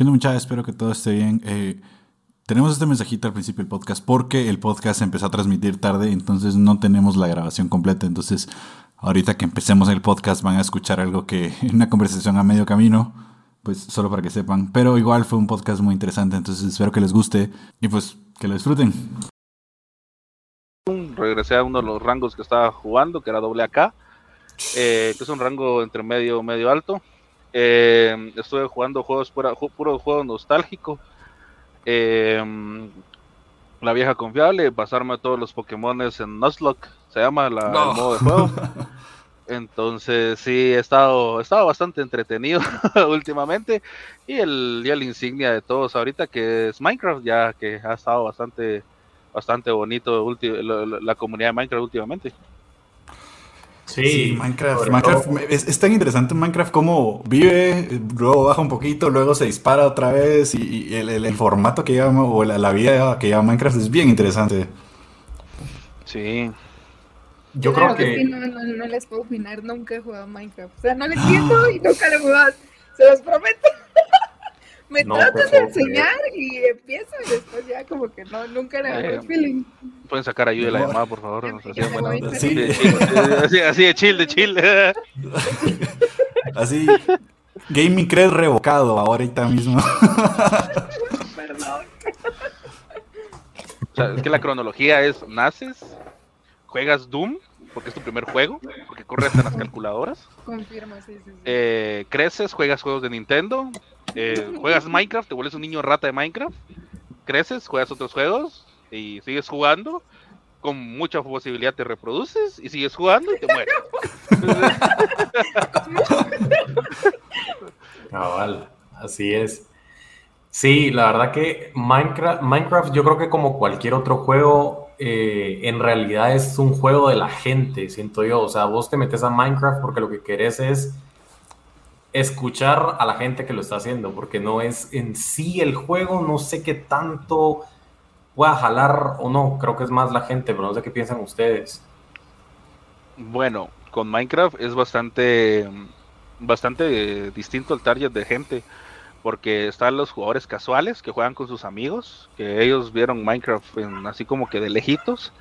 ¿Qué onda muchachos? Espero que todo esté bien. Eh, tenemos este mensajito al principio del podcast porque el podcast empezó a transmitir tarde, entonces no tenemos la grabación completa. Entonces, ahorita que empecemos el podcast van a escuchar algo que una conversación a medio camino, pues solo para que sepan. Pero igual fue un podcast muy interesante, entonces espero que les guste y pues que lo disfruten. Regresé a uno de los rangos que estaba jugando, que era doble AK, eh, que es un rango entre medio medio alto. Eh, estuve jugando juegos pura, puro juego nostálgico. Eh, la vieja confiable, pasarme a todos los Pokémones en Nuzlocke, se llama la, el modo de juego. Entonces sí, he estado, he estado bastante entretenido últimamente. Y el, y el insignia de todos ahorita, que es Minecraft, ya que ha estado bastante, bastante bonito la, la comunidad de Minecraft últimamente. Sí, Minecraft. Minecraft es, tan interesante Minecraft cómo vive, luego baja un poquito, luego se dispara otra vez y, el, formato que lleva o la, vida que lleva Minecraft es bien interesante. Sí. Yo creo que... no, no, les puedo opinar, nunca he jugado Minecraft. O sea, no lo entiendo y nunca lo he jugado. Se los prometo me no, tratas de enseñar y empiezo y después ya como que no, nunca le hago el feeling. Pueden sacar ayuda de la llamada, por favor. así, así, de chill, de chill. así, Gaming Cred revocado ahorita mismo. Perdón. O sea, es que la cronología es, naces, juegas Doom, porque es tu primer juego, porque corres en las calculadoras. Confirmo, sí, sí. Eh, creces, juegas juegos de Nintendo, eh, juegas Minecraft, te vuelves un niño rata de Minecraft, creces, juegas otros juegos y sigues jugando. Con mucha posibilidad te reproduces y sigues jugando y te mueres. Cabal, así es. Sí, la verdad que Minecraft, Minecraft yo creo que como cualquier otro juego, eh, en realidad es un juego de la gente, siento yo. O sea, vos te metes a Minecraft porque lo que querés es escuchar a la gente que lo está haciendo, porque no es en sí el juego, no sé qué tanto pueda jalar o no, creo que es más la gente, pero no sé qué piensan ustedes. Bueno, con Minecraft es bastante, bastante distinto el target de gente, porque están los jugadores casuales que juegan con sus amigos, que ellos vieron Minecraft así como que de lejitos,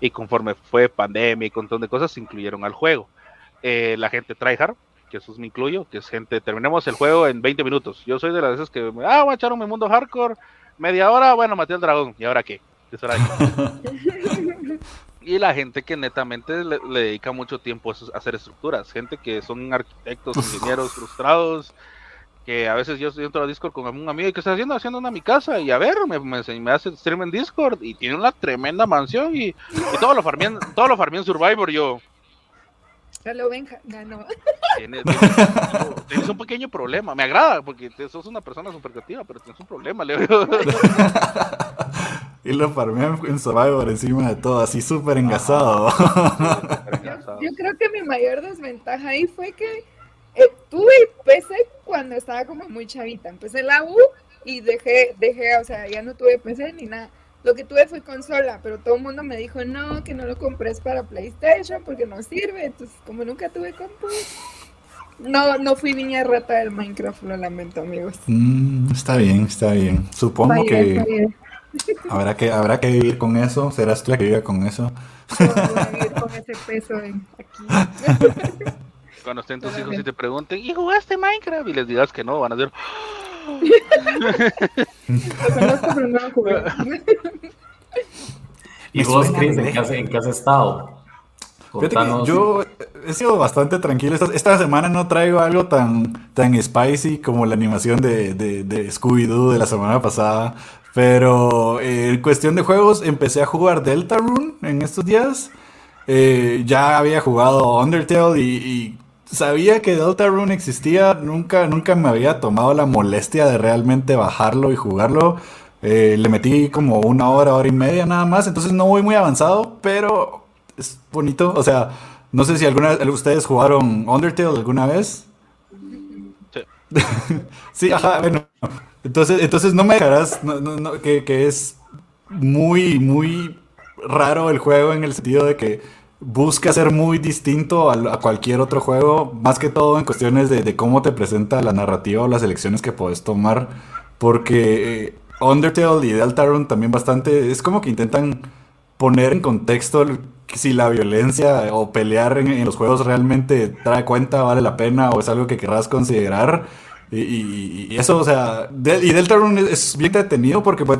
y conforme fue pandemia y un montón de cosas, se incluyeron al juego. Eh, la gente tryhard, que eso me incluyo, que es gente, terminemos el juego en 20 minutos. Yo soy de las veces que, ah, voy a echar un mundo hardcore, media hora, bueno, maté al dragón, ¿y ahora qué? y la gente que netamente le, dedica mucho tiempo a hacer estructuras, gente que son arquitectos, ingenieros frustrados, que a veces yo entro a Discord con un amigo y que está haciendo, haciendo una mi casa y a ver, me, me, hace stream en Discord y tiene una tremenda mansión y, todo lo farmé todo lo farmé en Survivor yo. Solo Benja ganó. Tienes, tienes, un pequeño problema. Me agrada porque sos una persona súper creativa, pero tienes un problema, Leo. y lo farmé en Survivor encima de todo, así súper engasado. Yo, creo que mi mayor desventaja ahí fue que eh, tuve PC cuando estaba como muy chavita. Empecé la U y dejé, dejé, o sea, ya no tuve PC ni nada. Lo que tuve fue consola, pero todo el mundo me dijo, no, que no lo compres para PlayStation porque no sirve. Entonces, como nunca tuve compu, no, no fui niña rata del Minecraft, lo lamento, amigos. Mm, está bien, está bien. Supongo que habrá que habrá que vivir con eso. Serás tú la que viva con eso. vivir con ese peso aquí. Cuando estén tus hijos y te pregunten, ¿y jugaste Minecraft? Y les digas que no, van a decir, ¿Y vos, Chris, en qué, has, en qué has estado? yo he sido bastante tranquilo. Esta, semana no traigo algo tan, tan spicy como la animación de, de, Scooby-Doo de la semana pasada. Pero eh, en cuestión de juegos, empecé a jugar Deltarune en estos días. Eh, ya había jugado Undertale y sabía que Deltarune existía, nunca, nunca me había tomado la molestia de realmente bajarlo y jugarlo. Eh, le metí como una hora, hora y media nada más, entonces no voy muy avanzado, pero es bonito. O sea, no sé si alguna de ustedes jugaron Undertale alguna vez. Sí. sí, ajá, bueno. Entonces, entonces no me dejarás que, que es muy, muy raro el juego en el sentido de que busca ser muy distinto a, cualquier otro juego, más que todo en cuestiones de, cómo te presenta la narrativa o las elecciones que puedes tomar porque eh, Undertale y Deltarune también bastante, es como que intentan poner en contexto si la violencia o pelear en, los juegos realmente trae cuenta, vale la pena o es algo que querrás considerar. Y, eso, o sea, y Deltarune es bien detenido porque pues,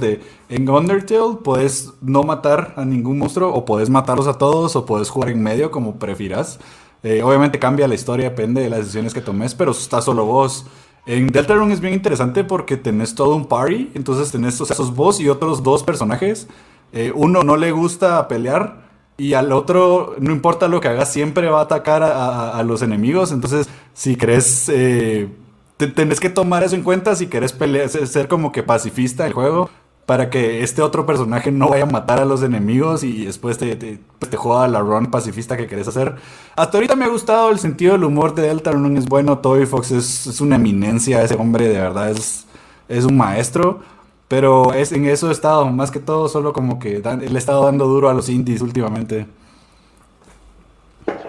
en Undertale puedes no matar a ningún monstruo o puedes matarlos a todos o puedes jugar en medio como prefieras. Eh, obviamente cambia la historia, depende de las decisiones que tomes, pero está solo vos. En Deltarune es bien interesante porque tenés todo un party, entonces tenés o esos vos y otros dos personajes. Eh, uno no le gusta pelear y al otro, no importa lo que haga, siempre va a atacar a, los enemigos. Entonces, si crees, eh, tenés que tomar eso en cuenta si querés pelear, ser como que pacifista el juego para que este otro personaje no vaya a matar a los enemigos y después te, te, pues te juega la run pacifista que querés hacer. Hasta ahorita me ha gustado el sentido del humor de Delta Run, es bueno, Toby Fox es, una eminencia, ese hombre de verdad es, es un maestro. Pero es, en eso he estado, más que todo, solo como que le he estado dando duro a los indies últimamente.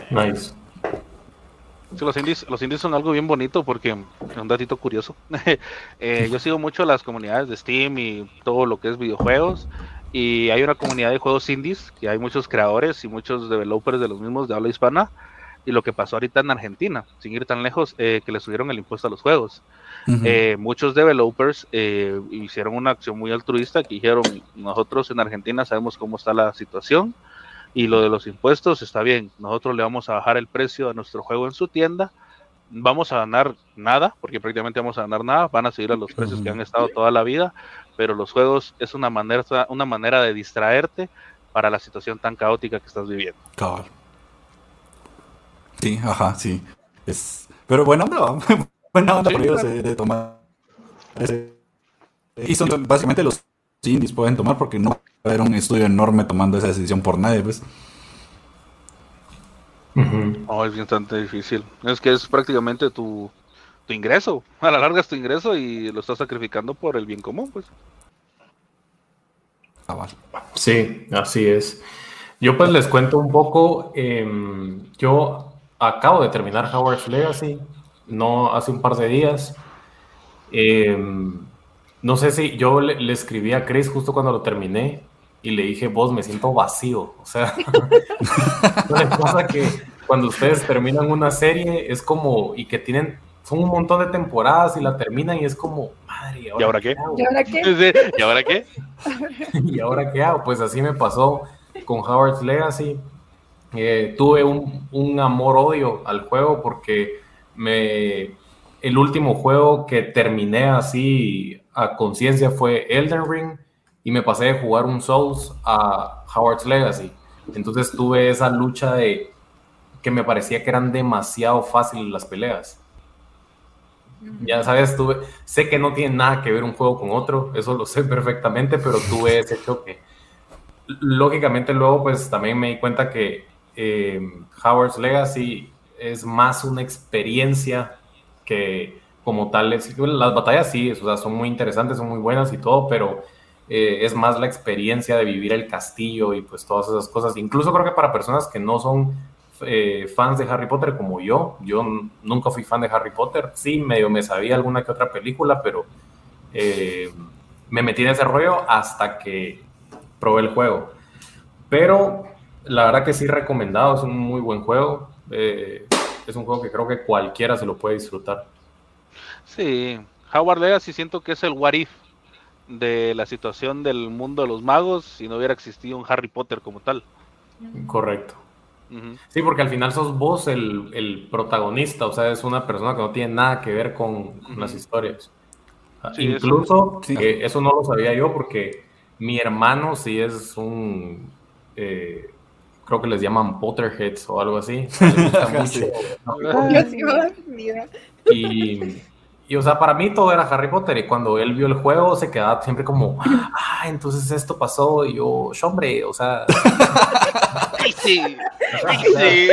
Nice. Los indies, los indies son algo bien bonito porque, un datito curioso, eh, yo sigo mucho las comunidades de Steam y todo lo que es videojuegos. Y hay una comunidad de juegos indies que hay muchos creadores y muchos developers de los mismos de habla hispana. Y lo que pasó ahorita en Argentina, sin ir tan lejos, eh, que le subieron el impuesto a los juegos. Eh, muchos developers eh, hicieron una acción muy altruista que dijeron, nosotros en Argentina sabemos cómo está la situación y lo de los impuestos está bien, nosotros le vamos a bajar el precio a nuestro juego en su tienda, vamos a ganar nada, porque prácticamente vamos a ganar nada, van a seguir a los precios que han estado toda la vida, pero los juegos es una manera, una manera de distraerte para la situación tan caótica que estás viviendo. Sí, ajá, sí. Es... Pero bueno, no, buena onda por ellos de, tomar Y son básicamente los indies pueden tomar porque no va a haber un estudio enorme tomando esa decisión por nadie, pues. Oh, es bastante difícil. Es que es prácticamente tu, tu ingreso. A la larga es tu ingreso y lo estás sacrificando por el bien común, pues. Ah, Sí, así es. Yo pues les cuento un poco. Em, yo acabo de terminar Howard's Legacy no hace un par de días. Em, no sé si yo le, escribí a Chris justo cuando lo terminé y le dije, vos me siento vacío. O sea, no pasa que cuando ustedes terminan una serie es como, y que tienen, son un montón de temporadas y la terminan y es como, madre, ¿y ahora, qué? ¿Y ahora qué? ¿Y ahora qué? ¿Y ahora qué hago? Pues así me pasó con Howard's Legacy. Eh, tuve un, un amor-odio al juego porque me, el último juego que terminé así a conciencia fue Elden Ring y me pasé de jugar un Souls a Howard's Legacy. Entonces tuve esa lucha de que me parecía que eran demasiado fáciles las peleas. Ya sabes, tuve, sé que no tiene nada que ver un juego con otro, eso lo sé perfectamente, pero tuve ese choque. Lógicamente luego pues también me di cuenta que eh, Howard's Legacy es más una experiencia que como tal. las batallas sí, o sea, son muy interesantes, son muy buenas y todo, pero eh, es más la experiencia de vivir el castillo y pues todas esas cosas. Incluso creo que para personas que no son eh, fans de Harry Potter como yo, yo nunca fui fan de Harry Potter, sí, medio me sabía alguna que otra película, pero eh, me metí en ese rollo hasta que probé el juego. Pero la verdad que sí recomendado, es un muy buen juego. Eh, es un juego que creo que cualquiera se lo puede disfrutar. Sí, Howard Legacy siento que es el what if de la situación del mundo de los magos si no hubiera existido un Harry Potter como tal. Correcto. Sí, porque al final sos vos el, protagonista, o sea, es una persona que no tiene nada que ver con, las historias. Incluso, eso, eso no lo sabía yo porque mi hermano sí es un eh, creo que les llaman Potterheads o algo así. y, y, o sea, para mí todo era Harry Potter. Y cuando él vio el juego, se quedaba siempre como, ah, entonces esto pasó. Y yo, hombre, o sea. sí. sí.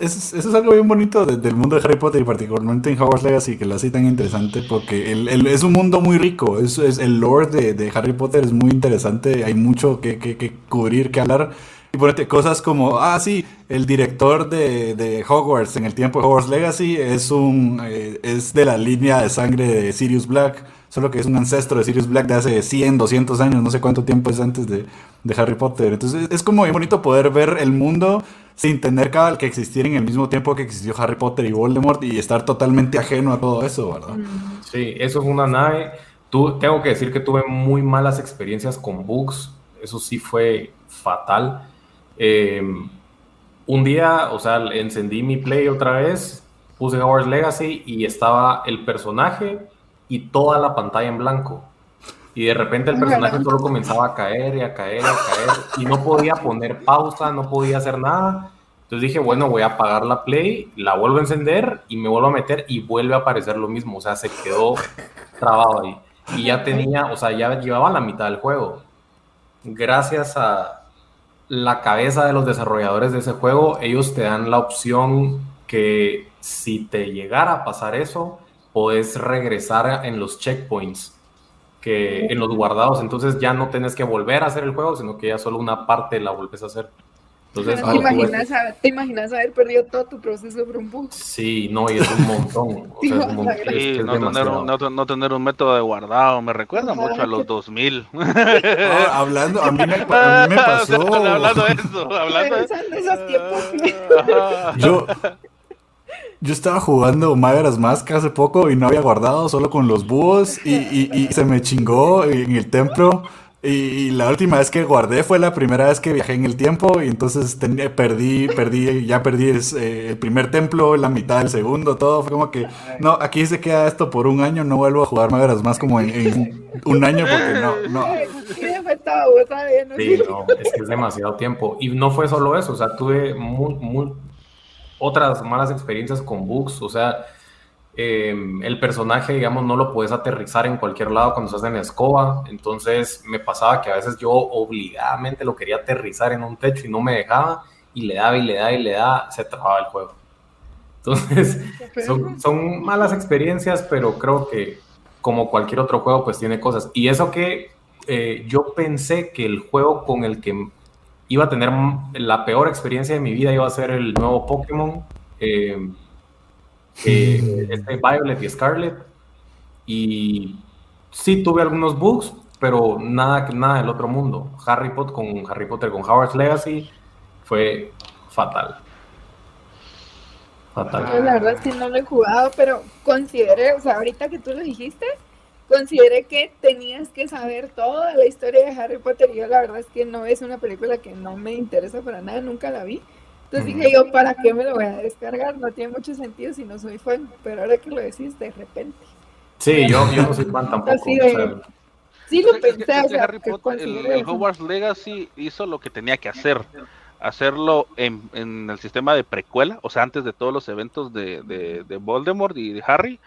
eso, es algo bien bonito del mundo de Harry Potter y particularmente en Hogwarts Legacy que lo hace tan interesante porque es un mundo muy rico, es, es el lore de, Harry Potter es muy interesante, hay mucho que, cubrir, que hablar Y ponete cosas como, ah, sí, el director de, de Hogwarts en el tiempo de Hogwarts Legacy es, un, eh, es de la línea de sangre de Sirius Black, solo que es un ancestro de Sirius Black de hace 100, 200 años, no sé cuánto tiempo es antes de, de Harry Potter. Entonces es como muy bonito poder ver el mundo sin tener cada que existiera en el mismo tiempo que existió Harry Potter y Voldemort y estar totalmente ajeno a todo eso, ¿verdad? Sí, eso es una nave. Tú, tengo que decir que tuve muy malas experiencias con bugs. Eso sí fue fatal. Eh, un día, o sea, encendí mi play otra vez, puse Hogwarts Legacy y estaba el personaje y toda la pantalla en blanco. Y de repente el personaje solo comenzaba a caer y a caer y a caer y no podía poner pausa, no podía hacer nada. Entonces dije, bueno, voy a apagar la play, la vuelvo a encender y me vuelvo a meter y vuelve a aparecer lo mismo. O sea, se quedó trabado ahí. Y ya tenía, o sea, ya llevaba la mitad del juego. Gracias a, la cabeza de los desarrolladores de ese juego, ellos te dan la opción que si te llegara a pasar eso, podés regresar en los checkpoints, que en los guardados, entonces ya no tenés que volver a hacer el juego, sino que ya solo una parte la vuelves a hacer. Entonces, ¿Te, imaginas, ¿Te, imaginas, haber perdido todo tu proceso por un bug? Sí, no, y es un montón. O sea, es un montón sí, no, tener un, no, no, tener un, método de guardado, me recuerda mucho a los 2000. hablando, a mí me, a mí me pasó. hablando de eso, hablando de esos tiempos. Yo, yo estaba jugando Majora's Mask hace poco y no había guardado solo con los búhos y, y, y se me chingó en el templo y, la última vez que guardé fue la primera vez que viajé en el tiempo y entonces perdí, perdí, ya perdí eh, el primer templo, la mitad del segundo, todo. Fue como que, no, aquí se queda esto por un año, no vuelvo a jugar Maveras más como en, un año porque no, no. Sí, no, es que es demasiado tiempo. Y no fue solo eso, o sea, tuve muy, otras malas experiencias con bugs, o sea Em, el personaje, digamos, no lo puedes aterrizar en cualquier lado cuando estás en escoba. Entonces me pasaba que a veces yo obligadamente lo quería aterrizar en un techo y no me dejaba y le daba y le daba y le daba, se trababa el juego. Entonces son, malas experiencias, pero creo que como cualquier otro juego, pues tiene cosas. Y eso que eh, yo pensé que el juego con el que iba a tener la peor experiencia de mi vida iba a ser el nuevo Pokémon. Eh, eh, este Violet y Scarlet. Y sí tuve algunos bugs, pero nada, nada del otro mundo. Harry Potter con Harry Potter con Howard's Legacy fue fatal. Fatal. la verdad es que no lo he jugado, pero consideré, o sea, ahorita que tú lo dijiste, consideré que tenías que saber toda la historia de Harry Potter. Yo la verdad es que no es una película que no me interesa para nada, nunca la vi. Entonces dije yo, ¿para qué me lo voy a descargar? No tiene mucho sentido si no soy fan, pero ahora que lo decís, de repente. Sí, yo, yo no soy fan tampoco. sí, lo pensé. Harry Potter, el, Hogwarts Legacy hizo lo que tenía que hacer. Hacerlo en, en, el sistema de precuela, o sea, antes de todos los eventos de, de, de Voldemort y de Harry,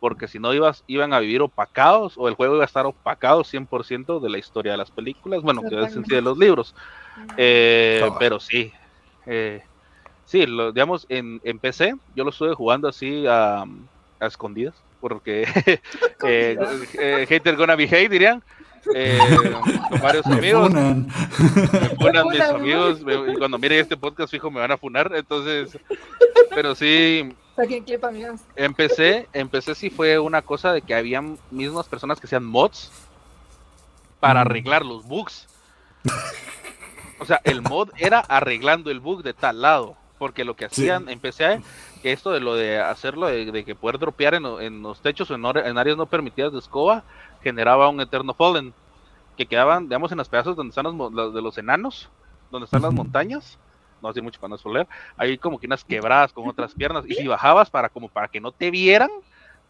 porque si no ibas, iban a vivir opacados o el juego iba a estar opacado 100% de la historia de las películas, bueno, que es en sí de los libros. Eh, pero sí, eh, Sí, lo, digamos, en, en PC yo lo estuve jugando así a, a escondidas, porque eh, eh, hater gonna be hate, dirían. Eh, con varios amigos. Me funan mis amigos. y cuando miren este podcast, fijo, me van a funar. Entonces, pero sí. Empecé, empecé sí fue una cosa de que habían mismas personas que hacían mods para mm. arreglar los bugs. O sea, el mod era arreglando el bug de tal lado porque lo que hacían empecé a que esto de lo de hacerlo de, que poder dropear en, los techos o en, áreas no permitidas de escoba generaba un eterno fallen que quedaban digamos en los pedazos donde están los, de los enanos donde están las montañas no hace mucho para no soler hay como que unas quebradas con otras piernas y si bajabas para como para que no te vieran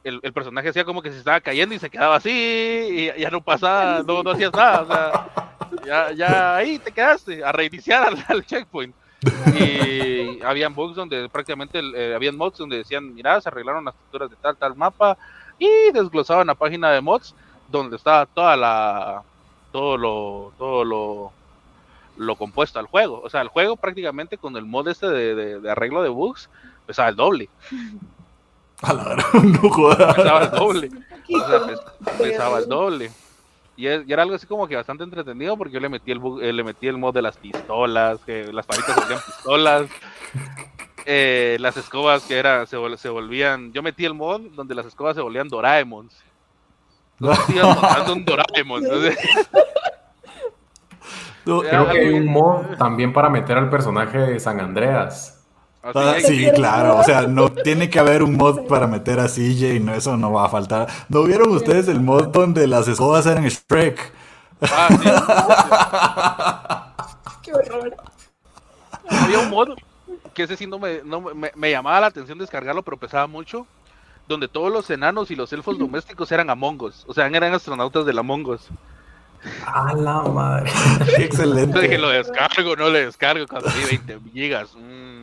el, personaje hacía como que se estaba cayendo y se quedaba así y ya no pasaba no, no hacías nada o sea ya, ya ahí te quedaste a reiniciar al checkpoint y habían bugs donde prácticamente eh, habían mods donde decían, mira, se arreglaron las estructuras de tal, tal mapa y desglosaban la página de mods donde estaba toda la, todo lo, todo lo, lo compuesto al juego. O sea, el juego prácticamente con el mod este de, arreglo de bugs pesaba el doble. A la no Pesaba el doble. pesaba el doble. Y, era algo así como que bastante entretenido porque yo le metí el, eh, le metí el mod de las pistolas, que las palitas se volvían pistolas, eh, las escobas que era, se, se, volvían, yo metí el mod donde las escobas se volvían Doraemons. No un Doraemon. creo que hay un mod también para meter al personaje de San Andreas. Ah, sí, claro, o sea, no tiene que haber un mod para meter a CJ, no, eso no va a faltar. ¿No vieron ustedes el mod donde las escobas eran Shrek? Ah, Qué horror. Había un mod que ese sí no, me, me, llamaba la atención descargarlo, pero pesaba mucho, donde todos los enanos y los elfos domésticos eran Among Us, o sea, eran astronautas del Among Us. A la madre. Excelente. Dije, lo descargo, no le descargo cuando vi 20 gigas. Mm.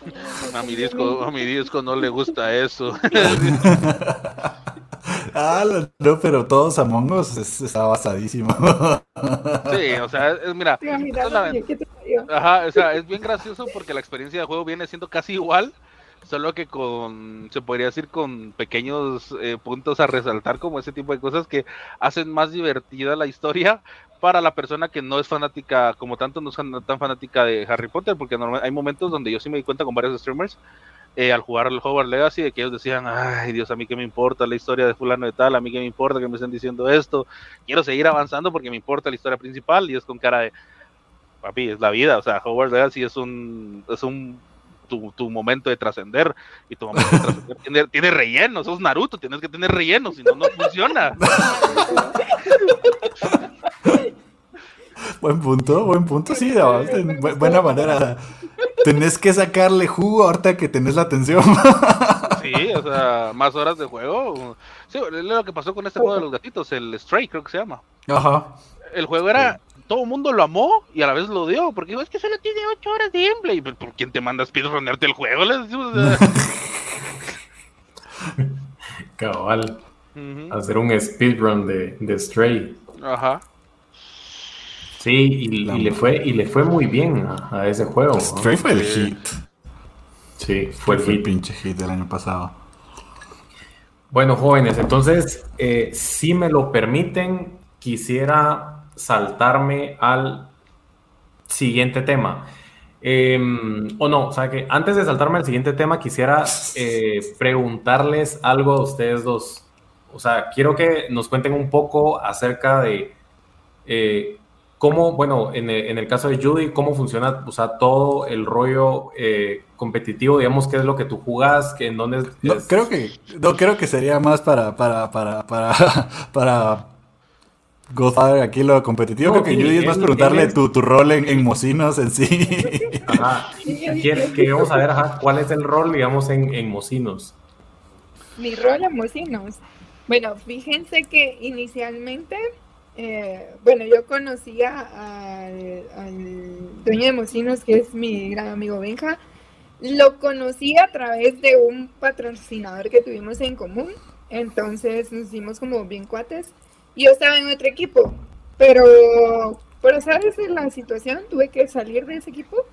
A mi disco, a mi disco no le gusta eso. ah, no, pero todos Among Us está basadísimo. sí, o sea, es, mira, Ajá, o sea, es bien gracioso porque la experiencia de juego viene siendo casi igual, solo que con, se podría decir, con pequeños eh, puntos a resaltar, como ese tipo de cosas que hacen más divertida la historia, para la persona que no es fanática, como tanto no es tan fanática de Harry Potter, porque hay momentos donde yo sí me di cuenta con varios streamers eh, al jugar el Hogwarts Legacy de que ellos decían, ay Dios, a mí que me importa la historia de fulano de tal, a mí que me importa que me estén diciendo esto, quiero seguir avanzando porque me importa la historia principal y es con cara de, papi, es la vida, o sea, Hogwarts Legacy es un, es un tu, tu, momento de trascender y tu momento de trascender tiene, tiene, relleno, sos Naruto, tienes que tener relleno, si no, no funciona. Buen punto, buen punto, sí, buena manera. Tenés que sacarle jugo ahorita que tenés la atención. Sí, o sea, más horas de juego. Sí, es lo que pasó con este juego de los gatitos, el Stray creo que se llama. Ajá. El juego era, todo el mundo lo amó y a la vez lo odió, porque digo, es que solo tiene 8 horas de gameplay. ¿Por quién te manda a speedrunarte el juego? Cabal. Hacer un speedrun de, de Stray. Ajá. Sí, y, le fue, y le fue muy bien a, ese juego. Stray fue el hit. Sí, fue el, el pinche hit del año pasado. Bueno, jóvenes, entonces, eh, si me lo permiten, quisiera saltarme al siguiente tema. Em, o no, o sea que antes de saltarme al siguiente tema, quisiera eh, preguntarles algo a ustedes dos. O sea, quiero que nos cuenten un poco acerca de eh, ¿Cómo, bueno, en el, caso de Judy, cómo funciona, o sea, todo el rollo eh, competitivo, digamos, qué es lo que tú jugas, que en dónde... No, creo que, no, creo que sería más para, para, para, para, para Godfather aquí lo competitivo. creo que Judy es más preguntarle tu, tu, rol en, en Mocinos en sí. Ajá. Queremos saber, ajá, cuál es el rol, digamos, en, en Mocinos. Mi rol en Mocinos. Bueno, fíjense que inicialmente eh, bueno, yo conocía al, dueño de Mocinos, que es mi gran amigo Benja. Lo conocí a través de un patrocinador que tuvimos en común. Entonces nos hicimos como bien cuates. Yo estaba en otro equipo. Pero por sabes la situación, tuve que salir de ese equipo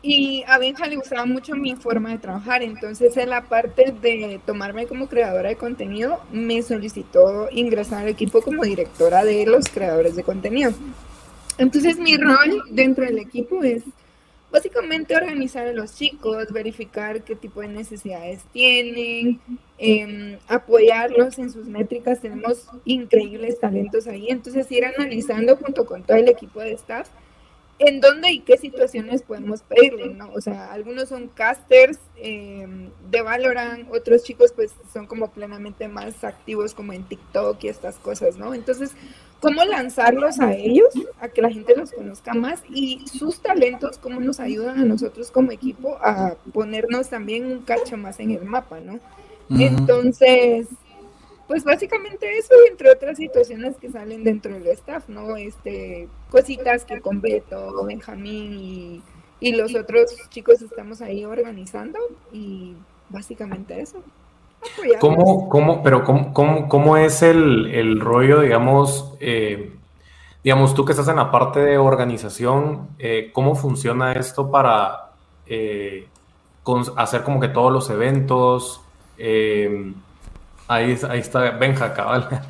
y a Benja le gustaba mucho mi forma de trabajar, entonces en la parte de tomarme como creadora de contenido, me solicitó ingresar al equipo como directora de los creadores de contenido. Entonces mi rol dentro del equipo es básicamente organizar a los chicos, verificar qué tipo de necesidades tienen, em, apoyarlos en sus métricas. Tenemos increíbles talentos ahí, entonces ir analizando junto con todo el equipo de staff en dónde y qué situaciones podemos pedirle, ¿no? O sea, algunos son casters em, de Valorant, otros chicos pues son como plenamente más activos como en TikTok y estas cosas, ¿no? Entonces, ¿cómo lanzarlos a ellos, a que la gente los conozca más y sus talentos, cómo nos ayudan a nosotros como equipo a ponernos también un cacho más en el mapa, ¿no? Entonces, pues básicamente eso y entre otras situaciones que salen dentro del staff, ¿no? Este, cositas que con Beto, Benjamín y, los otros chicos estamos ahí organizando y básicamente eso. ¿Cómo, cómo, pero cómo, cómo, es el, rollo, digamos, eh, digamos, tú que estás en la parte de organización, eh, ¿cómo funciona esto para eh, hacer como que todos los eventos? Ahí, ahí está Benja, cabal.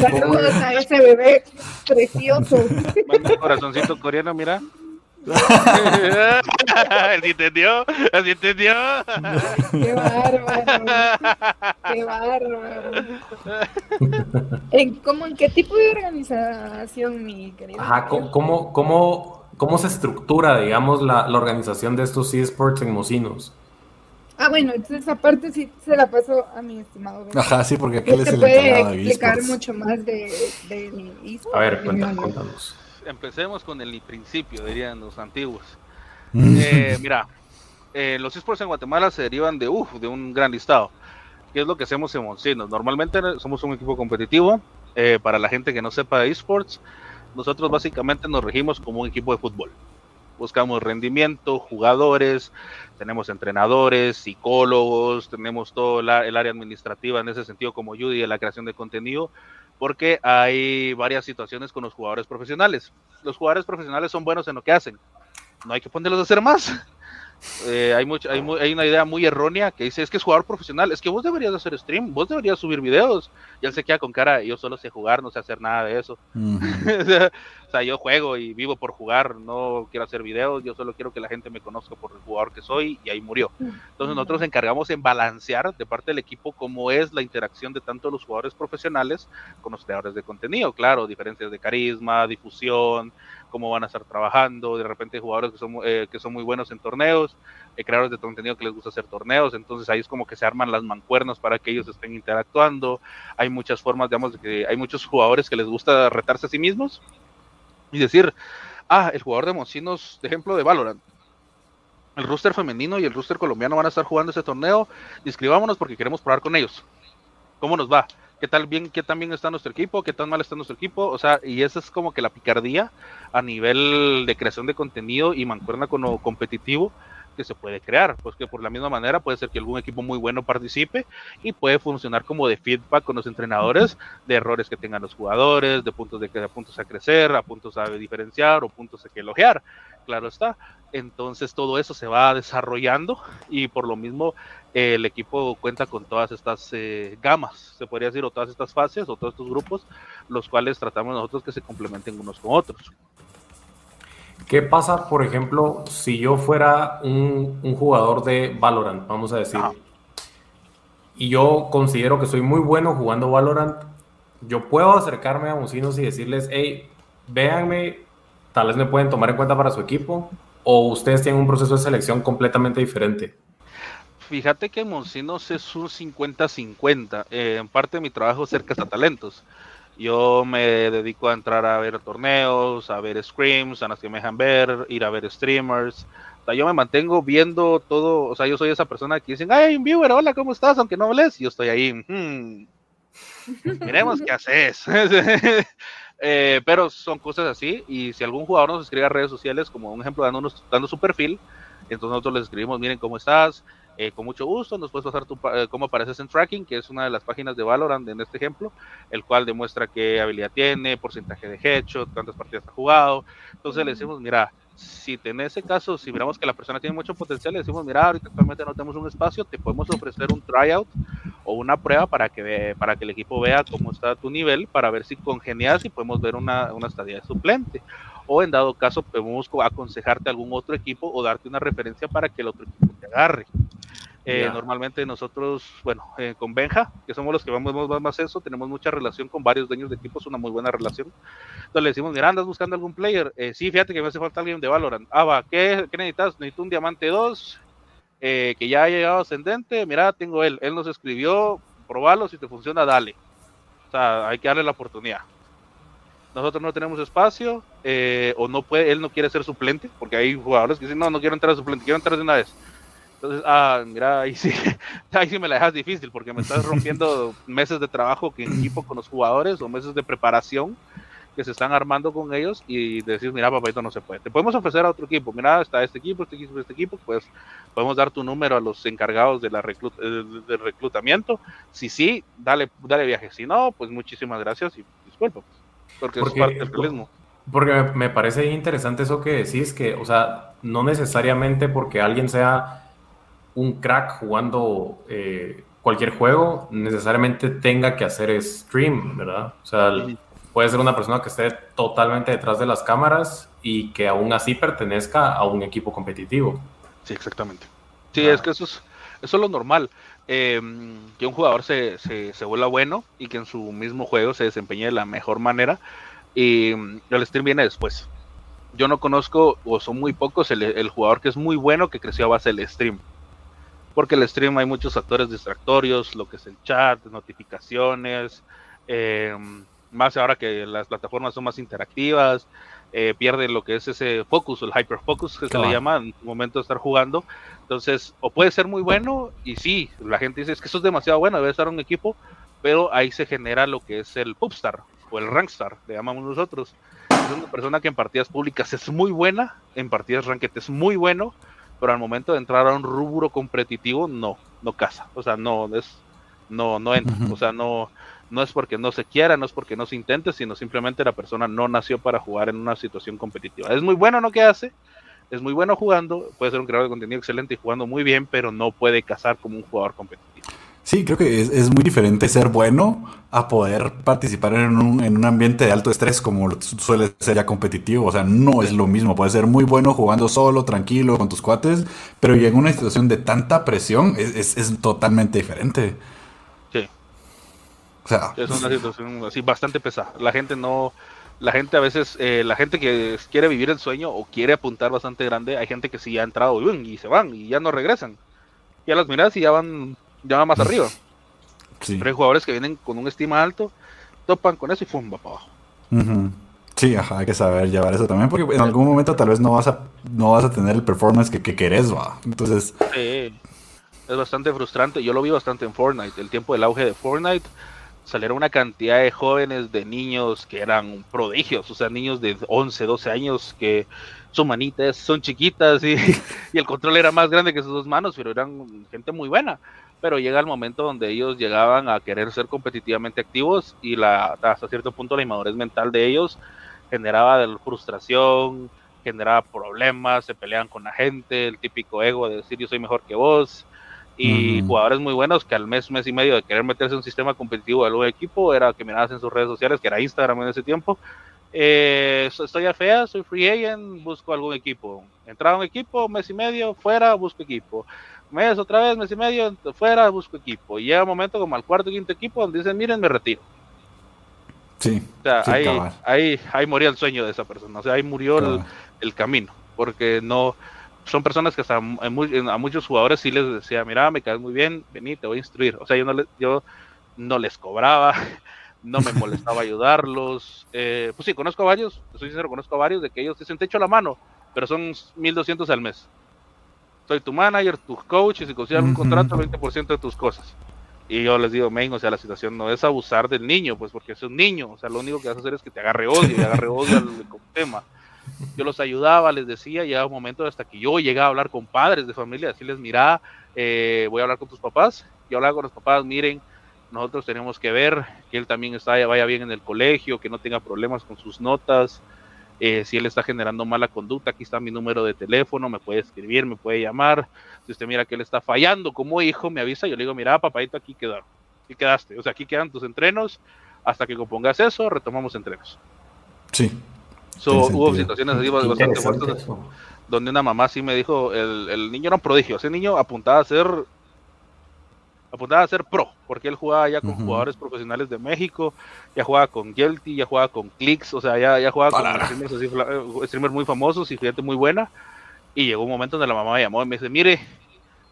Saludos a ese bebé precioso. Manda corazoncito coreano, mira. ¿Sí entendió? ¿Sí entendió? Qué bárbaro. Qué bárbaro. ¿En, cómo, ¿En qué tipo de organización, mi querido? Ajá, ¿cómo, cómo, cómo se estructura, digamos, la, la organización de estos eSports en Mocinos? Ah, bueno, entonces aparte sí se la paso a mi estimado. Ajá, sí, porque aquel es el puede explicar mucho más de, de A ver, cuéntanos. Empecemos con el principio, dirían los antiguos. Mm. eh, mira, eh, los esports en Guatemala se derivan de, uf, de un gran listado. ¿Qué es lo que hacemos en Monsinos? Normalmente somos un equipo competitivo. Eh, para la gente que no sepa de esports, nosotros básicamente nos regimos como un equipo de fútbol buscamos rendimiento, jugadores, tenemos entrenadores, psicólogos, tenemos todo el área administrativa en ese sentido como Judy de la creación de contenido, porque hay varias situaciones con los jugadores profesionales. Los jugadores profesionales son buenos en lo que hacen, no hay que ponerlos a hacer más. Eh, hay, mucho, hay, hay, una idea muy errónea que dice, es que es jugador profesional, es que vos deberías hacer stream, vos deberías subir videos. Y él se queda con cara, yo solo sé jugar, no sé hacer nada de eso. O sea, yo juego y vivo por jugar, no quiero hacer videos, yo solo quiero que la gente me conozca por el jugador que soy y ahí murió. Entonces nosotros nos encargamos en balancear de parte del equipo cómo es la interacción de tanto los jugadores profesionales con los creadores de contenido, claro, diferencias de carisma, difusión, cómo van a estar trabajando, de repente jugadores que son, eh, que son muy buenos en torneos, eh, creadores de contenido que les gusta hacer torneos, entonces ahí es como que se arman las mancuernas para que ellos estén interactuando, hay muchas formas, digamos, que hay muchos jugadores que les gusta retarse a sí mismos, y decir, ah, el jugador de Mocinos, de ejemplo, de Valorant. El rooster femenino y el rooster colombiano van a estar jugando ese torneo. Inscribámonos porque queremos probar con ellos. ¿Cómo nos va? ¿Qué tal bien, qué tan bien está nuestro equipo? ¿Qué tan mal está nuestro equipo? O sea, y esa es como que la picardía a nivel de creación de contenido y mancuerna con lo competitivo que se puede crear, pues que por la misma manera puede ser que algún equipo muy bueno participe y puede funcionar como de feedback con los entrenadores de errores que tengan los jugadores, de puntos de puntos a crecer, a puntos a diferenciar o puntos a que elogiar, claro está. Entonces todo eso se va desarrollando y por lo mismo el equipo cuenta con todas estas eh, gamas, se podría decir, o todas estas fases o todos estos grupos, los cuales tratamos nosotros que se complementen unos con otros. ¿Qué pasa, por ejemplo, si yo fuera un, jugador de Valorant, vamos a decir, y yo considero que soy muy bueno jugando Valorant, yo puedo acercarme a Monsinos y decirles, hey, véanme, tal vez me pueden tomar en cuenta para su equipo, o ustedes tienen un proceso de selección completamente diferente. Fíjate que Monsinos es un 50-50. Eh, en parte de mi trabajo cerca a talentos. Yo me dedico a entrar a ver torneos, a ver screams, a las que me dejan ver, ir a ver streamers. Yo me mantengo viendo todo. O sea, yo soy esa persona que dicen, ay, un viewer, hola, ¿cómo estás? Aunque no hables, yo estoy ahí. Hmm, miremos qué haces. Eh, pero son cosas así. Y si algún jugador nos escribe a redes sociales, como un ejemplo, dando su perfil, entonces nosotros les escribimos, miren cómo estás, eh, con mucho gusto nos puedes pasar tu, eh, cómo apareces en tracking, que es una de las páginas de Valorant en este ejemplo, el cual demuestra qué habilidad tiene, porcentaje de headshot, cuántas partidas ha jugado. Entonces le decimos, mira, si en ese caso, si miramos que la persona tiene mucho potencial, le decimos, mira, ahorita actualmente no tenemos un espacio, te podemos ofrecer un tryout o una prueba para que, para que el equipo vea cómo está tu nivel, para ver si congenias y podemos ver una, una estadía de suplente. O en dado caso, podemos aconsejarte a algún otro equipo o darte una referencia para que el otro equipo te agarre. Eh, normalmente nosotros, bueno, eh, con Benja, que somos los que vamos más eso, tenemos mucha relación con varios dueños de equipos, una muy buena relación. Entonces le decimos, mira, andas buscando algún player. Eh, sí, fíjate que me hace falta alguien de Valorant. Ah, va, ¿qué, necesitas? Necesito un diamante 2, que ya ha llegado ascendente. Mira, tengo él. Él nos escribió, probalo, si te funciona, dale. O sea, hay que darle la oportunidad. Nosotros no tenemos espacio, o no puede, él no quiere ser suplente, porque hay jugadores que dicen, no, no quiero entrar a suplente, quiero entrar de una vez entonces, ah, mira, ahí sí, ahí sí me la dejas difícil porque me estás rompiendo meses de trabajo que equipo con los jugadores o meses de preparación que se están armando con ellos y decir, mira, papá, esto no se puede. Te podemos ofrecer a otro equipo, mira, está este equipo, este equipo, este equipo, pues podemos dar tu número a los encargados de la eh, del reclutamiento. Si sí, dale, dale viaje. Si no, pues muchísimas gracias y disculpa, pues, porque, es parte del realismo. Porque me parece interesante eso que decís, que, o sea, no necesariamente porque alguien sea un crack jugando eh, cualquier juego necesariamente tenga que hacer stream, ¿verdad? O sea, puede ser una persona que esté totalmente detrás de las cámaras y que aún así pertenezca a un equipo competitivo. Sí, exactamente. Sí, es que eso es, eso es lo normal. Em, que un jugador se, se, se, vuelva bueno y que en su mismo juego se desempeñe de la mejor manera. Y mm, el stream viene después. Yo no conozco, o son muy pocos, el, el jugador que es muy bueno que creció a base del stream porque el stream hay muchos factores distractorios, lo que es el chat, notificaciones, eh, más ahora que las plataformas son más interactivas, eh, pierde lo que es ese focus, el hyperfocus que se le llama en el momento de estar jugando. Entonces, o puede ser muy bueno, y sí, la gente dice es que eso es demasiado bueno, debe estar un equipo, pero ahí se genera lo que es el popstar o el rankstar, le llamamos nosotros. Es una persona que en partidas públicas es muy buena, en partidas ranked es muy bueno, pero al momento de entrar a un rubro competitivo, no, no casa, o sea, no es, no, no entra, o sea, no, no es porque no se quiera, no es porque no se intente, sino simplemente la persona no nació para jugar en una situación competitiva. Es muy bueno lo que hace, es muy bueno jugando, puede ser un creador de contenido excelente y jugando muy bien, pero no puede casar como un jugador competitivo. Sí, creo que es, muy diferente ser bueno a poder participar en un, en un, ambiente de alto estrés como suele ser ya competitivo. O sea, no es lo mismo. Puedes ser muy bueno jugando solo, tranquilo, con tus cuates, pero en una situación de tanta presión es, es, totalmente diferente. Sí. O sea, es una situación así bastante pesada. La gente no, la gente a veces, eh, la gente que quiere vivir el sueño o quiere apuntar bastante grande, hay gente que sí ha entrado y, y se van y ya no regresan. Ya las miras y ya van ya va más arriba. Pero hay jugadores que vienen con un estima alto, topan con eso y ¡fum! va para abajo. Sí, ajá, hay que saber llevar eso también, porque en algún momento tal vez no vas a, no vas a tener el performance que, que querés, va. Entonces. Sí, es bastante frustrante. Yo lo vi bastante en Fortnite. El tiempo del auge de Fortnite salieron una cantidad de jóvenes, de niños que eran prodigios, o sea, niños de 11, 12 años que son manitas, son chiquitas y, y el control era más grande que sus dos manos, pero eran gente muy buena pero llega el momento donde ellos llegaban a querer ser competitivamente activos y la, hasta cierto punto la inmadurez mental de ellos generaba frustración, generaba problemas, se peleaban con la gente, el típico ego de decir yo soy mejor que vos, y jugadores muy buenos que al mes, mes y medio de querer meterse en un sistema competitivo de algún equipo, era que mirabas en sus redes sociales, que era Instagram en ese tiempo, eh, estoy a fea, soy free agent, busco algún equipo. Entraba un equipo, mes y medio, fuera, busco equipo mes otra vez, mes y medio, fuera, busco equipo. Y llega un momento como al cuarto quinto equipo donde dicen, miren, me retiro. Sí. O sea, ahí, ahí, ahí, murió el sueño de esa persona. O sea, ahí murió el, camino. Porque no. Son personas que hasta a, muchos jugadores sí les decía, mira, me caes muy bien, vení, te voy a instruir. O sea, yo no, les, yo no les cobraba, no me molestaba ayudarlos. Eh, pues sí, conozco a varios, soy sincero, conozco a varios de que ellos dicen, te echo la mano, pero son 1200 al mes soy tu manager, tu coach, y si consigues un contrato, 20% de tus cosas. Y yo les digo, men, o sea, la situación no es abusar del niño, pues porque es un niño, o sea, lo único que vas a hacer es que te agarre odio, y agarre odio al tema. Yo los ayudaba, les decía, llegaba un momento hasta que yo llegaba a hablar con padres de familia, decirles, mira, eh, voy a hablar con tus papás, yo hablaba con los papás, miren, nosotros tenemos que ver que él también está, vaya bien en el colegio, que no tenga problemas con sus notas, eh, si él está generando mala conducta, aquí está mi número de teléfono, me puede escribir, me puede llamar. Si usted mira que él está fallando como hijo, me avisa. Yo le digo, mira, papadito, aquí quedaron. Aquí quedaste. O sea, aquí quedan tus entrenos. Hasta que compongas eso, retomamos entrenos. Sí. hubo situaciones así bastante fuertes donde una mamá sí me dijo, el, el niño era un prodigio. Ese niño apuntaba a ser apuntaba a ser pro, porque él jugaba ya con jugadores profesionales de México, ya jugaba con Yelty, ya jugaba con Clicks, o sea, ya, ya jugaba con eh, streamers, muy famosos y gente muy buena. Y llegó un momento donde la mamá me llamó y me dice, mire,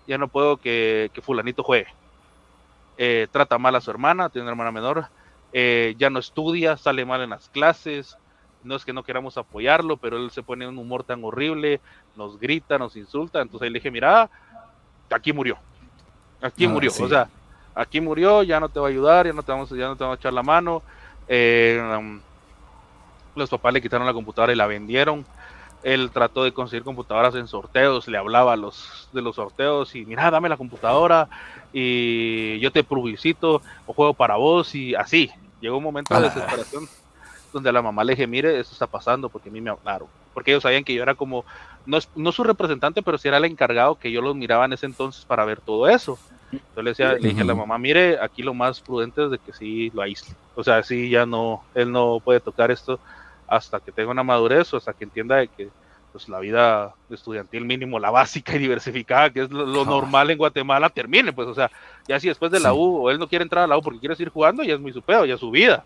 ya no puedo que, fulanito juegue. Eh, trata mal a su hermana, tiene una hermana menor, eh, ya no estudia, sale mal en las clases, no es que no queramos apoyarlo, pero él se pone en un humor tan horrible, nos grita, nos insulta, entonces ahí le dije, mira, aquí murió, Aquí ah, murió, o sea, aquí murió, ya no te va a ayudar, ya no te vamos, ya no te vamos a echar la mano. Eh, um, los papás le quitaron la computadora y la vendieron. Él trató de conseguir computadoras en sorteos, le hablaba a los de los sorteos y mira, dame la computadora y yo te publicito o juego para vos y así. Llegó un momento de desesperación donde a la mamá le dije, mire, esto está pasando porque a mí me hablaron. Porque ellos sabían que yo era como, no, no su representante, pero sí era el encargado que yo los miraba en ese entonces para ver todo eso. Yo le decía, le dije a la mamá, mire, aquí lo más prudente es de que sí lo aísle. O sea, sí ya no, él no puede tocar esto hasta que tenga una madurez o hasta que entienda de que pues la vida estudiantil mínimo, la básica y diversificada, que es lo, normal en Guatemala, termine, pues, o sea, ya si después de la U o él no quiere entrar a la U porque quiere seguir jugando, ya es muy su pedo, ya es su vida.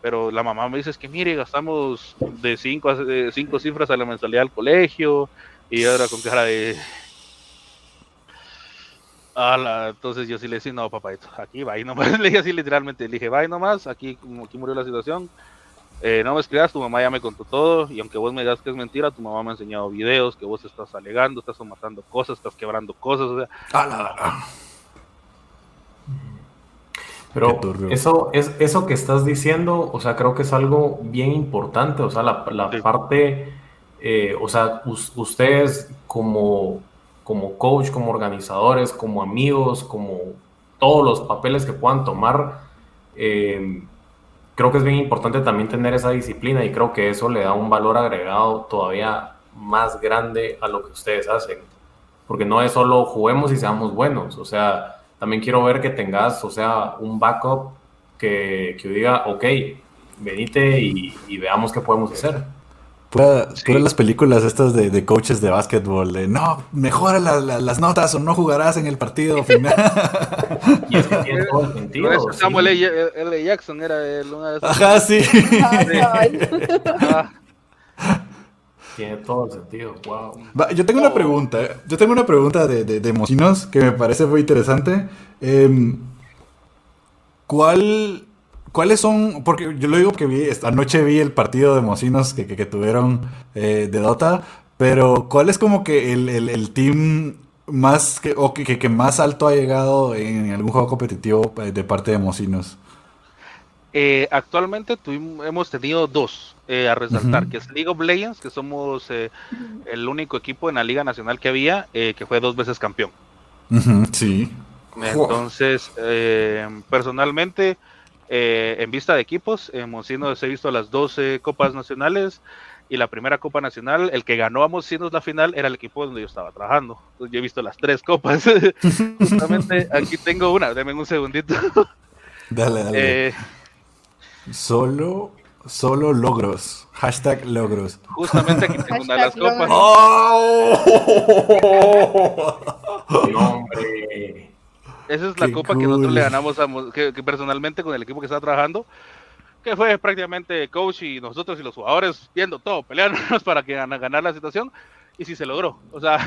Pero la mamá me dice es que mire, gastamos de cinco, de cinco cifras a la mensualidad del colegio y ahora con cara de entonces yo sí le dije, no, papá, aquí va y nomás. Le dije así literalmente, le dije, va y nomás, aquí, aquí murió la situación. Eh, no me escribas, tu mamá ya me contó todo. Y aunque vos me digas que es mentira, tu mamá me ha enseñado videos que vos estás alegando, estás matando cosas, estás quebrando cosas. O sea, Pero eso, es, eso que estás diciendo, o sea, creo que es algo bien importante. O sea, la, parte, eh, o sea, ustedes como como coach, como organizadores, como amigos, como todos los papeles que puedan tomar, eh, creo que es bien importante también tener esa disciplina y creo que eso le da un valor agregado todavía más grande a lo que ustedes hacen. Porque no es solo juguemos y seamos buenos, o sea, también quiero ver que tengas, o sea, un backup que, que diga, ok, venite y, y veamos qué podemos hacer. Pura, las películas estas de, coaches de básquetbol, de no, mejora las notas o no jugarás en el partido final. y es que tiene todo el sentido. Samuel L. Jackson era el, una de esas. Ajá, sí. tiene todo el sentido, wow. yo tengo una pregunta, yo tengo una pregunta de, de, de Mocinos que me parece muy interesante. Eh, ¿Cuál ¿Cuáles son? Porque yo lo digo que vi, anoche vi el partido de Mocinos que, que, tuvieron eh, de Dota, pero ¿cuál es como que el, el, team más o que, que, más alto ha llegado en algún juego competitivo eh, de parte de Mocinos? Eh, actualmente tuvimos, hemos tenido dos a resaltar, que es League of Legends, que somos el único equipo en la Liga Nacional que había, que fue dos veces campeón. sí. Entonces, personalmente, eh, en vista de equipos, en Mocinos he visto las 12 copas nacionales y la primera copa nacional, el que ganó a Mocinos la final era el equipo donde yo estaba trabajando. Entonces, yo he visto las tres copas. Justamente aquí tengo una, denme un segundito. dale, dale. Eh, solo, solo logros. Hashtag logros. Justamente aquí tengo una de las copas. ¡Oh! hombre! Esa es la copa que nosotros le ganamos a, que, personalmente con el equipo que estaba trabajando, que fue prácticamente coach y nosotros y los jugadores viendo todo, peleándonos para que ganar la situación y sí se logró. O sea,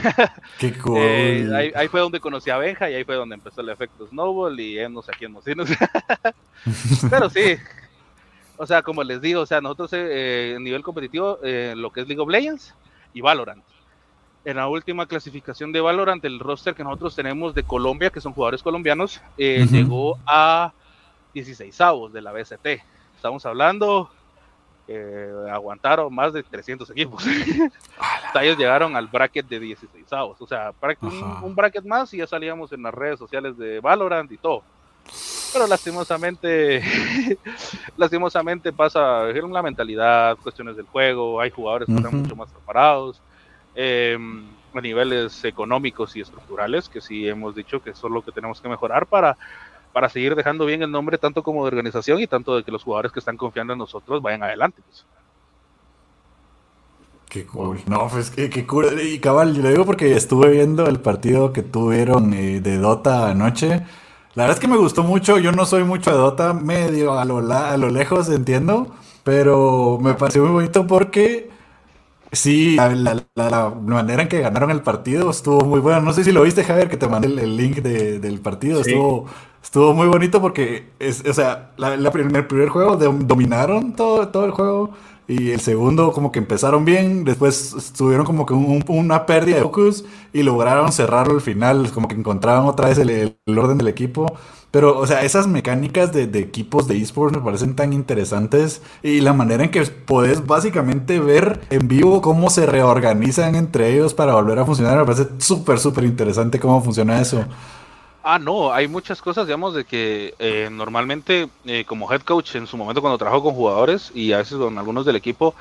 Qué cool. Eh, ahí, fue donde conocí a Benja y ahí fue donde empezó el efecto Snowball y él no sé quién nos Pero sí, o sea, como les digo, o sea, nosotros eh, en nivel competitivo, eh, lo que es League of Legends y Valorant en la última clasificación de Valorant, el roster que nosotros tenemos de Colombia, que son jugadores colombianos, eh, llegó a 16 avos de la BCT. Estamos hablando, eh, aguantaron más de 300 equipos. Ellos llegaron al bracket de 16 avos. O sea, un, bracket más y ya salíamos en las redes sociales de Valorant y todo. Pero lastimosamente, lastimosamente pasa, es la mentalidad, cuestiones del juego, hay jugadores que están mucho más preparados Em, a niveles económicos y estructurales, que sí hemos dicho que eso es lo que tenemos que mejorar para, para seguir dejando bien el nombre tanto como de organización y tanto de que los jugadores que están confiando en nosotros vayan adelante. Pues. Qué cool. No, pues qué, qué cool. Y cabal, yo lo digo porque estuve viendo el partido que tuvieron eh, de Dota anoche. La verdad es que me gustó mucho. Yo no soy mucho de Dota, medio a lo, a lo lejos, entiendo. Pero me pareció muy bonito porque Sí, la, manera en que ganaron el partido estuvo muy buena. No sé si lo viste, Javier, que te mandé el, link del partido. Estuvo, estuvo muy bonito porque, es, o sea, la, el primer juego dominaron todo, todo el juego y el segundo como que empezaron bien, después tuvieron como que una pérdida de focus y lograron cerrarlo al final, como que encontraban otra vez el orden del equipo. Pero, o sea, esas mecánicas de, equipos de esports me parecen tan interesantes y la manera en que podés básicamente ver en vivo cómo se reorganizan entre ellos para volver a funcionar, me parece súper, súper interesante cómo funciona eso. Ah, no, hay muchas cosas, digamos, de que eh, normalmente eh, como head coach en su momento cuando trabajo con jugadores y a veces con algunos del equipo,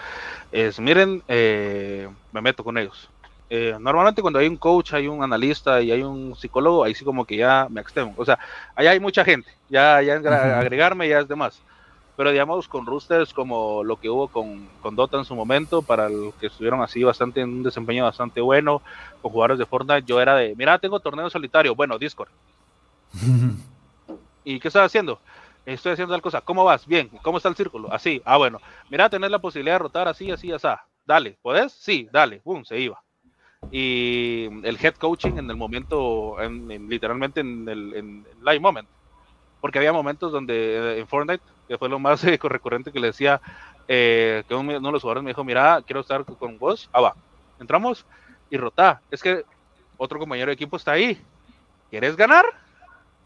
es, miren, eh, me meto con ellos. Eh, normalmente cuando hay un coach, hay un analista y hay un psicólogo, ahí sí como que ya me extemo. O sea, allá hay mucha gente, ya, ya agregarme ya es de más. Pero digamos con roosters como lo que hubo con, con Dota en su momento, para los que estuvieron así bastante en un desempeño bastante bueno, con jugadores de Fortnite, yo era de, mira, tengo torneo solitario, bueno, Discord. ¿Y qué estás haciendo? Estoy haciendo tal cosa. ¿Cómo vas? Bien. ¿Cómo está el círculo? Así. Ah, bueno. Mira, tener la posibilidad de rotar así, así, así. Dale. ¿Podés? Sí, dale. Boom, se iba y el head coaching en el momento, en, literalmente en el live moment. Porque había momentos donde eh, en Fortnite, que fue lo más eh, recurrente que le decía, eh, que uno de los jugadores me dijo, mira, quiero estar con vos, ah, va, entramos y rota. Es que otro compañero de equipo está ahí. ¿Quieres ganar?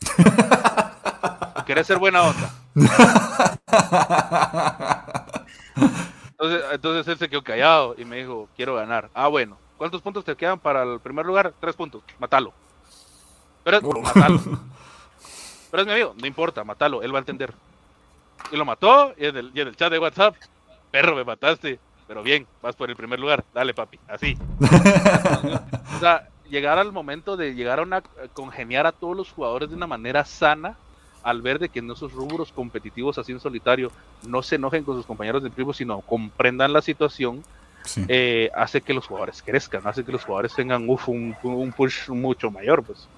¿Quieres ser buena onda? Entonces, entonces él se quedó callado y me dijo, quiero ganar. Ah, bueno, ¿Cuántos puntos te quedan para el primer lugar? Tres puntos. Matalo. Pero, matalo. Pero es mi amigo, no importa, matalo, él va a entender. Y lo mató, y en, el, chat de WhatsApp, perro, me mataste. Pero bien, vas por el primer lugar, dale papi, así. o sea, llegar al momento de llegar a una congeniar a todos los jugadores de una manera sana, al ver de que en esos rubros competitivos así en solitario no se enojen con sus compañeros de primo, sino comprendan la situación eh, hace que los jugadores crezcan, hace que los jugadores tengan un, push mucho mayor, pues.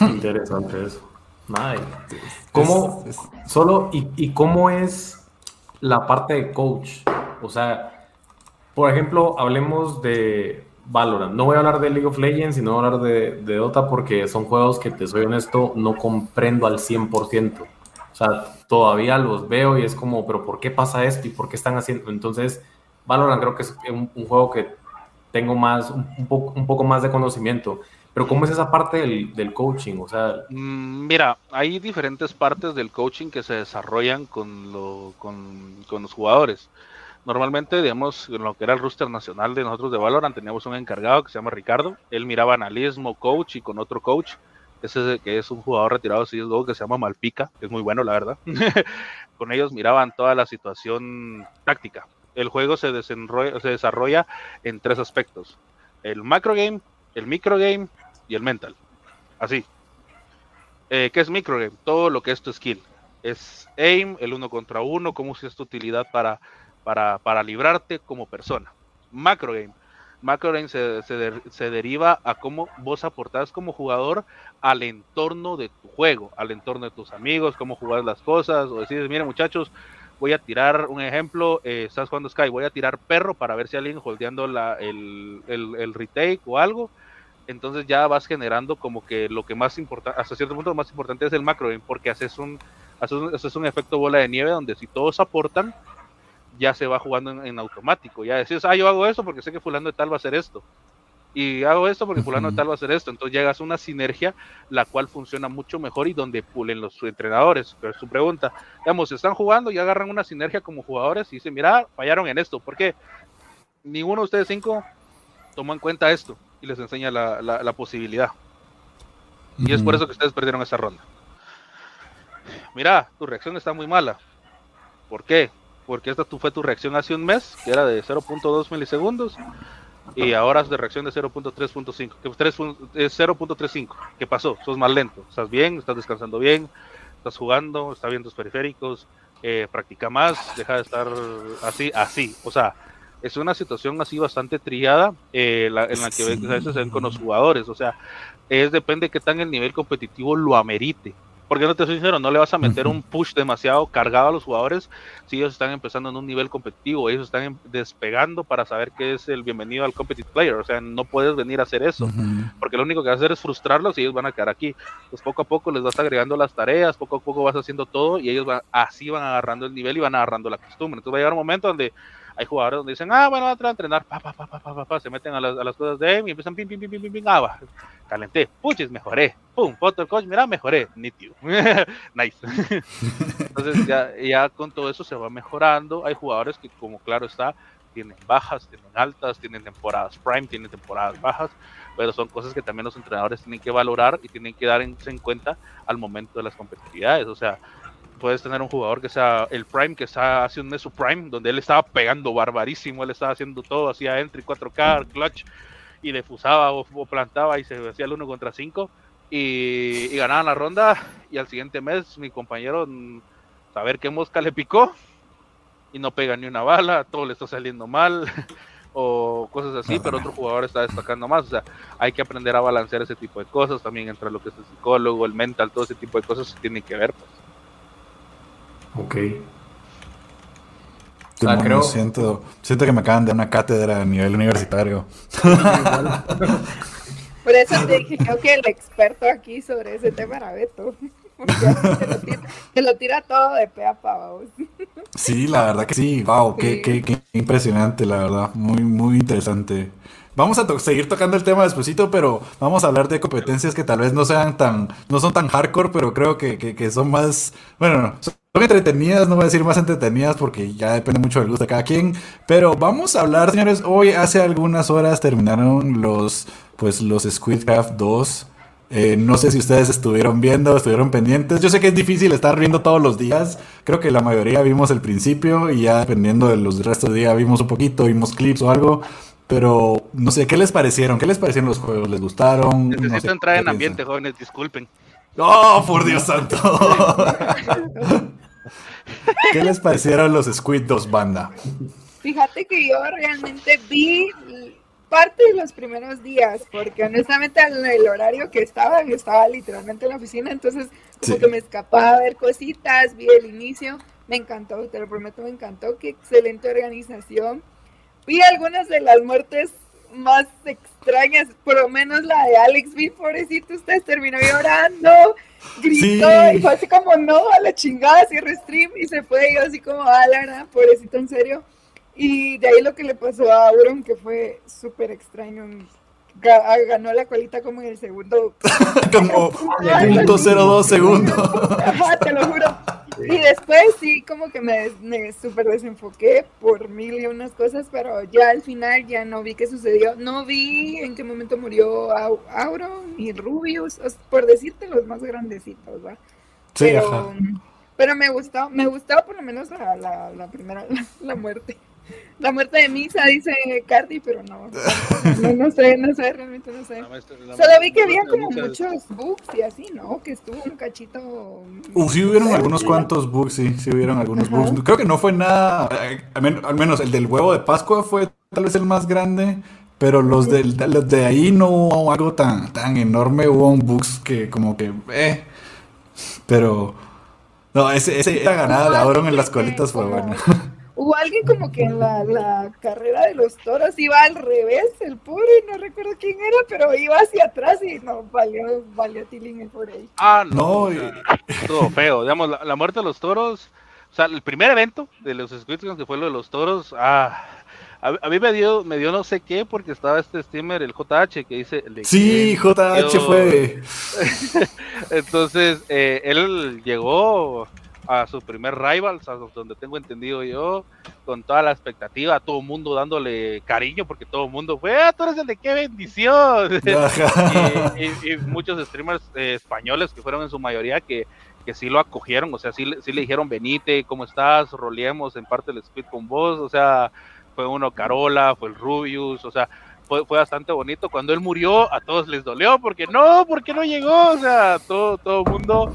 Interesante eso. ¿Cómo, solo, y, cómo es la parte de coach? O sea, por ejemplo, hablemos de Valorant. No voy a hablar de League of Legends, sino hablar de, de Dota porque son juegos que, te soy honesto, no comprendo al 100%. O sea, todavía los veo y es como, pero ¿por qué pasa esto y por qué están haciendo? Entonces, Valorant creo que es un, juego que tengo más, un, poco, más de conocimiento. Pero ¿cómo es esa parte del, coaching? O sea... Mm, mira, hay diferentes partes del coaching que se desarrollan con, lo, con los jugadores. Normalmente, digamos, en lo que era el roster nacional de nosotros de Valorant, teníamos un encargado que se llama Ricardo. Él miraba analismo, coach y con otro coach ese que es un jugador retirado de CSGO que se llama Malpica, que es muy bueno, la verdad. Con ellos miraban toda la situación táctica. El juego se, se desarrolla en tres aspectos: el macro game, el micro game y el mental. Así. Eh, ¿Qué es micro game? Todo lo que es tu skill. Es aim, el uno contra uno, cómo es tu utilidad para, para, para librarte como persona. Macro game Macro se, se, deriva a cómo vos aportás como jugador al entorno de tu juego, al entorno de tus amigos, cómo jugás las cosas, o decir, miren muchachos, voy a tirar un ejemplo, eh, estás jugando Sky, voy a tirar perro para ver si alguien holdeando la, el, el, retake o algo, entonces ya vas generando como que lo que más importante, hasta cierto punto lo más importante es el macro, porque haces un, haces un, haces un efecto bola de nieve donde si todos aportan, ya se va jugando en, automático. Ya decís, ah, yo hago esto porque sé que fulano de tal va a hacer esto. Y hago esto porque fulano de tal va a hacer esto. Entonces llegas a una sinergia la cual funciona mucho mejor y donde pulen los entrenadores. Pero es su pregunta. Digamos, están jugando y agarran una sinergia como jugadores y dicen, mira, fallaron en esto. ¿Por qué? Ninguno de ustedes cinco tomó en cuenta esto y les enseña la, la, posibilidad. Y es por eso que ustedes perdieron esa ronda. Mira, tu reacción está muy mala. ¿Por qué? Porque esta fue tu reacción hace un mes, que era de 0.2 milisegundos, y ahora es de reacción de 0.3.5, que es 0.35. ¿Qué pasó? Sos más lento, estás bien, estás descansando bien, estás jugando, estás viendo tus periféricos, eh, practica más, deja de estar así, así. O sea, es una situación así bastante triada eh, en la que a veces se ven con los jugadores. O sea, es depende de qué tan el nivel competitivo lo amerite porque no te soy sincero, no le vas a meter un push demasiado cargado a los jugadores si ellos están empezando en un nivel competitivo, ellos están em, despegando para saber qué es el bienvenido al competitive player, o sea, no puedes venir a hacer eso, porque lo único que vas a hacer es frustrarlos y ellos van a quedar aquí. Pues poco a poco les vas agregando las tareas, poco a poco vas haciendo todo y ellos van, así van agarrando el nivel y van agarrando la costumbre. Entonces va a llegar un momento donde hay jugadores donde dicen, ah, bueno, voy a entrenar, pa, pa, pa, pa, pa, pa, se meten a las, a las cosas de él y empiezan pim, pim, pim, pim, pim, pim, ah, calenté, puches, mejoré, pum, foto coach, mira, mejoré, nítido, nice. Entonces ya, ya con todo eso se va mejorando, hay jugadores que como claro está, tienen bajas, tienen altas, tienen temporadas prime, tienen temporadas bajas, pero son cosas que también los entrenadores tienen que valorar y tienen que dar en, en cuenta al momento de las competitividades, o sea, puedes tener un jugador que sea el Prime, que está haciendo su Prime, donde él estaba pegando barbarísimo, él estaba haciendo todo, hacía entry 4K, clutch, y defusaba o, plantaba y se hacía el uno contra 5 y, y, ganaban la ronda y al siguiente mes mi compañero a ver qué mosca le picó y no pega ni una bala, todo le está saliendo mal o cosas así, pero otro jugador está destacando más, o sea, hay que aprender a balancear ese tipo de cosas, también entre lo que es el psicólogo, el mental, todo ese tipo de cosas se tienen que ver. Pues. Ok. Ah, creo... siento, siento que me acaban de dar una cátedra a nivel universitario. Por eso te dije, creo que el experto aquí sobre ese tema era Beto. Te lo, tira, todo de pe a pa, Sí, la verdad que sí. Wow, Qué, qué, qué, impresionante, la verdad. Muy, muy interesante. Vamos a seguir tocando el tema despuesito, pero vamos a hablar de competencias que tal vez no sean tan, no son tan hardcore, pero creo que, que son más, bueno, son entretenidas, no voy a decir más entretenidas porque ya depende mucho del gusto de cada quien. Pero vamos a hablar, señores. Hoy, hace algunas horas, terminaron los pues los Squidcraft 2. Eh, no sé si ustedes estuvieron viendo, estuvieron pendientes. Yo sé que es difícil estar viendo todos los días. Creo que la mayoría vimos el principio y ya dependiendo de los restos del día vimos un poquito, vimos clips o algo. Pero no sé, ¿qué les parecieron? ¿Qué les parecieron los juegos? ¿Les gustaron? Necesito entrar en ambiente, jóvenes, disculpen. ¡Oh, por Dios santo! ¿Qué les parecieron los Squid 2 banda? Fíjate que yo realmente vi parte de los primeros días, porque honestamente en el horario que estaba, yo estaba literalmente en la oficina, entonces como que me escapaba a ver cositas, vi el inicio, me encantó, te lo prometo, me encantó, qué excelente organización. Vi algunas de las muertes más extrañas, por lo menos la de Alex B, pobrecito, usted terminó llorando, gritó y fue así como, no, a la chingada, cierre stream y se fue, yo así como, ah, Lara, pobrecito, en serio y de ahí lo que le pasó a Auron, que fue súper extraño. Ah, ganó la colita como en el segundo. como punto cero dos segundos. Ajá, te lo juro. Y después sí, como que me, me súper desenfoqué por mil y unas cosas, pero ya al final ya no vi qué sucedió. No vi en qué momento murió Auron y Rubius, por decirte los más grandecitos, ¿va? Sí, pero, pero me gustó, me gustó por lo menos la, la, la primera, la muerte. La muerte de Misa, dice Cardi, pero no, no, sé, no sé, realmente no sé. Solo vi que había como muchos bugs y así, ¿no? Que estuvo un cachito... Uh, sí hubieron algunos cuantos bugs, sí, sí hubieron algunos bugs. Creo que no fue nada, eh, al menos el del huevo de Pascua fue tal vez el más grande, pero los, del, los de ahí no hubo algo tan, tan enorme, hubo un bugs que como que, eh, pero... No, ese, esa ganada de Auron en las colitas fue buena. Hubo alguien como que en la, carrera de los toros iba al revés, el pobre, no recuerdo quién era, pero iba hacia atrás y no, valió, valió Tilín por ahí. Ah, no, todo feo. Digamos, la, muerte de los toros, o sea, el primer evento de los Squid que fue lo de los toros, ah, a, mí me dio, me dio no sé qué porque estaba este streamer, el JH, que dice... Sí, JH fue. Entonces, eh, él llegó a su primer Rivals, a donde tengo entendido yo, con toda la expectativa, todo el mundo dándole cariño, porque todo el mundo fue, ah, tú eres el de qué bendición. y, muchos streamers eh, españoles, que fueron en su mayoría, que, que sí lo acogieron, o sea, sí, sí le dijeron, venite, ¿cómo estás? Roleemos en parte del speed con vos, o sea, fue uno Carola, fue el Rubius, o sea, fue, fue, bastante bonito. Cuando él murió, a todos les dolió, porque no, porque no llegó, o sea, todo, todo mundo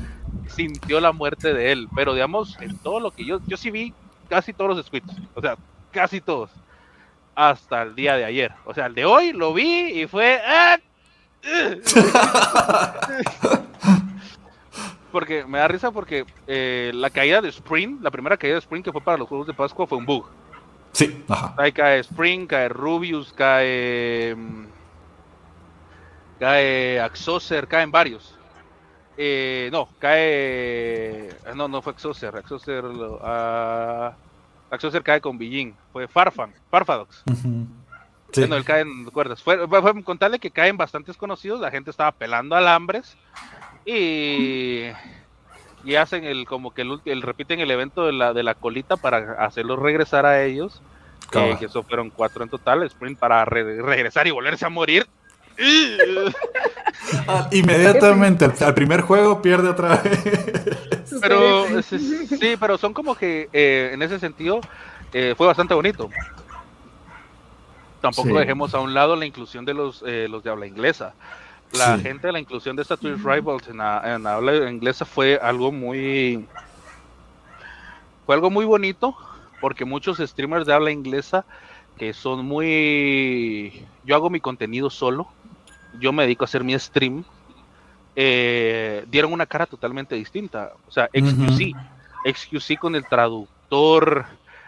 sintió la muerte de él, pero digamos, en todo lo que yo, yo sí vi casi todos los squids, o sea, casi todos, hasta el día de ayer, o sea, el de hoy lo vi y fue... ¡ah! porque me da risa porque eh, la caída de Spring, la primera caída de Spring que fue para los Juegos de Pascua fue un bug. Sí, ajá. Ahí cae Spring, cae Rubius, cae... Cae Axoser, caen varios. Eh, no, cae. No, no fue Exocer. Exocer, uh, Exocer cae con Billin. Fue Farfan, Farfadox. sí. No, él cae en cuerdas. Fue, fue, contarle que caen bastantes conocidos. La gente estaba pelando alambres. Y. Y hacen el como que el, repiten el evento de la, de la colita para hacerlos regresar a ellos. Eh, que eso fueron cuatro en total. Sprint para regresar y volverse a morir. Inmediatamente al, primer juego pierde otra vez. Pero sí, pero son como que eh, en ese sentido eh, fue bastante bonito. Tampoco dejemos a un lado la inclusión de los, eh, los de habla inglesa. La gente, la inclusión de esta Twitch Rivals en, en habla inglesa fue algo muy. Fue algo muy bonito porque muchos streamers de habla inglesa que son muy... Yo hago mi contenido solo, yo me dedico a hacer mi stream, eh, dieron una cara totalmente distinta. O sea, XQC, XQC con el traductor.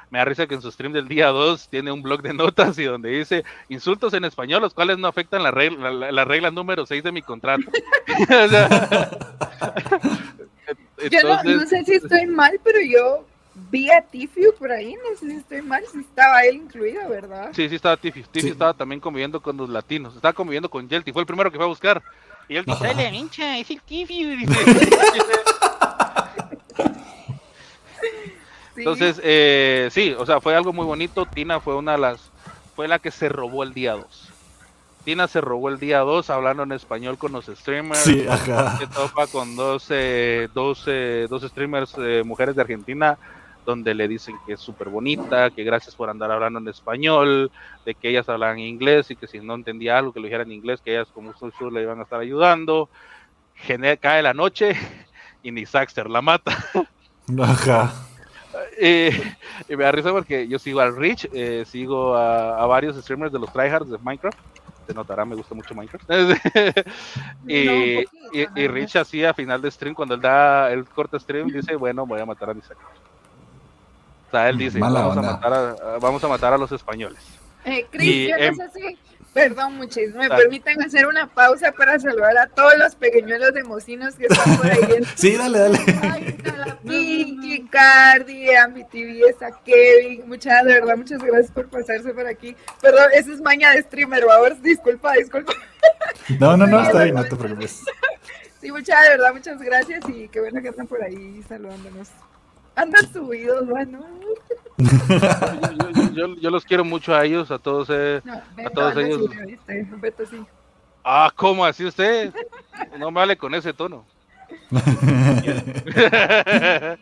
Me da risa que en su stream del día 2 tiene un blog de notas y donde dice insultos en español, los cuales no afectan la regla, la, regla número 6 de mi contrato. yo no sé si estoy mal, pero yo vi a Tiffy por ahí, no sé si estoy mal, si estaba él incluido, ¿verdad? Sí, sí estaba Tiffy. Tiffy estaba también conviviendo con los latinos, estaba conviviendo con Yelty, fue el primero que fue a buscar. Y él dice, le hincha, es el Tiffy. Entonces, eh, sí, o sea, fue algo muy bonito. Tina fue una de las, fue la que se robó el día 2. Tina se robó el día 2 hablando en español con los streamers. Sí, ajá. Se topa con dos, eh, dos, dos streamers eh, mujeres de Argentina donde le dicen que es súper bonita, que gracias por andar hablando en español, de que ellas hablan inglés y que si no entendía algo que lo dijera en inglés, que ellas como soy le iban a estar ayudando. cae la noche y ni Saxter la mata. Ajá. Y me da risa porque yo sigo al Rich, eh, sigo a, varios streamers de los tryhards de Minecraft. Se notará, me gusta mucho Minecraft. y, y, Rich así a final de stream, cuando él da el corte stream, dice, bueno, voy a matar a mi Saxter él dice, vamos a, matar a, vamos a, matar a, los españoles. Eh, Cris, yo no sé si, perdón muchísimo, me permiten hacer una pausa para saludar a todos los pequeñuelos de mocinos que están por ahí. sí, dale, dale. Ay, a Pinky, Cardi, a mi Kevin, muchas, de verdad, muchas gracias por pasarse por aquí. Perdón, eso es maña de streamer, favor, disculpa, disculpa. No, no, no, está bien, no te preocupes. Sí, muchas, de verdad, muchas gracias y qué bueno que están por ahí saludándonos. Andan subidos, bueno. yo, yo, los quiero mucho a ellos, a todos, eh, a todos ellos. Ah, ¿cómo así usted? No me vale con ese tono.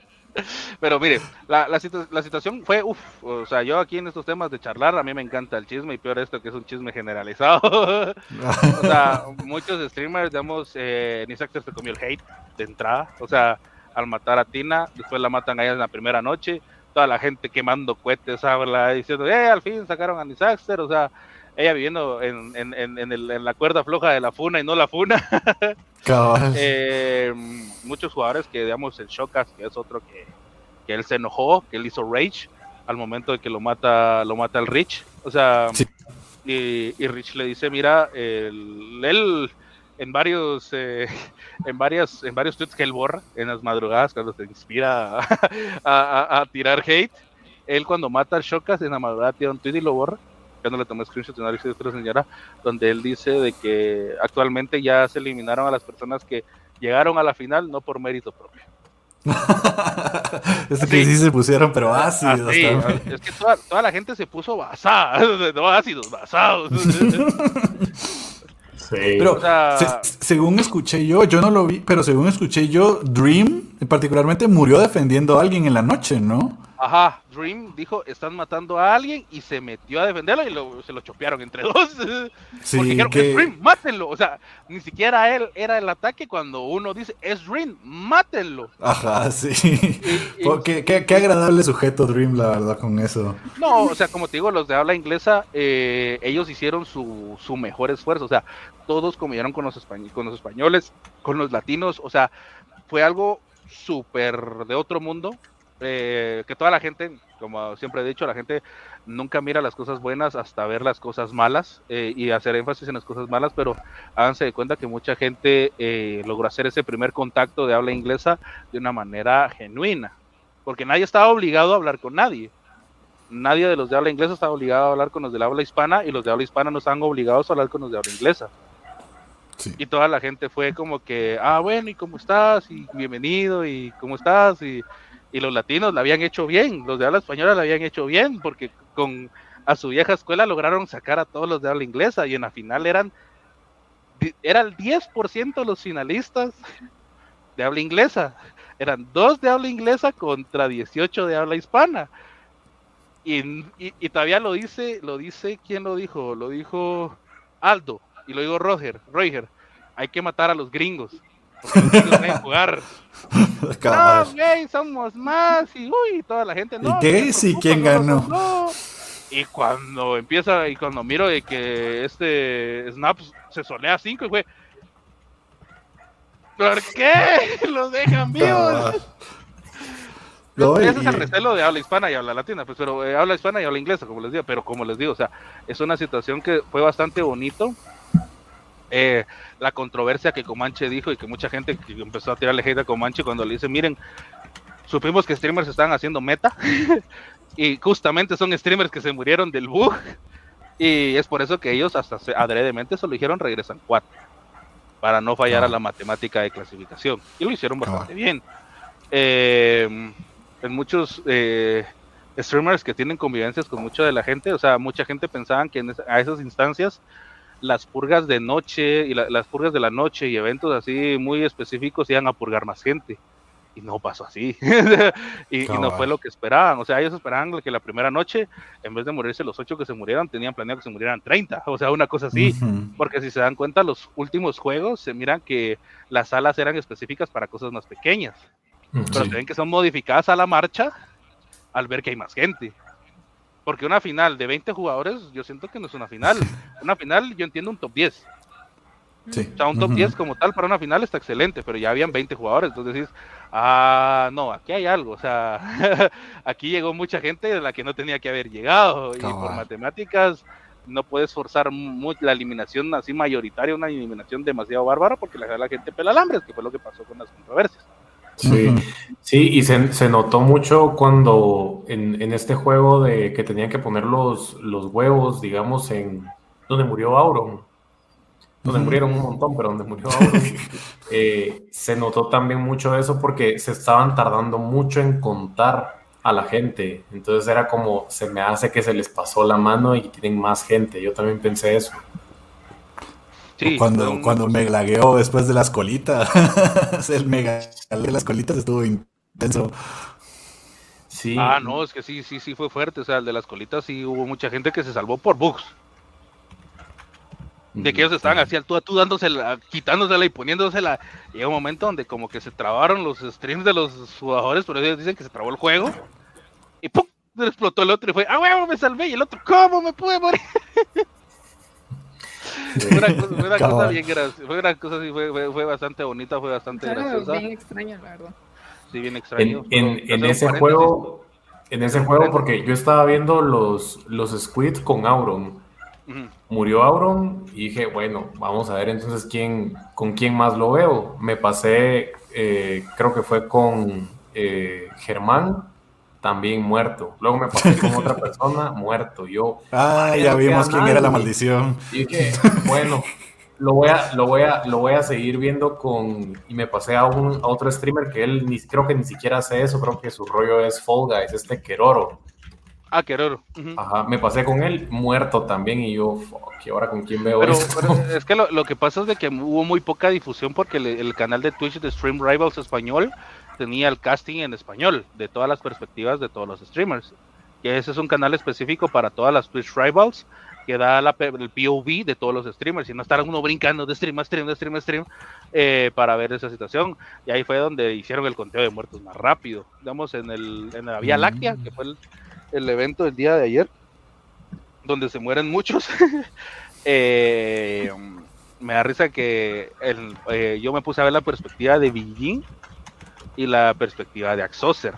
Pero mire, la, la, la, situación fue, uff, o sea, yo aquí en estos temas de charlar, a mí me encanta el chisme y peor esto que es un chisme generalizado. o sea, muchos streamers, digamos, eh, Nisactor se comió el hate de entrada, o sea, al matar a Tina, después la matan a ella en la primera noche, toda la gente quemando cohetes, habla diciendo, eh, al fin sacaron a Nisaxter, o sea, ella viviendo en, en, en, el, en, la cuerda floja de la funa y no la funa. eh, muchos jugadores que, digamos, el Shokas, que es otro que, que, él se enojó, que él hizo rage al momento de que lo mata, lo mata el Rich, o sea, y, y, Rich le dice, mira, el, él en varios eh, en varias en varios tweets que él borra en las madrugadas cuando se inspira a, tirar hate él cuando mata al Shokas en la madrugada tira un tweet y lo borra cuando le tomé screenshot de una señora donde él dice de que actualmente ya se eliminaron a las personas que llegaron a la final no por mérito propio es que sí. se pusieron, pero ácidos. Ah, es que toda, toda, la gente se puso basada, no ácidos, basados. Pero según escuché yo, yo no lo vi, pero según escuché yo, Dream particularmente murió defendiendo a alguien en la noche, ¿no? Ajá, Dream dijo, están matando a alguien y se metió a defenderlo y se lo chopearon entre dos. Sí, Porque dijeron, que... es Dream, mátenlo. O sea, ni siquiera él era el ataque cuando uno dice, es Dream, mátenlo. Ajá, sí. qué, qué, agradable sujeto Dream, la verdad, con eso. No, o sea, como te digo, los de habla inglesa, eh, ellos hicieron su, su mejor esfuerzo. O sea, todos comieron con los, con los españoles, con los latinos. O sea, fue algo súper de otro mundo eh, que toda la gente, como siempre he dicho, la gente nunca mira las cosas buenas hasta ver las cosas malas eh, y hacer énfasis en las cosas malas, pero háganse de cuenta que mucha gente eh, logró hacer ese primer contacto de habla inglesa de una manera genuina, porque nadie estaba obligado a hablar con nadie. Nadie de los de habla inglesa estaba obligado a hablar con los de habla hispana y los de habla hispana no estaban obligados a hablar con los de habla inglesa. Y toda la gente fue como que, ah, bueno, ¿y cómo estás? Y bienvenido, ¿y cómo estás? Y y los latinos la habían hecho bien, los de habla española la habían hecho bien, porque con a su vieja escuela lograron sacar a todos los de habla inglesa y en la final eran era el 10% de los finalistas de habla inglesa. Eran dos de habla inglesa contra 18 de habla hispana. Y, todavía lo dice, lo dice, ¿quién lo dijo? Lo dijo Aldo y lo dijo Roger, Roger. Hay que matar a los gringos. Van jugar. no, güey, somos más. Y uy, toda la gente. No, ¿Y qué? ¿Sí? ¿Quién ganó? Y cuando empieza, y cuando miro de que este Snap se solea 5, güey. ¿Por qué? Los dejan vivos. No, ese es el recelo de habla hispana y habla latina, pues, pero eh, habla hispana y habla inglesa, como les digo, pero como les digo, o sea, es una situación que fue bastante bonito. Eh, la controversia que Comanche dijo y que mucha gente empezó a tirarle hate a Comanche cuando le dice, miren, supimos que streamers estaban haciendo meta y justamente son streamers que se murieron del bug y es por eso que ellos hasta adredemente solo dijeron regresan cuatro para no fallar a ah. la matemática de clasificación y lo hicieron bastante ah. bien. Eh, en muchos eh, streamers que tienen convivencias con mucha de la gente, o sea, mucha gente pensaban que en a esas instancias las purgas de noche y las purgas de la noche y eventos así muy específicos iban a purgar más gente. Y no pasó así. y, no fue lo que esperaban. O sea, ellos esperaban que la primera noche, en vez de morirse los ocho que se murieran, tenían planeado que se murieran 30. O sea, una cosa así. Porque si se dan cuenta, los últimos juegos se miran que las salas eran específicas para cosas más pequeñas. Pero se ven que son modificadas a la marcha al ver que hay más gente. Porque una final de 20 jugadores, yo siento que no es una final. Una final, yo entiendo un top 10. O sea, un top 10 como tal para una final está excelente, pero ya habían 20 jugadores. Entonces decís, ah, no, aquí hay algo. O sea, aquí llegó mucha gente de la que no tenía que haber llegado. Y por matemáticas no puedes forzar la eliminación así mayoritaria, una eliminación demasiado bárbara, porque la, la gente pela alambres, que fue lo que pasó con las controversias. Sí, sí, y se, notó mucho cuando en, este juego de que tenían que poner los, los huevos, digamos, en donde murió Auron, donde murieron un montón, pero donde murió Auron, eh, se notó también mucho eso porque se estaban tardando mucho en contar a la gente. Entonces era como, se me hace que se les pasó la mano y tienen más gente. Yo también pensé eso cuando, cuando me lagueó después de las colitas. el mega de las colitas estuvo intenso. Sí. Ah, no, es que sí, sí, sí fue fuerte. O sea, el de las colitas sí hubo mucha gente que se salvó por bugs. De que ellos estaban así al tú a tú dándosela, quitándosela y poniéndosela. Llega un momento donde como que se trabaron los streams de los jugadores, pero ellos dicen que se trabó el juego. Y ¡pum! Explotó el otro y fue, ¡ah, huevo, me salvé! Y el otro, ¿cómo me pude morir? Fue una cosa, bien graciosa, fue una cosa así, fue, fue, bastante bonita, fue bastante graciosa. bien extraño, la verdad. Sí, bien extraño. En, en, ese juego, en ese juego, porque yo estaba viendo los, los squids con Auron. Murió Auron y dije, bueno, vamos a ver entonces quién, con quién más lo veo. Me pasé, eh, creo que fue con eh, Germán también muerto. Luego me pasé con otra persona, muerto. Yo. Ah, ya vimos quién era la maldición. Y dije, bueno, lo voy a, lo voy a, lo voy a seguir viendo con. Y me pasé a un a otro streamer que él ni, creo que ni siquiera hace eso, creo que su rollo es Fall Guys, este Keroro. Ah, Keroro. Ajá, me pasé con él muerto también y yo, fuck, ¿y ahora con quién veo pero, es que lo, que pasa es de que hubo muy poca difusión porque el canal de Twitch de Stream Rivals español tenía el casting en español de todas las perspectivas de todos los streamers. Que ese es un canal específico para todas las Twitch Rivals que da la, el POV de todos los streamers y no estar uno brincando de stream a stream, de stream a stream eh, para ver esa situación. Y ahí fue donde hicieron el conteo de muertos más rápido. Digamos, en, el, en la Vía Láctea, que fue el, evento del día de ayer, donde se mueren muchos. Eh, me da risa que el, eh, yo me puse a ver la perspectiva de Beijing y la perspectiva de Axoser.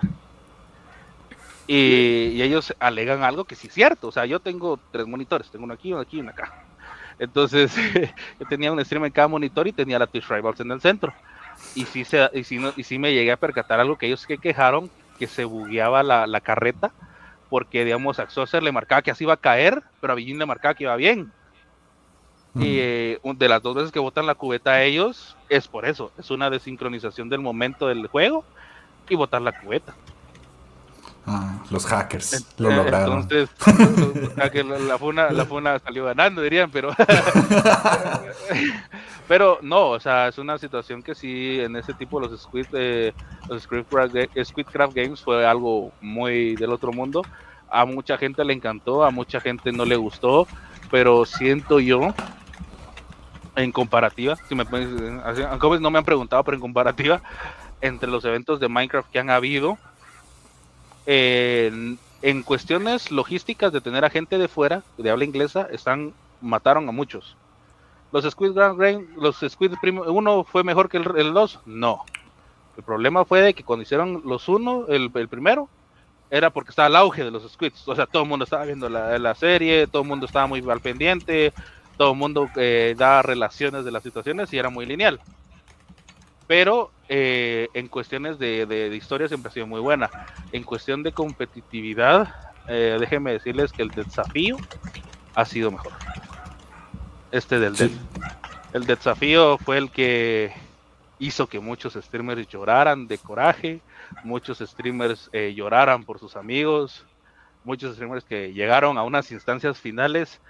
Y, ellos alegan algo que sí es cierto. O sea, yo tengo tres monitores, tengo uno aquí, uno aquí y uno acá. Entonces, yo tenía un stream en cada monitor y tenía la Twitch Rivals en el centro. Y sí, se, y sí, y sí me llegué a percatar algo que ellos que quejaron, que se bugueaba la, la carreta, porque, digamos, Axoser le marcaba que así iba a caer, pero a Villín le marcaba que iba bien. Y eh, de las dos veces que botan la cubeta a ellos, es por eso. Es una desincronización del momento del juego y botar la cubeta. Ah. los hackers lo lograron. Entonces, la, funa, la funa salió ganando, dirían, pero. pero no, o sea, es una situación que sí, en ese tipo, los Squid, eh, los Squidcraft Games fue algo muy del otro mundo. A mucha gente le encantó, a mucha gente no le gustó, pero siento yo en comparativa, si me no me han preguntado, pero en comparativa entre los eventos de Minecraft que han habido, en, cuestiones logísticas de tener a gente de fuera, de habla inglesa, están mataron a muchos. Los Squid Game, los Squid uno fue mejor que el, dos, no. El problema fue de que cuando hicieron los uno, el, primero, era porque estaba el auge de los Squids. O sea, todo el mundo estaba viendo la, la serie, todo el mundo estaba muy al pendiente, todo el mundo eh, da relaciones de las situaciones y era muy lineal. Pero eh, en cuestiones de, de, historia siempre ha sido muy buena. En cuestión de competitividad, eh, déjenme decirles que el desafío ha sido mejor. Este del El desafío fue el que hizo que muchos streamers lloraran de coraje, muchos streamers eh, lloraran por sus amigos, muchos streamers que llegaron a unas instancias finales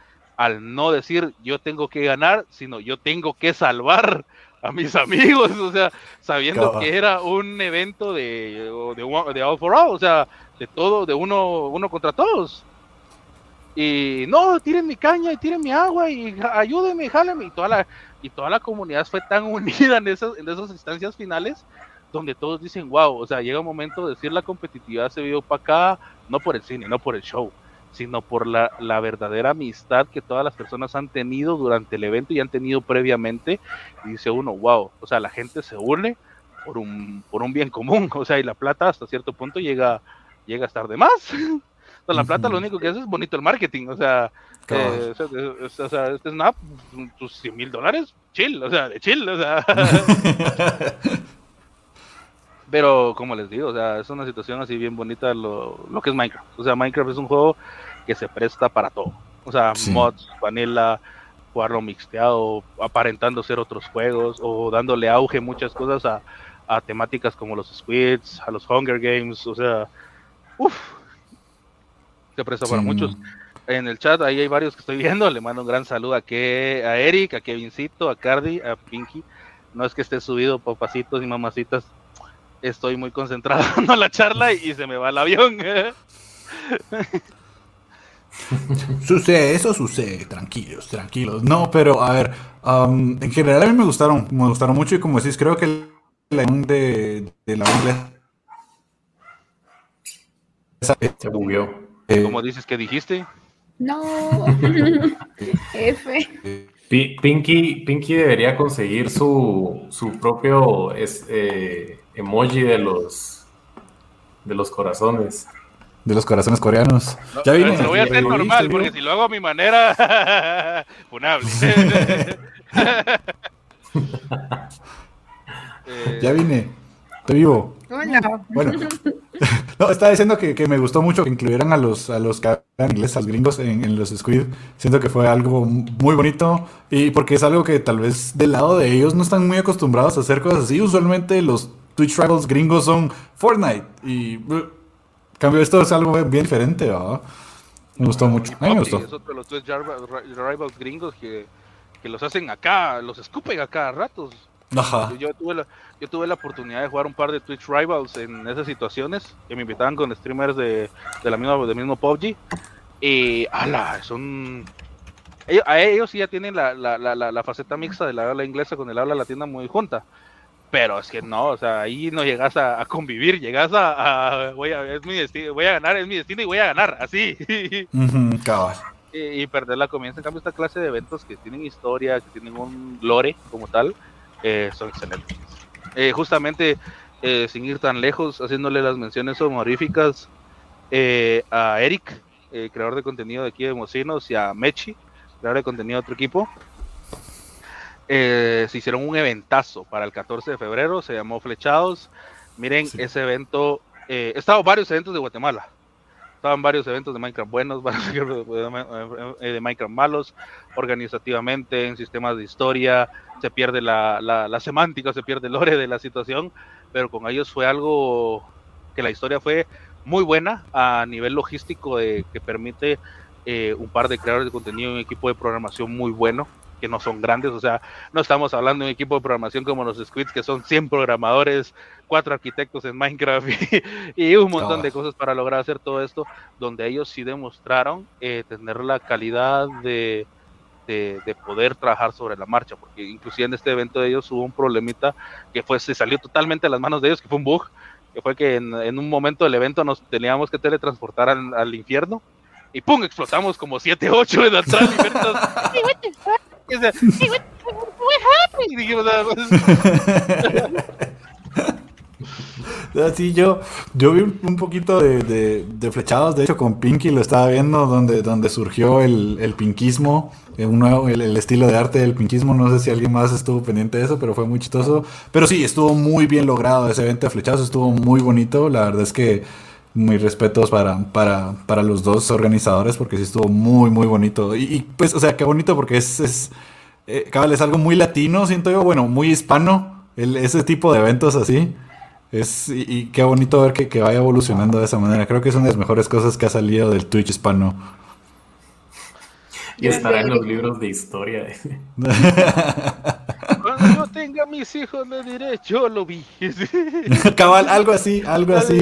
al no decir yo tengo que ganar, sino yo tengo que salvar a mis amigos, o sea, sabiendo que era un evento de, de, de, all for all, o sea, de todo, de uno, uno contra todos. Y no, tiren mi caña y tiren mi agua y ayúdenme, jálenme. Y toda la, y toda la comunidad fue tan unida en esas, en esas instancias finales donde todos dicen, wow, o sea, llega un momento de decir la competitividad se vio para acá, no por el cine, no por el show, sino por la, la, verdadera amistad que todas las personas han tenido durante el evento y han tenido previamente. Y dice uno, wow, o sea, la gente se une por un, por un bien común, o sea, y la plata hasta cierto punto llega, llega a estar de más. O la plata lo único que hace es bonito el marketing, o sea, eh, o, sea, este es nada, tus 100 mil dólares, chill, o sea, de chill, o sea. Pero como les digo, o sea, es una situación así bien bonita lo, lo, que es Minecraft. O sea, Minecraft es un juego que se presta para todo. O sea, mods, vanilla, jugarlo mixteado, aparentando ser otros juegos o dándole auge muchas cosas a, a temáticas como los Squids, a los Hunger Games, o sea, uff, se presta para muchos. En el chat ahí hay varios que estoy viendo, le mando un gran saludo a, que, a Eric, a Kevincito, a Cardi, a Pinky. No es que esté subido, papacitos y mamacitas, estoy muy concentrado en la charla y, se me va el avión. sucede, eso sucede, tranquilos, tranquilos. No, pero a ver, en general a mí me gustaron, me gustaron mucho y como decís, creo que la de, de la inglesa se bugueó. Eh, ¿Cómo dices que dijiste? No, F. Pinky, Pinky debería conseguir su, su propio es, eh, emoji de los de los corazones. De los corazones coreanos. ya vine. Lo voy a hacer normal, porque si lo hago a mi manera, funable. ya vine. Estoy vivo. Bueno, no, estaba diciendo que, que, me gustó mucho que incluyeran a los, a los que hablan inglés, a los gringos en, en, los Squid. Siento que fue algo muy bonito y porque es algo que tal vez del lado de ellos no están muy acostumbrados a hacer cosas así. Usualmente los Twitch Rivals gringos son Fortnite. Y uh, cambio, esto es algo bien diferente, ¿verdad? Me gustó mucho. A mí me gustó. Es otro de los Twitch Rivals gringos que, que los hacen acá, los escupen acá a ratos. Ajá. Yo, tuve la, yo tuve la oportunidad de jugar un par de Twitch Rivals en esas situaciones que me invitaban con streamers de, de la misma, del mismo PUBG. Y, ala, son. Ellos, a ellos sí ya tienen la, la, la, la faceta mixta de la habla inglesa con el habla latina muy junta pero es que no, o sea, ahí no llegas a, convivir, llegas a, voy a, es mi destino, voy a ganar, es mi destino y voy a ganar, así. y, perder la comienza. En cambio, esta clase de eventos que tienen historia, que tienen un lore como tal, eh, son excelentes. Eh, justamente, eh, sin ir tan lejos, haciéndole las menciones honoríficas a Eric, creador de contenido de aquí de Mocinos, y a Mechi, creador de contenido de otro equipo, eh, se hicieron un eventazo para el 14 de febrero, se llamó Flechados. Miren, ese evento, eh, estado varios eventos de Guatemala. Estaban varios eventos de Minecraft buenos, varios de Minecraft malos, organizativamente, en sistemas de historia, se pierde la, la, semántica, se pierde el lore de la situación, pero con ellos fue algo que la historia fue muy buena a nivel logístico de, que permite eh, un par de creadores de contenido y un equipo de programación muy bueno que no son grandes, o sea, no estamos hablando de un equipo de programación como los Squids, que son 100 programadores, cuatro arquitectos en Minecraft y, un montón de cosas para lograr hacer todo esto, donde ellos sí demostraron eh, tener la calidad de, de, poder trabajar sobre la marcha, porque inclusive en este evento de ellos hubo un problemita que fue, se salió totalmente a las manos de ellos, que fue un bug, que fue que en, un momento del evento nos teníamos que teletransportar al, al infierno y ¡pum! explotamos como 7, 8 en atrás y Sí, yo, yo vi un poquito de, de, flechados, de hecho con Pinky lo estaba viendo, donde, donde surgió el, el pinkismo, eh, un nuevo, el, estilo de arte del pinkismo, no sé si alguien más estuvo pendiente de eso, pero fue muy chistoso. Pero sí, estuvo muy bien logrado ese evento de flechados, estuvo muy bonito, la verdad es que muy respetos para, para, para los dos organizadores porque sí estuvo muy, muy bonito. Y, pues, o sea, qué bonito porque es, es, eh, es algo muy latino, siento yo, bueno, muy hispano, el, ese tipo de eventos así. Es, y, qué bonito ver que, que, vaya evolucionando de esa manera. Creo que es una de las mejores cosas que ha salido del Twitch hispano. Y estará en los libros de historia. Cuando yo tenga mis hijos le diré, yo lo vi. Cabal, algo así, algo así.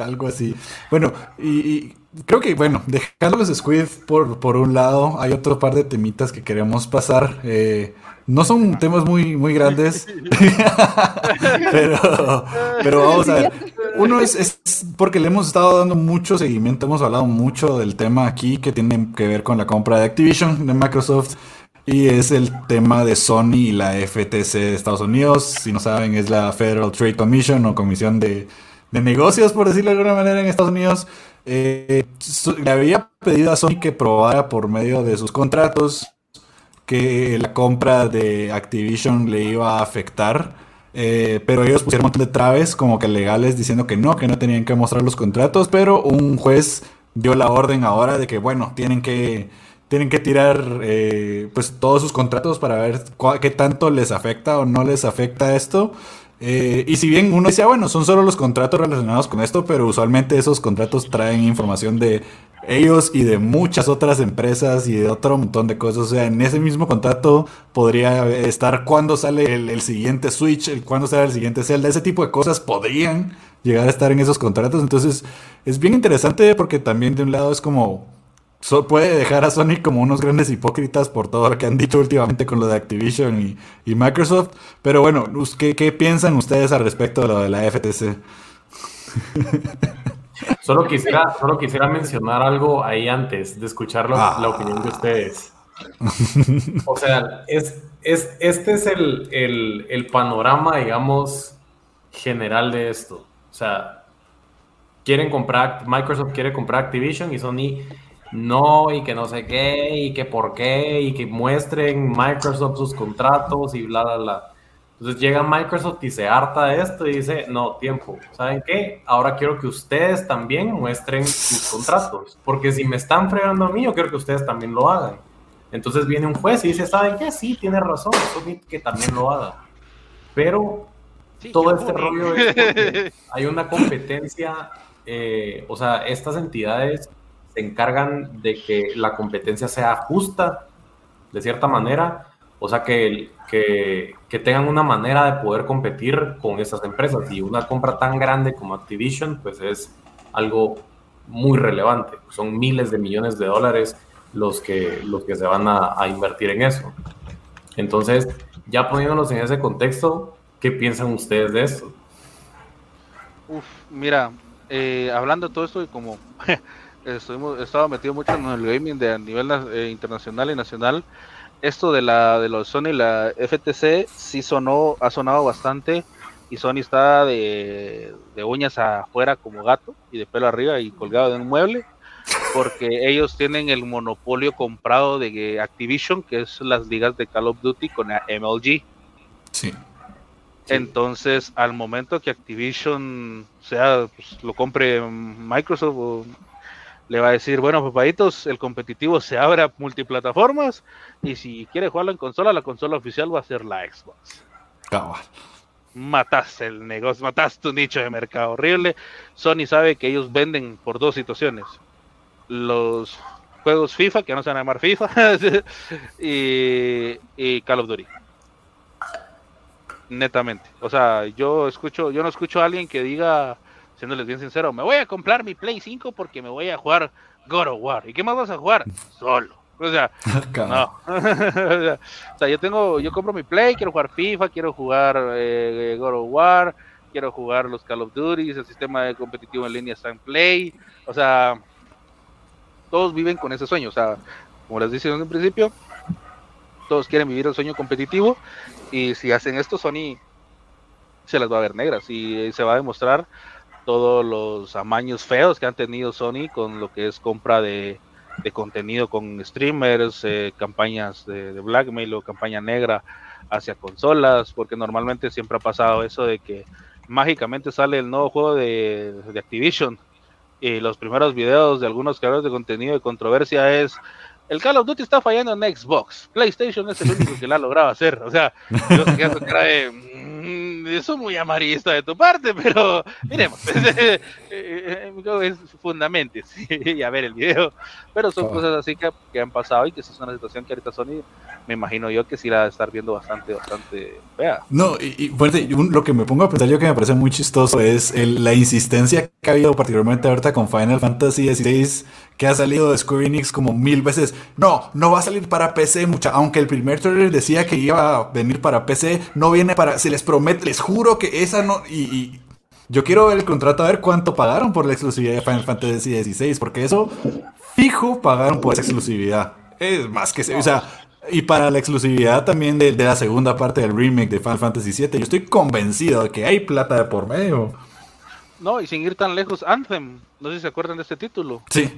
Algo así. Bueno, y, creo que, bueno, dejando los Squid por, por un lado, hay otro par de temitas que queremos pasar. Eh, no son temas muy, muy grandes, pero, pero vamos a ver. Uno es, es, porque le hemos estado dando mucho seguimiento, hemos hablado mucho del tema aquí que tiene que ver con la compra de Activision de Microsoft. Y es el tema de Sony y la FTC de Estados Unidos. Si no saben, es la Federal Trade Commission o Comisión de, de negocios, por decirlo de alguna manera, en Estados Unidos, eh, le había pedido a Sony que probara por medio de sus contratos que la compra de Activision le iba a afectar. Eh, pero ellos pusieron un montón de traves como que legales diciendo que no, que no tenían que mostrar los contratos, pero un juez dio la orden ahora de que bueno, tienen que, tienen que tirar eh, pues todos sus contratos para ver qué tanto les afecta o no les afecta esto. Eh, y si bien uno dice, ah, bueno, son solo los contratos relacionados con esto, pero usualmente esos contratos traen información de ellos y de muchas otras empresas y de otro montón de cosas. O sea, en ese mismo contrato podría estar cuándo sale el, siguiente Switch, el, cuándo sale el siguiente Zelda, ese tipo de cosas podrían llegar a estar en esos contratos. Entonces, es bien interesante porque también de un lado es como puede dejar a Sony como unos grandes hipócritas por todo lo que han dicho últimamente con lo de Activision y, Microsoft. Pero bueno, ¿qué, ¿qué, piensan ustedes al respecto de lo de la FTC? Solo quisiera, solo quisiera mencionar algo ahí antes de escuchar la ah. opinión de ustedes. O sea, es, es, este es el, el, el panorama, digamos, general de esto. O sea, quieren comprar, Microsoft quiere comprar Activision y Sony no, y que no sé qué, y que por qué, y que muestren Microsoft sus contratos y bla, bla, bla. Entonces llega Microsoft y se harta de esto y dice, no, tiempo, ¿saben qué? Ahora quiero que ustedes también muestren sus contratos, porque si me están fregando a mí, yo quiero que ustedes también lo hagan. Entonces viene un juez y dice, ¿saben qué? Sí, tiene razón, que también lo haga. Pero todo este rollo es hay una competencia, eh, o sea, estas entidades se encargan de que la competencia sea justa, de cierta manera, o sea, que, que, tengan una manera de poder competir con estas empresas. Y una compra tan grande como Activision, pues es algo muy relevante. Son miles de millones de dólares los que, los que se van a, a invertir en eso. Entonces, ya poniéndonos en ese contexto, ¿qué piensan ustedes de esto? Uf, mira, eh, hablando de todo esto y como estuvimos, estaba metido mucho en el gaming de a nivel eh, internacional y nacional. Esto de la de los Sony y la FTC sí sonó, ha sonado bastante y Sony está de, uñas afuera como gato y de pelo arriba y colgado de un mueble porque ellos tienen el monopolio comprado de Activision, que es las ligas de Call of Duty con MLG. Sí. Entonces, al momento que Activision sea, pues, lo compre Microsoft o le va a decir, bueno, papaditos, el competitivo se abre a multiplataformas y si quiere jugarlo en consola, la consola oficial va a ser la Xbox. matas el negocio, matas tu nicho de mercado horrible. Sony sabe que ellos venden por dos situaciones. Los juegos FIFA, que no se van a llamar FIFA, y, Call of Duty. Netamente. O sea, yo escucho, yo no escucho a alguien que diga, siéndoles bien sincero, me voy a comprar mi Play 5 porque me voy a jugar God of War. ¿Y qué más vas a jugar? Solo. O sea, no. o sea, yo tengo, yo compro mi Play, quiero jugar FIFA, quiero jugar eh, God of War, quiero jugar los Call of Duty, el sistema de competitivo en línea está en Play. O sea, todos viven con ese sueño. O sea, como les dije en un principio, todos quieren vivir el sueño competitivo y si hacen esto, Sony se las va a ver negras y se va a demostrar todos los amaños feos que han tenido Sony con lo que es compra de, contenido con streamers, eh, campañas de, blackmail o campaña negra hacia consolas, porque normalmente siempre ha pasado eso de que mágicamente sale el nuevo juego de, de Activision. Y los primeros videos de algunos creadores de contenido de controversia es el Call of Duty está fallando en Xbox. PlayStation es el único que la ha logrado hacer. O sea, yo sé que de, mm, eso es muy amarillista de tu parte, pero miremos. Eh, eh, es fundamental y a ver el video. Pero son cosas así que, que, han pasado y que es una situación que ahorita Sony, me imagino yo que sí la va a estar viendo bastante, bastante fea. No, y, lo que me pongo a pensar yo que me parece muy chistoso es la insistencia que ha habido particularmente ahorita con Final Fantasy XVI que ha salido de Square Enix como mil veces. No, no va a salir para PC, mucha. Aunque el primer trailer decía que iba a venir para PC, no viene para. Se les promete, les juro que esa no. Y, yo quiero ver el contrato a ver cuánto pagaron por la exclusividad de Final Fantasy XVI, porque eso fijo pagaron por esa exclusividad. Es más que. O sea, y para la exclusividad también de, de, la segunda parte del remake de Final Fantasy VII, yo estoy convencido de que hay plata de por medio. No, y sin ir tan lejos, Anthem, no sé si se acuerdan de este título. Sí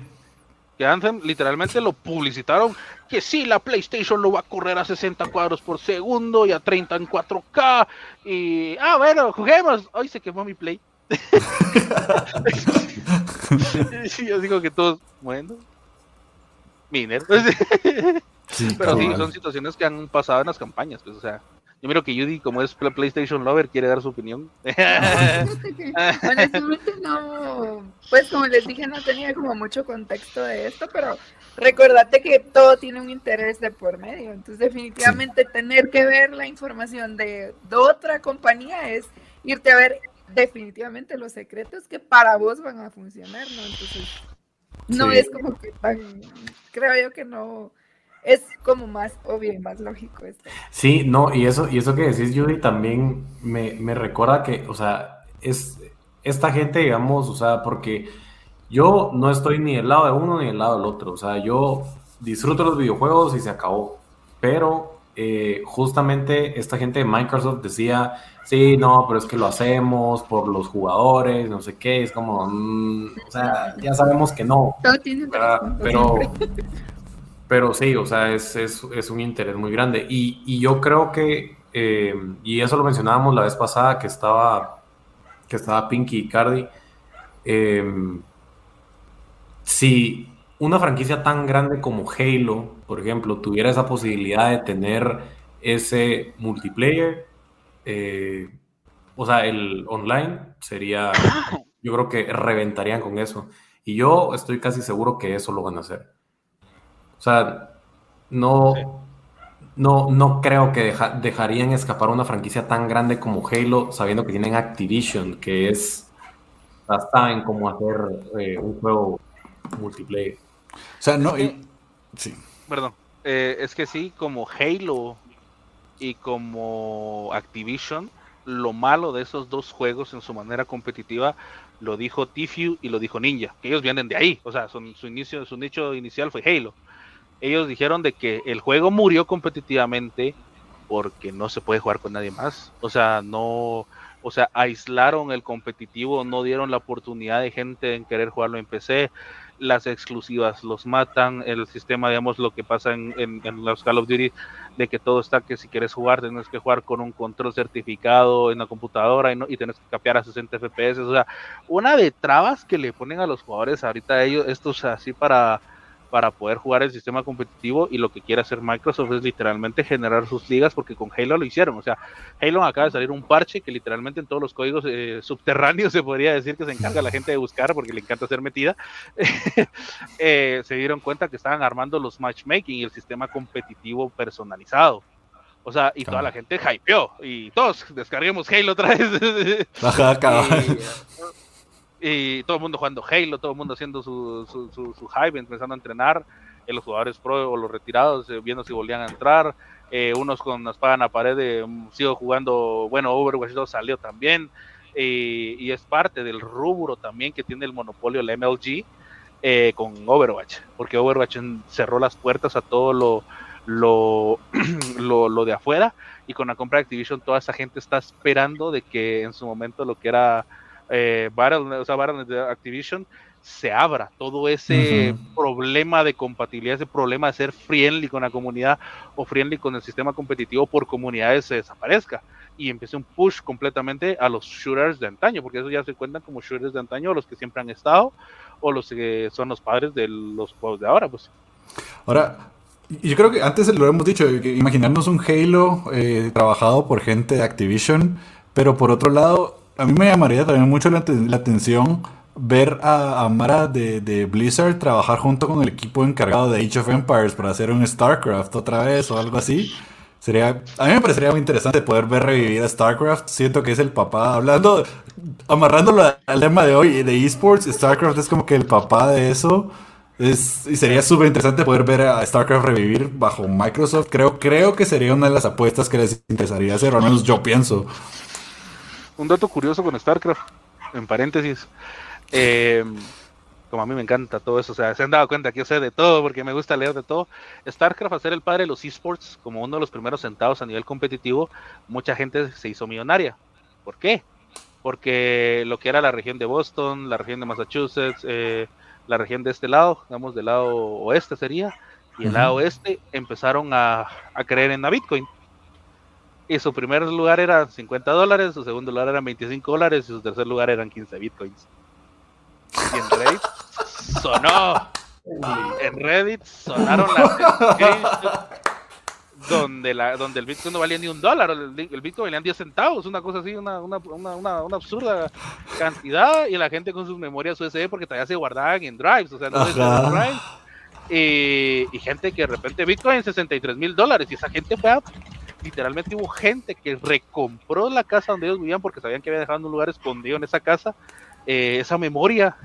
que Anthem literalmente lo publicitaron que sí, la PlayStation lo va a correr a 60 cuadros por segundo y a 30 en 4K y ah bueno, juguemos, hoy se quemó mi Play. yo digo que todos, bueno, miner. Pero sí, son situaciones que han pasado en las campañas, pues o sea, yo miro que Judy, como es PlayStation Lover, quiere dar su opinión. Honestamente no, pues como les dije, no tenía como mucho contexto de esto, pero recordate que todo tiene un interés de por medio. Entonces definitivamente tener que ver la información de, otra compañía es irte a ver definitivamente los secretos que para vos van a funcionar, ¿no? Entonces no es como que tan, creo yo que no es como más obvio y más lógico esto. Sí, no, y eso, y eso que decís, Judy, también me, recuerda que, o sea, es esta gente, digamos, o sea, porque yo no estoy ni del lado de uno ni del lado del otro, o sea, yo disfruto los videojuegos y se acabó, pero eh, justamente esta gente de Microsoft decía, sí, no, pero es que lo hacemos por los jugadores, no sé qué, es como, mm, o sea, ya sabemos que no, pero... Pero sí, o sea, es, un interés muy grande. Y, yo creo que, eh, y eso lo mencionábamos la vez pasada, que estaba, que estaba Pinky y Cardi. Eh, si una franquicia tan grande como Halo, por ejemplo, tuviera esa posibilidad de tener ese multiplayer, eh, o sea, el online sería, yo creo que reventarían con eso. Y yo estoy casi seguro que eso lo van a hacer. O sea, no, no, no creo que dejarían escapar una franquicia tan grande como Halo, sabiendo que tienen Activision, que es hasta en cómo hacer eh, un juego multiplayer. O sea, no. sí. Perdón. Eh, es que sí, como Halo y como Activision, lo malo de esos dos juegos en su manera competitiva lo dijo Tfue y lo dijo Ninja, que ellos vienen de ahí, o sea, su, su inicio, su nicho inicial fue Halo ellos dijeron de que el juego murió competitivamente porque no se puede jugar con nadie más. O sea, no, o sea, aislaron el competitivo, no dieron la oportunidad de gente en querer jugarlo en PC. Las exclusivas los matan, el sistema, digamos, lo que pasa en, en, los Call of Duty, de que todo está que si quieres jugar, tienes que jugar con un control certificado en la computadora y, no, y tienes que capear a 60 FPS. O sea, una de trabas que le ponen a los jugadores ahorita, ellos, estos así para para poder jugar el sistema competitivo y lo que quiere hacer Microsoft es literalmente generar sus ligas porque con Halo lo hicieron, o sea, Halo acaba de salir un parche que literalmente en todos los códigos eh, subterráneos se podría decir que se encarga la gente de buscar porque le encanta ser metida, eh, se dieron cuenta que estaban armando los matchmaking y el sistema competitivo personalizado. O sea, y toda la gente hypeó y todos descarguemos Halo otra vez. Ajá, y todo el mundo jugando Halo, todo el mundo haciendo su, su, su, hype, empezando a entrenar, eh, los jugadores pro o los retirados eh, viendo si volvían a entrar, eh, unos con la espada en la pared, mm, sigo jugando, bueno, Overwatch 2 salió también, y es parte del rubro también que tiene el monopolio la MLG con Overwatch, porque Overwatch cerró las puertas a todo lo, lo, lo, lo de afuera, y con la compra de Activision toda esa gente está esperando de que en su momento lo que era eh, Battle, o sea, de Activision, se abra todo ese problema de compatibilidad, ese problema de ser friendly con la comunidad o friendly con el sistema competitivo por comunidades se desaparezca y empiece un push completamente a los shooters de antaño, porque eso ya se cuentan como shooters de antaño, los que siempre han estado o los que son los padres de los juegos de ahora, pues. Ahora, yo creo que antes lo hemos dicho, imaginarnos un Halo eh, trabajado por gente de Activision, pero por otro lado, a mí me llamaría también mucho la, atención ver a, Mara de, Blizzard trabajar junto con el equipo encargado de Age of Empires para hacer un StarCraft otra vez o algo así. Sería, a mí me parecería muy interesante poder ver revivir a StarCraft. Siento que es el papá, hablando, amarrándolo al tema de hoy de esports, StarCraft es como que el papá de eso. Es, y sería súper interesante poder ver a StarCraft revivir bajo Microsoft. Creo, creo que sería una de las apuestas que les interesaría hacer, o al menos yo pienso un dato curioso con StarCraft, en paréntesis. Eh, como a mí me encanta todo eso, o sea, se han dado cuenta que yo sé de todo porque me gusta leer de todo. StarCraft, a ser el padre de los esports, como uno de los primeros sentados a nivel competitivo, mucha gente se hizo millonaria. ¿Por qué? Porque lo que era la región de Boston, la región de Massachusetts, eh, la región de este lado, digamos del lado oeste sería, y el lado oeste empezaron a, a creer en la Bitcoin y su primer lugar era 50 dólares, su segundo lugar eran 25 dólares y su tercer lugar eran 15 bitcoins. Y en Reddit sonó. En Reddit sonaron las donde, la, donde el bitcoin no valía ni un dólar, el, bitcoin valía 10 centavos, una cosa así, una, una, una, una, absurda cantidad, y la gente con sus memorias USB porque todavía se guardaban en drives, o sea, no se drives. Y, y, gente que de repente Bitcoin 63 mil dólares y esa gente fue a literalmente hubo gente que recompró la casa donde ellos vivían porque sabían que había dejado un lugar escondido en esa casa, eh, esa memoria,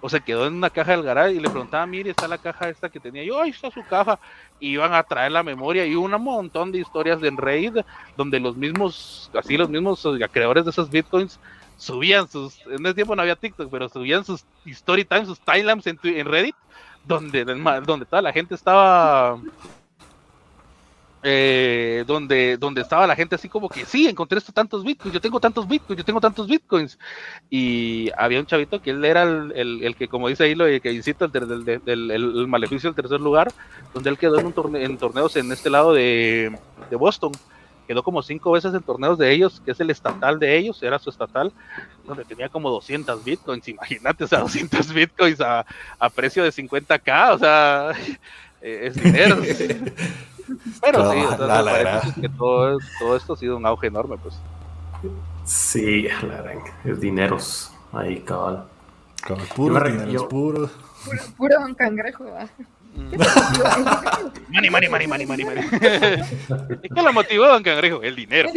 o se quedó en una caja del garaje y le preguntaba, mire, está la caja esta que tenía yo, ahí está su caja, y iban a traer la memoria y un montón de historias de Enraid donde los mismos, así los mismos creadores de esos bitcoins subían sus, en ese tiempo no había TikTok, pero subían sus story times, sus timelines en, en Reddit, donde, donde toda la gente estaba eh, donde, donde estaba la gente así como que sí, encontré estos tantos bitcoins, yo tengo tantos bitcoins, yo tengo tantos bitcoins. Y había un chavito que él era el, el, que, como dice ahí, lo que incita el, el, maleficio del tercer lugar, donde él quedó en, un en torneos en este lado de, de, Boston. Quedó como cinco veces en torneos de ellos, que es el estatal de ellos, era su estatal, donde tenía como 200 bitcoins, imagínate, o sea, 200 bitcoins a, a precio de 50k, o sea, es dinero. Pero sí, que todo, todo, esto ha sido un auge enorme, pues. Sí, la es dineros ahí, cabal. Cabal, puro, dinero, puro. Puro, puro don cangrejo, va. Mani, mani, mani, mani, mani, mani. ¿Qué lo motivó Don Cangrejo? El dinero.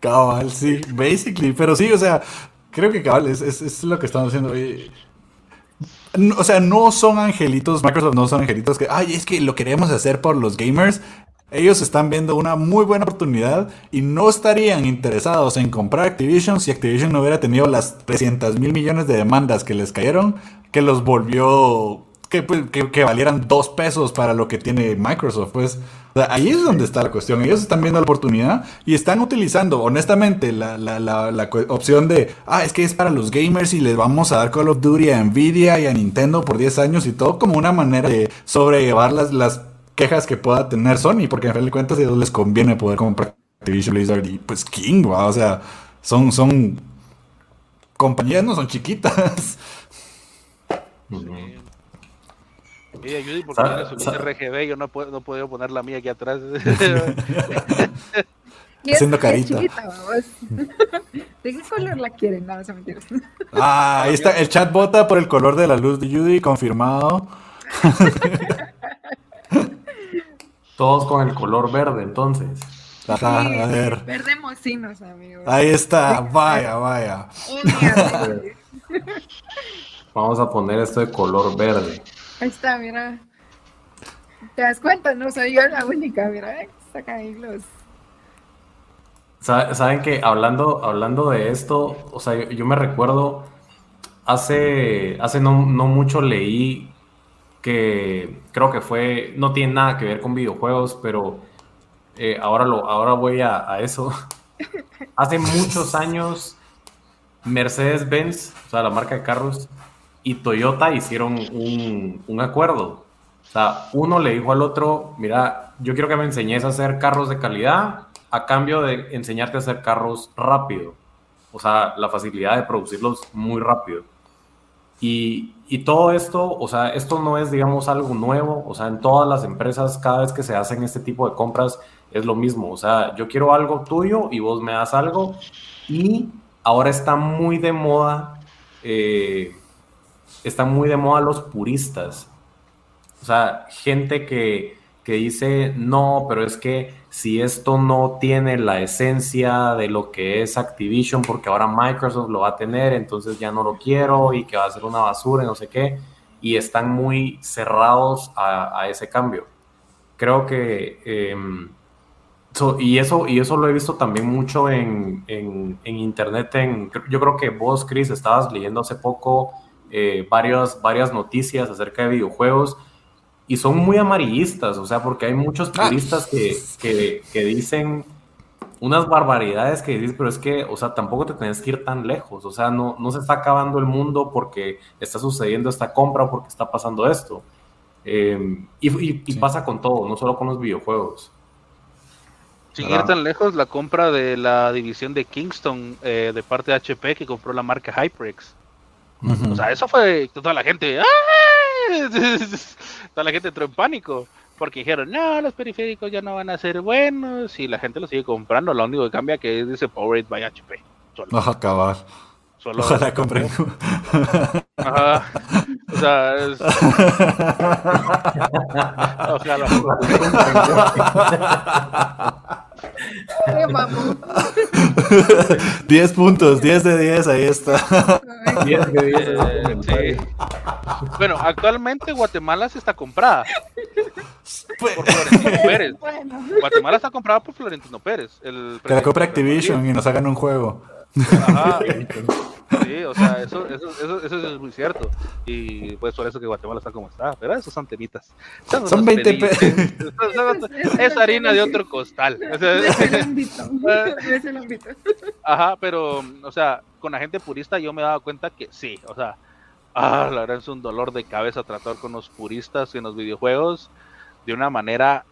cabal, sí, basically. Pero sí, o sea, creo que cabal es, es, es lo que estamos haciendo. hoy o sea, no son angelitos, Microsoft no son angelitos que, ay, es que lo queremos hacer por los gamers. Ellos están viendo una muy buena oportunidad y no estarían interesados en comprar Activision si Activision no hubiera tenido las 300 mil millones de demandas que les cayeron, que los volvió pues, que, valieran dos pesos para lo que tiene Microsoft. Pues ahí es donde está la cuestión. Ellos están viendo la oportunidad y están utilizando, honestamente, la, la, la, opción de, ah, es que es para los gamers y les vamos a dar Call of Duty a Nvidia y a Nintendo por 10 años y todo como una manera de sobrellevar las, las quejas que pueda tener Sony, porque en fin de cuentas a ellos les conviene poder comprar Activision Blizzard y pues King, o sea, son, son compañías, no son chiquitas. Mira, Judy, porque tiene su RGB, yo no puedo, no puedo poner la mía aquí atrás. Haciendo carita. ¿De qué color la quieren? No, se me Ah, ahí está. El chat vota por el color de la luz de Judy, confirmado. Todos con el color verde, entonces. Ajá, a ver. Verde mocinos, amigos. Ahí está, vaya, vaya. Vamos a poner esto de color verde. Ahí está, mira. ¿Te das cuenta? No soy yo la única, mira. Saca ahí los. Saben que hablando, hablando de esto, o sea, yo, me recuerdo hace, hace no, no mucho leí que creo que fue, no tiene nada que ver con videojuegos, pero eh, ahora, lo, ahora voy a, eso. Hace muchos años, Mercedes-Benz, o sea, la marca de carros, y Toyota hicieron un, un, acuerdo. O sea, uno le dijo al otro, mira, yo quiero que me enseñes a hacer carros de calidad a cambio de enseñarte a hacer carros rápido. O sea, la facilidad de producirlos muy rápido. Y, y, todo esto, o sea, esto no es, digamos, algo nuevo, o sea, en todas las empresas, cada vez que se hacen este tipo de compras, es lo mismo, o sea, yo quiero algo tuyo y vos me das algo, y ahora está muy de moda, eh, están muy de moda los puristas, o sea, gente que, que dice, no, pero es que si esto no tiene la esencia de lo que es Activision, porque ahora Microsoft lo va a tener, entonces ya no lo quiero y que va a ser una basura y no sé qué, y están muy cerrados a, ese cambio. Creo que... Em, y, eso, y eso lo he visto también mucho en, internet. En, yo creo que vos, Chris, estabas leyendo hace poco eh, varias, varias noticias acerca de videojuegos y son muy amarillistas, o sea, porque hay muchos ah. turistas que, dicen unas barbaridades que dices, pero es que, o sea, tampoco te tenés que ir tan lejos, o sea, no, no se está acabando el mundo porque está sucediendo esta compra o porque está pasando esto. Em, y, pasa con todo, no solo con los videojuegos. Sin ir tan lejos, la compra de la división de Kingston eh, de parte de HP que compró la marca HyperX. O sea, eso fue toda la gente. ¡Ah! Toda la gente entró en pánico. Porque dijeron, no, los periféricos ya no van a ser buenos. Y la gente lo sigue comprando. Lo único que cambia que es dice Powered by HP. Solo. a acabar. Solo Ojalá compren. Ajá. O sea, es... Ojalá. 10 puntos, 10 de 10, ahí está. 10 de 10. Eh, bueno, actualmente Guatemala se está comprada por Florentino Pérez. Guatemala está comprada por Florentino Pérez. El que la compre Activision y nos hagan un juego. Ajá. Sí, o sea, eso, eso, eso, eso, es muy cierto. Y pues por eso que Guatemala está como está. Pero esos son temitas. Son, 20 pesos. Es harina de otro costal. O sea, es el ámbito. Ajá, pero, o sea, con la gente purista yo me he dado cuenta que sí, o sea, ah, la verdad es un dolor de cabeza tratar con los puristas en los videojuegos de una manera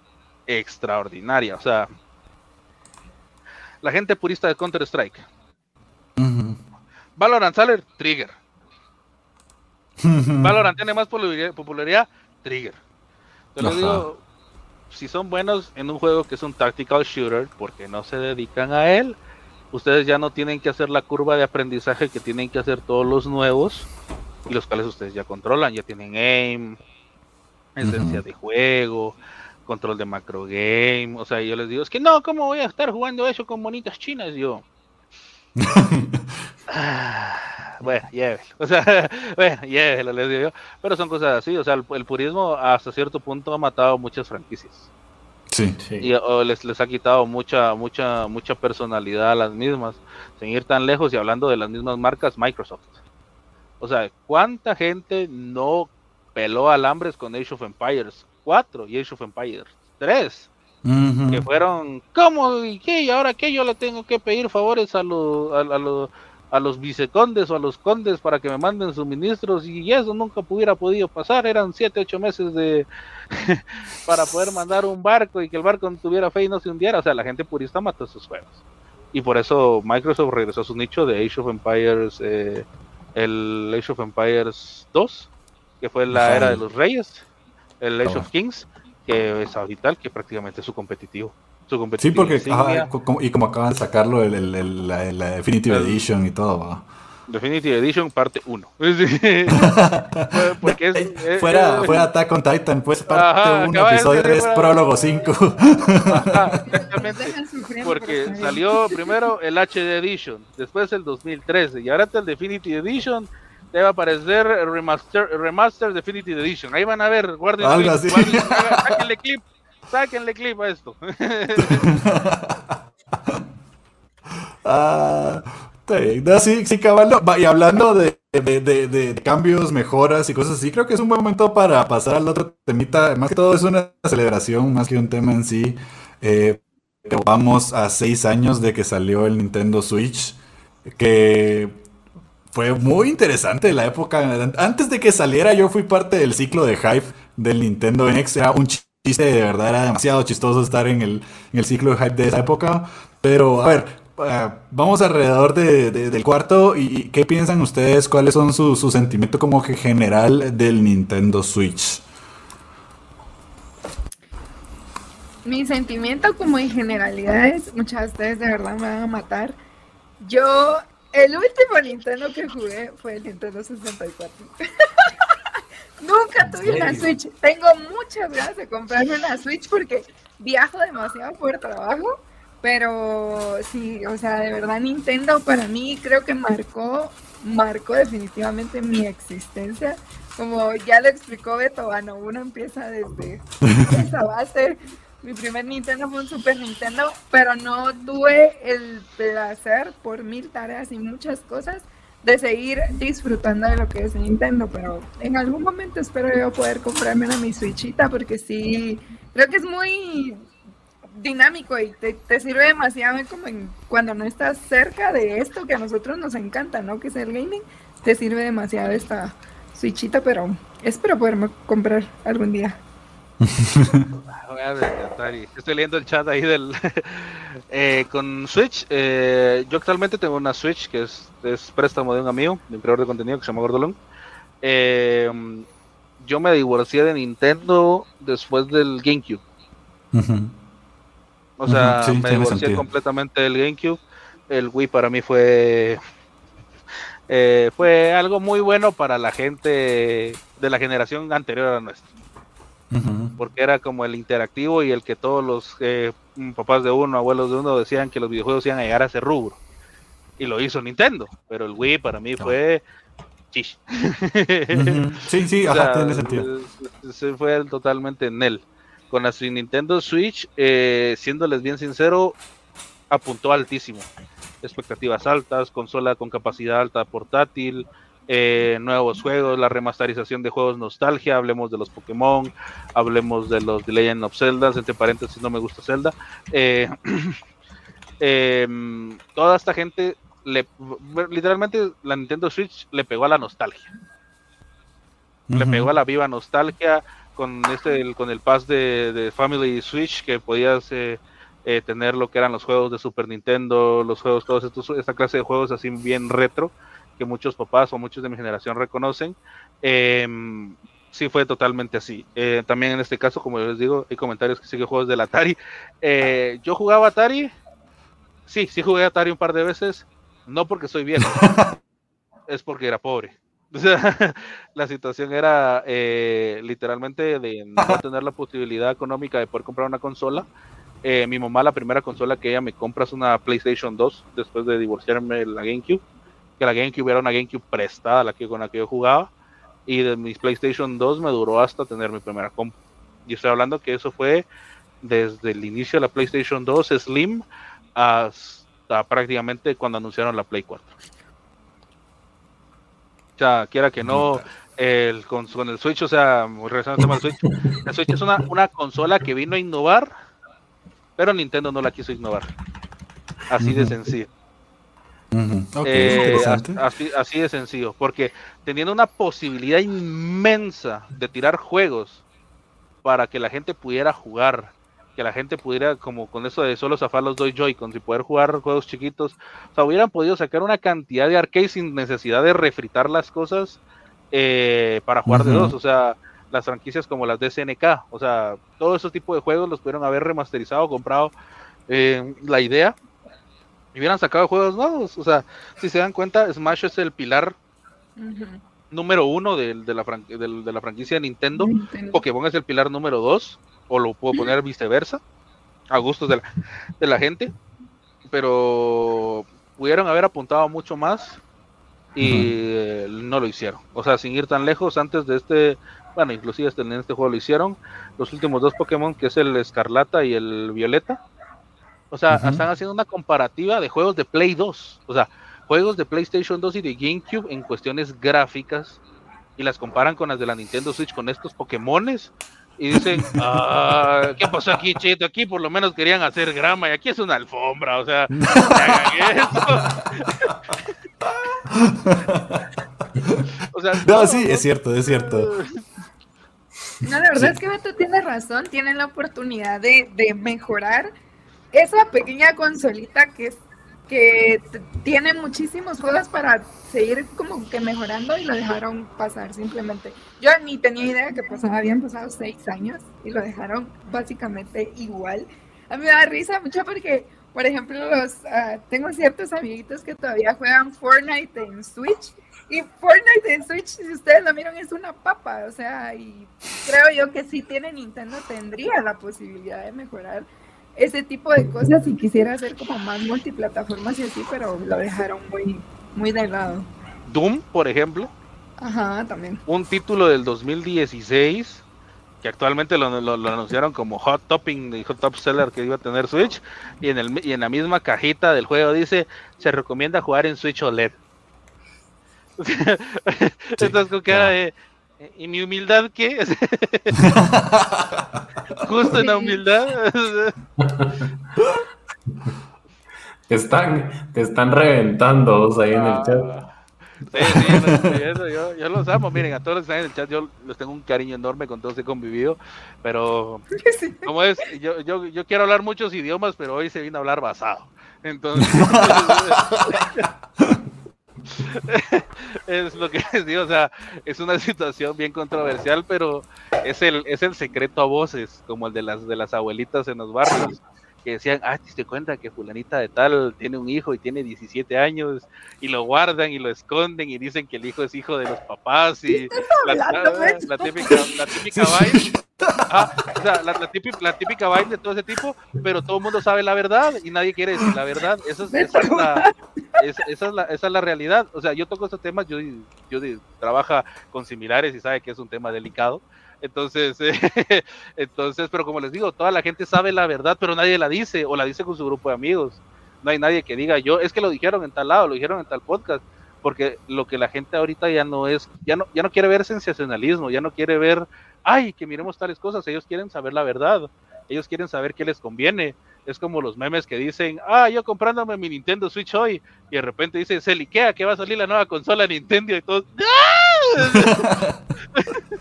extraordinaria. O sea, la gente purista de Counter-Strike Valorant sale, Trigger. Valorant tiene más popularidad, Trigger. Te digo, si son buenos en un juego que es un tactical shooter, porque no se dedican a él, ustedes ya no tienen que hacer la curva de aprendizaje que tienen que hacer todos los nuevos y los cuales ustedes ya controlan, ya tienen aim, esencia de juego, control de macro game, o sea, yo les digo, es que no, ¿cómo voy a estar jugando eso con bonitas chinas yo? bueno, llévelo. O sea, bueno, llévelo, les digo yo. Pero son cosas así. O sea, el, purismo hasta cierto punto ha matado muchas franquicias. Sí. Y les, les ha quitado mucha, mucha, mucha personalidad a las mismas. Sin ir tan lejos y hablando de las mismas marcas, Microsoft. O sea, ¿cuánta gente no peló alambres con Age of Empires 4 y Age of Empires 3? Que fueron, ¿cómo y qué? ¿Y ahora qué? Yo le tengo que pedir favores a los, a, los, a los vicecondes o a los condes para que me manden suministros y eso nunca hubiera podido pasar. Eran 7, 8 meses de para poder mandar un barco y que el barco no tuviera fe y no se hundiera. O sea, la gente purista mató esos juegos. Y por eso Microsoft regresó a su nicho de Age of Empires, eh, el Age of Empires 2, que fue la era de los reyes el Age of Kings, que es vital, que prácticamente es su competitivo. Su sí, porque y como acaban de sacarlo el, la, Definitive Edition y todo. Definitive Edition parte 1. Porque es, fuera, fuera Attack on Titan, pues parte 1, episodio 3, prólogo 5. Porque salió primero el HD Edition, después el 2013 y ahora está el Definitive Edition. Te va a aparecer Remaster, Remaster Definitive Edition. Ahí van a ver, guarden, Algo así. sáquenle clip, sáquenle clip a esto. ah, sí, sí, caballo. Y hablando de, cambios, mejoras y cosas así, creo que es un buen momento para pasar al otro temita. Más que todo es una celebración, más que un tema en sí. Eh, vamos a seis años de que salió el Nintendo Switch, que fue muy interesante la época. Antes de que saliera, yo fui parte del ciclo de hype del Nintendo NX. Era un chiste, de verdad, era demasiado chistoso estar en el, en el ciclo de hype de esa época. Pero, a ver, eh, vamos alrededor del cuarto y ¿qué piensan ustedes? ¿Cuáles son su, su sentimiento como que general del Nintendo Switch? Mi sentimiento como en generalidades, muchas de ustedes de verdad me van a matar. Yo, el último Nintendo que jugué fue el Nintendo 64. Nunca tuve una Switch. Tengo muchas ganas de comprarme una Switch porque viajo demasiado por trabajo pero sí, o sea, de verdad Nintendo para mí creo que marcó, marcó definitivamente mi existencia. Como ya lo explicó Beto, bueno, uno empieza desde esa base. Mi primer Nintendo fue un Super Nintendo, pero no tuve el placer por mil tareas y muchas cosas de seguir disfrutando de lo que es Nintendo, pero en algún momento espero yo poder comprarme una mi Switchita porque sí, creo que es muy dinámico y te, sirve demasiado como en, cuando no estás cerca de esto que a nosotros nos encanta, ¿no? Que es el gaming, te sirve demasiado esta switchita, pero espero poderme comprar algún día. Estoy leyendo el chat ahí del eh, con Switch. Eh, yo actualmente tengo una Switch que es, es, préstamo de un amigo, de un creador de contenido que se llama Gordolón. Eh, yo me divorcié de Nintendo después del GameCube. O sea, me divorcié completamente del GameCube. El Wii para mí fue fue algo muy bueno para la gente de la generación anterior a nuestra. Porque era como el interactivo y el que todos los eh, papás de uno, abuelos de uno decían que los videojuegos iban a llegar a ese rubro. Y lo hizo Nintendo. Pero el Wii para mí fue chish. Sí, sí, ajá, tiene sentido. Se fue totalmente en él con la Nintendo Switch, eh, siéndoles bien sincero, apuntó altísimo. Expectativas altas, consola con capacidad alta portátil, eh, nuevos juegos, la remasterización de juegos nostalgia, hablemos de los Pokémon, hablemos de los The Legend of Zelda, entre paréntesis no me gusta Zelda. Eh, em, toda esta gente, literalmente la Nintendo Switch le pegó a la nostalgia. Le pegó a la viva nostalgia, con este el, con el pass de, Family Switch que podías eh, eh, tener lo que eran los juegos de Super Nintendo, los juegos, todos estos, esta clase de juegos así bien retro que muchos papás o muchos de mi generación reconocen. Em, sí fue totalmente así. Eh, también en este caso, como les digo, hay comentarios que siguen juegos del Atari. yo jugaba Atari, sí, sí jugué Atari un par de veces, no porque soy viejo, es porque era pobre. O sea, la situación era eh, literalmente de no tener la posibilidad económica de poder comprar una consola. Eh, mi mamá, la primera consola que ella me compra es una PlayStation 2 después de divorciarme de la GameCube. Que la GameCube era una GameCube prestada, la que, con la que yo jugaba. Y de mis PlayStation 2 me duró hasta tener mi primera compra. Y estoy hablando que eso fue desde el inicio de la PlayStation 2 Slim hasta prácticamente cuando anunciaron la Play 4. O sea, quiera que no, el, con, el Switch, o sea, regresando al tema del Switch, el Switch es una, una consola que vino a innovar, pero Nintendo no la quiso innovar. Así de sencillo. Eh, así, así, de sencillo, porque teniendo una posibilidad inmensa de tirar juegos para que la gente pudiera jugar que la gente pudiera, como con eso de solo zafar los dos Joy-Cons y poder jugar juegos chiquitos, o sea, hubieran podido sacar una cantidad de arcades sin necesidad de refritar las cosas eh, para jugar de dos. O sea, las franquicias como las de SNK. O sea, todo ese tipo de juegos los pudieron haber remasterizado, comprado eh, la idea y hubieran sacado juegos nuevos. O sea, si se dan cuenta, Smash es el pilar número uno de, la de, la franquicia de Nintendo. Pokémon es el pilar número dos, o lo puedo poner viceversa, a gustos de la, de la gente. Pero pudieron haber apuntado mucho más y no lo hicieron. O sea, sin ir tan lejos, antes de este, bueno, inclusive este, en este juego lo hicieron, los últimos dos Pokémon, que es el Escarlata y el Violeta. O sea, están haciendo una comparativa de juegos de Play 2. O sea, juegos de PlayStation 2 y de GameCube en cuestiones gráficas y las comparan con las de la Nintendo Switch con estos Pokémones y dicen, ah, ¿qué pasó aquí, chito? Aquí por lo menos querían hacer grama y aquí es una alfombra, o sea, o sea, no, sí, es cierto, es cierto. No, la verdad es que Beto tiene razón, tienen la oportunidad de, de mejorar esa pequeña consolita que es que tiene muchísimos juegos para seguir como que mejorando y lo dejaron pasar simplemente. Yo ni tenía idea que pasaba, habían pasado seis años y lo dejaron básicamente igual. A mí me da risa mucho porque, por ejemplo, los ah, tengo ciertos amiguitos que todavía juegan Fortnite en Switch y Fortnite en Switch, si ustedes lo miran, es una papa, o sea, y creo yo que si tiene Nintendo tendría la posibilidad de mejorar ese tipo de cosas y quisiera hacer como más multiplataformas y así, pero lo dejaron muy, muy de lado. Doom, por ejemplo. Ajá, también. Un título del 2016 que actualmente lo, anunciaron como Hot Topping y Hot Top Seller que iba a tener Switch y en, el, y en la misma cajita del juego dice se recomienda jugar en Switch OLED. Entonces con cara de ¿Y mi humildad qué? Justo en la humildad. te están, te están reventando ahí en el chat. Ah, sí, sí, yo, yo, los amo, miren, a todos los que están en el chat, yo les tengo un cariño enorme con todos he convivido, pero como es, yo, yo, yo quiero hablar muchos idiomas, pero hoy se vino a hablar basado. Entonces, es lo que les digo, o sea, es una situación bien controversial, pero es el, es el secreto a voces, como el de las de las abuelitas en los barrios, que decían, ah, te diste cuenta que fulanita de tal tiene un hijo y tiene 17 años, y lo guardan y lo esconden y dicen que el hijo es hijo de los papás y la, la, típica, la típica o sea, la, típica, la típica vaina de todo ese tipo, pero todo el mundo sabe la verdad y nadie quiere decir la verdad. Esa es, esa es, la, esa, es la, esa es la realidad. O sea, yo toco estos temas, yo, yo trabaja con similares y sabe que es un tema delicado. Entonces, entonces, pero como les digo, toda la gente sabe la verdad, pero nadie la dice o la dice con su grupo de amigos. No hay nadie que diga, yo, es que lo dijeron en tal lado, lo dijeron en tal podcast, porque lo que la gente ahorita ya no es, ya no, ya no quiere ver sensacionalismo, ya no quiere ver ay, que miremos tales cosas, ellos quieren saber la verdad, ellos quieren saber qué les conviene. Es como los memes que dicen, ah, yo comprándome mi Nintendo Switch hoy, y de repente dicen, se liquea que va a salir la nueva consola Nintendo y todo. ¡Ah!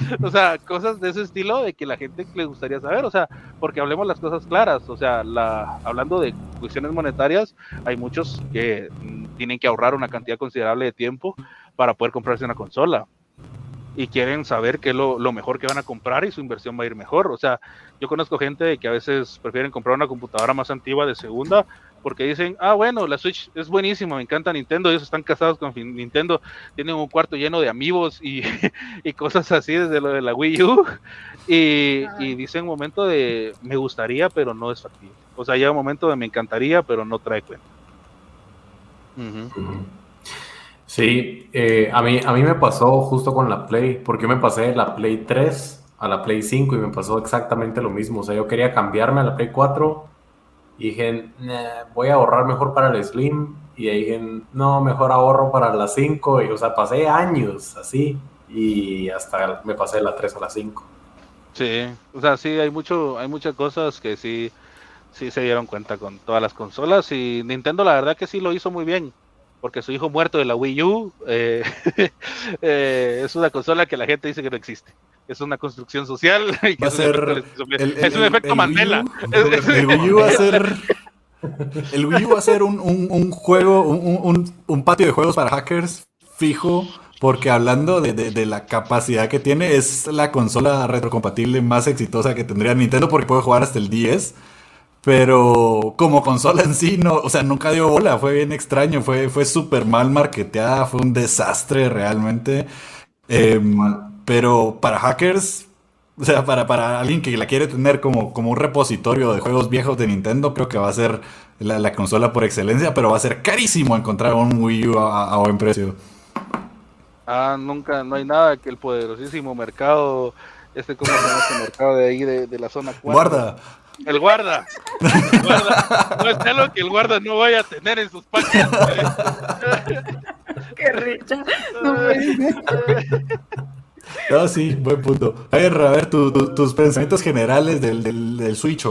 o sea, cosas de ese estilo de que la gente le gustaría saber, o sea, porque hablemos las cosas claras, o sea, la, hablando de cuestiones monetarias, hay muchos que mm, tienen que ahorrar una cantidad considerable de tiempo para poder comprarse una consola y quieren saber qué es lo, mejor que van a comprar y su inversión va a ir mejor. O sea, yo conozco gente que a veces prefieren comprar una computadora más antigua de segunda porque dicen, ah, bueno, la Switch es buenísima, me encanta Nintendo, ellos están casados con Nintendo, tienen un cuarto lleno de amigos y, cosas así desde lo de la Wii U. Y, y dicen un momento de, me gustaría, pero no es factible. O sea, llega un momento de me encantaría, pero no trae cuenta. Sí, eh, a, mí, a mí me pasó justo con la Play, porque yo me pasé de la Play 3 a la Play 5 y me pasó exactamente lo mismo. O sea, yo quería cambiarme a la Play 4 y dije, voy a ahorrar mejor para el Slim. Y ahí dije, no, mejor ahorro para la 5. Y, o sea, pasé años así y hasta me pasé de la 3 a la 5. Sí, o sea, sí, hay, mucho, hay muchas cosas que sí, sí se dieron cuenta con todas las consolas y Nintendo la verdad que sí lo hizo muy bien porque su hijo muerto de la Wii U eh, eh, es una consola que la gente dice que no existe. Es una construcción social. va a ser es un efecto Mandela. el, Wii U va a ser. El Wii U va a ser un, un, un juego, un, un, patio de juegos para hackers fijo porque hablando de, la capacidad que tiene, es la consola retrocompatible más exitosa que tendría Nintendo porque puede jugar hasta el 10. Pero como consola en sí, no, o sea, nunca dio bola, fue bien extraño, fue, fue súper mal marketeada, fue un desastre realmente. Em, pero para hackers, o sea, para, para alguien que la quiere tener como, como un repositorio de juegos viejos de Nintendo, creo que va a ser la, consola por excelencia, pero va a ser carísimo encontrar un Wii U a, buen precio. Ah, nunca, no hay nada que el poderosísimo mercado, este como se llama este mercado de ahí, de, la zona 4. Guarda. El guarda. No es algo que el guarda no vaya a tener en sus páginas. Qué rica. No, sí, buen punto. A ver, a ver, tus pensamientos generales del, del, del Switch.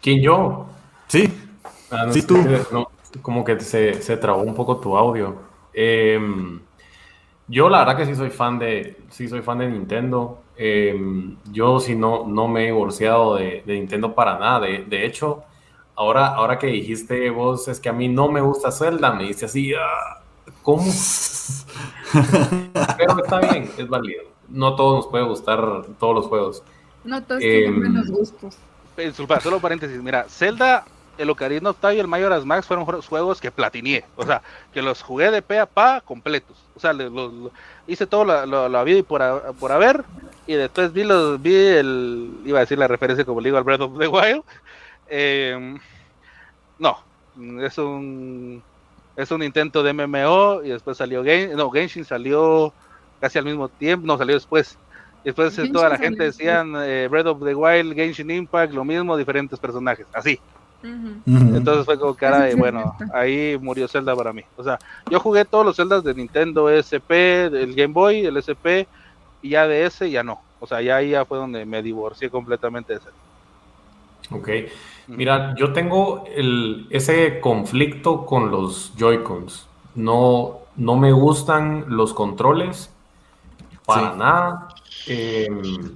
¿Quién yo? Sí. Ah, sí, tú. como que se, se, trabó un poco tu audio. Em, yo la verdad que sí soy fan de, sí soy fan de Nintendo. Em, yo sí no, no me he divorciado de, de Nintendo para nada. De, de, hecho, ahora, ahora que dijiste vos, es que a mí no me gusta Zelda, me dice así, ah, ¿cómo? Pero está bien, es válido. No todos nos puede gustar todos los juegos. No todos tienen menos em, gustos. Disculpa, solo paréntesis. Mira, Zelda, el Ocarina of Time y el Majora's Max fueron juegos que platineé. O sea, que los jugué de pe a pa completos. O sea, hice todo lo, lo, y por, por haber. Y después vi los vi el. Iba a decir la referencia como le digo al Breath of the Wild. Em, no, es un. Es un intento de MMO y después salió Gen, no, Genshin salió casi al mismo tiempo, no, salió después. Después toda la gente decían eh, Breath of the Wild, Genshin Impact, lo mismo, diferentes personajes, así. Entonces fue como cara de, bueno, ahí murió Zelda para mí. O sea, yo jugué todos los Zeldas de Nintendo SP, del Game Boy, el SP, y ya de ese ya no. O sea, ya ahí ya fue donde me divorcié completamente de Zelda. Ok. Mira, yo tengo el, ese conflicto con los Joy-Cons. No, no me gustan los controles para nada. Em,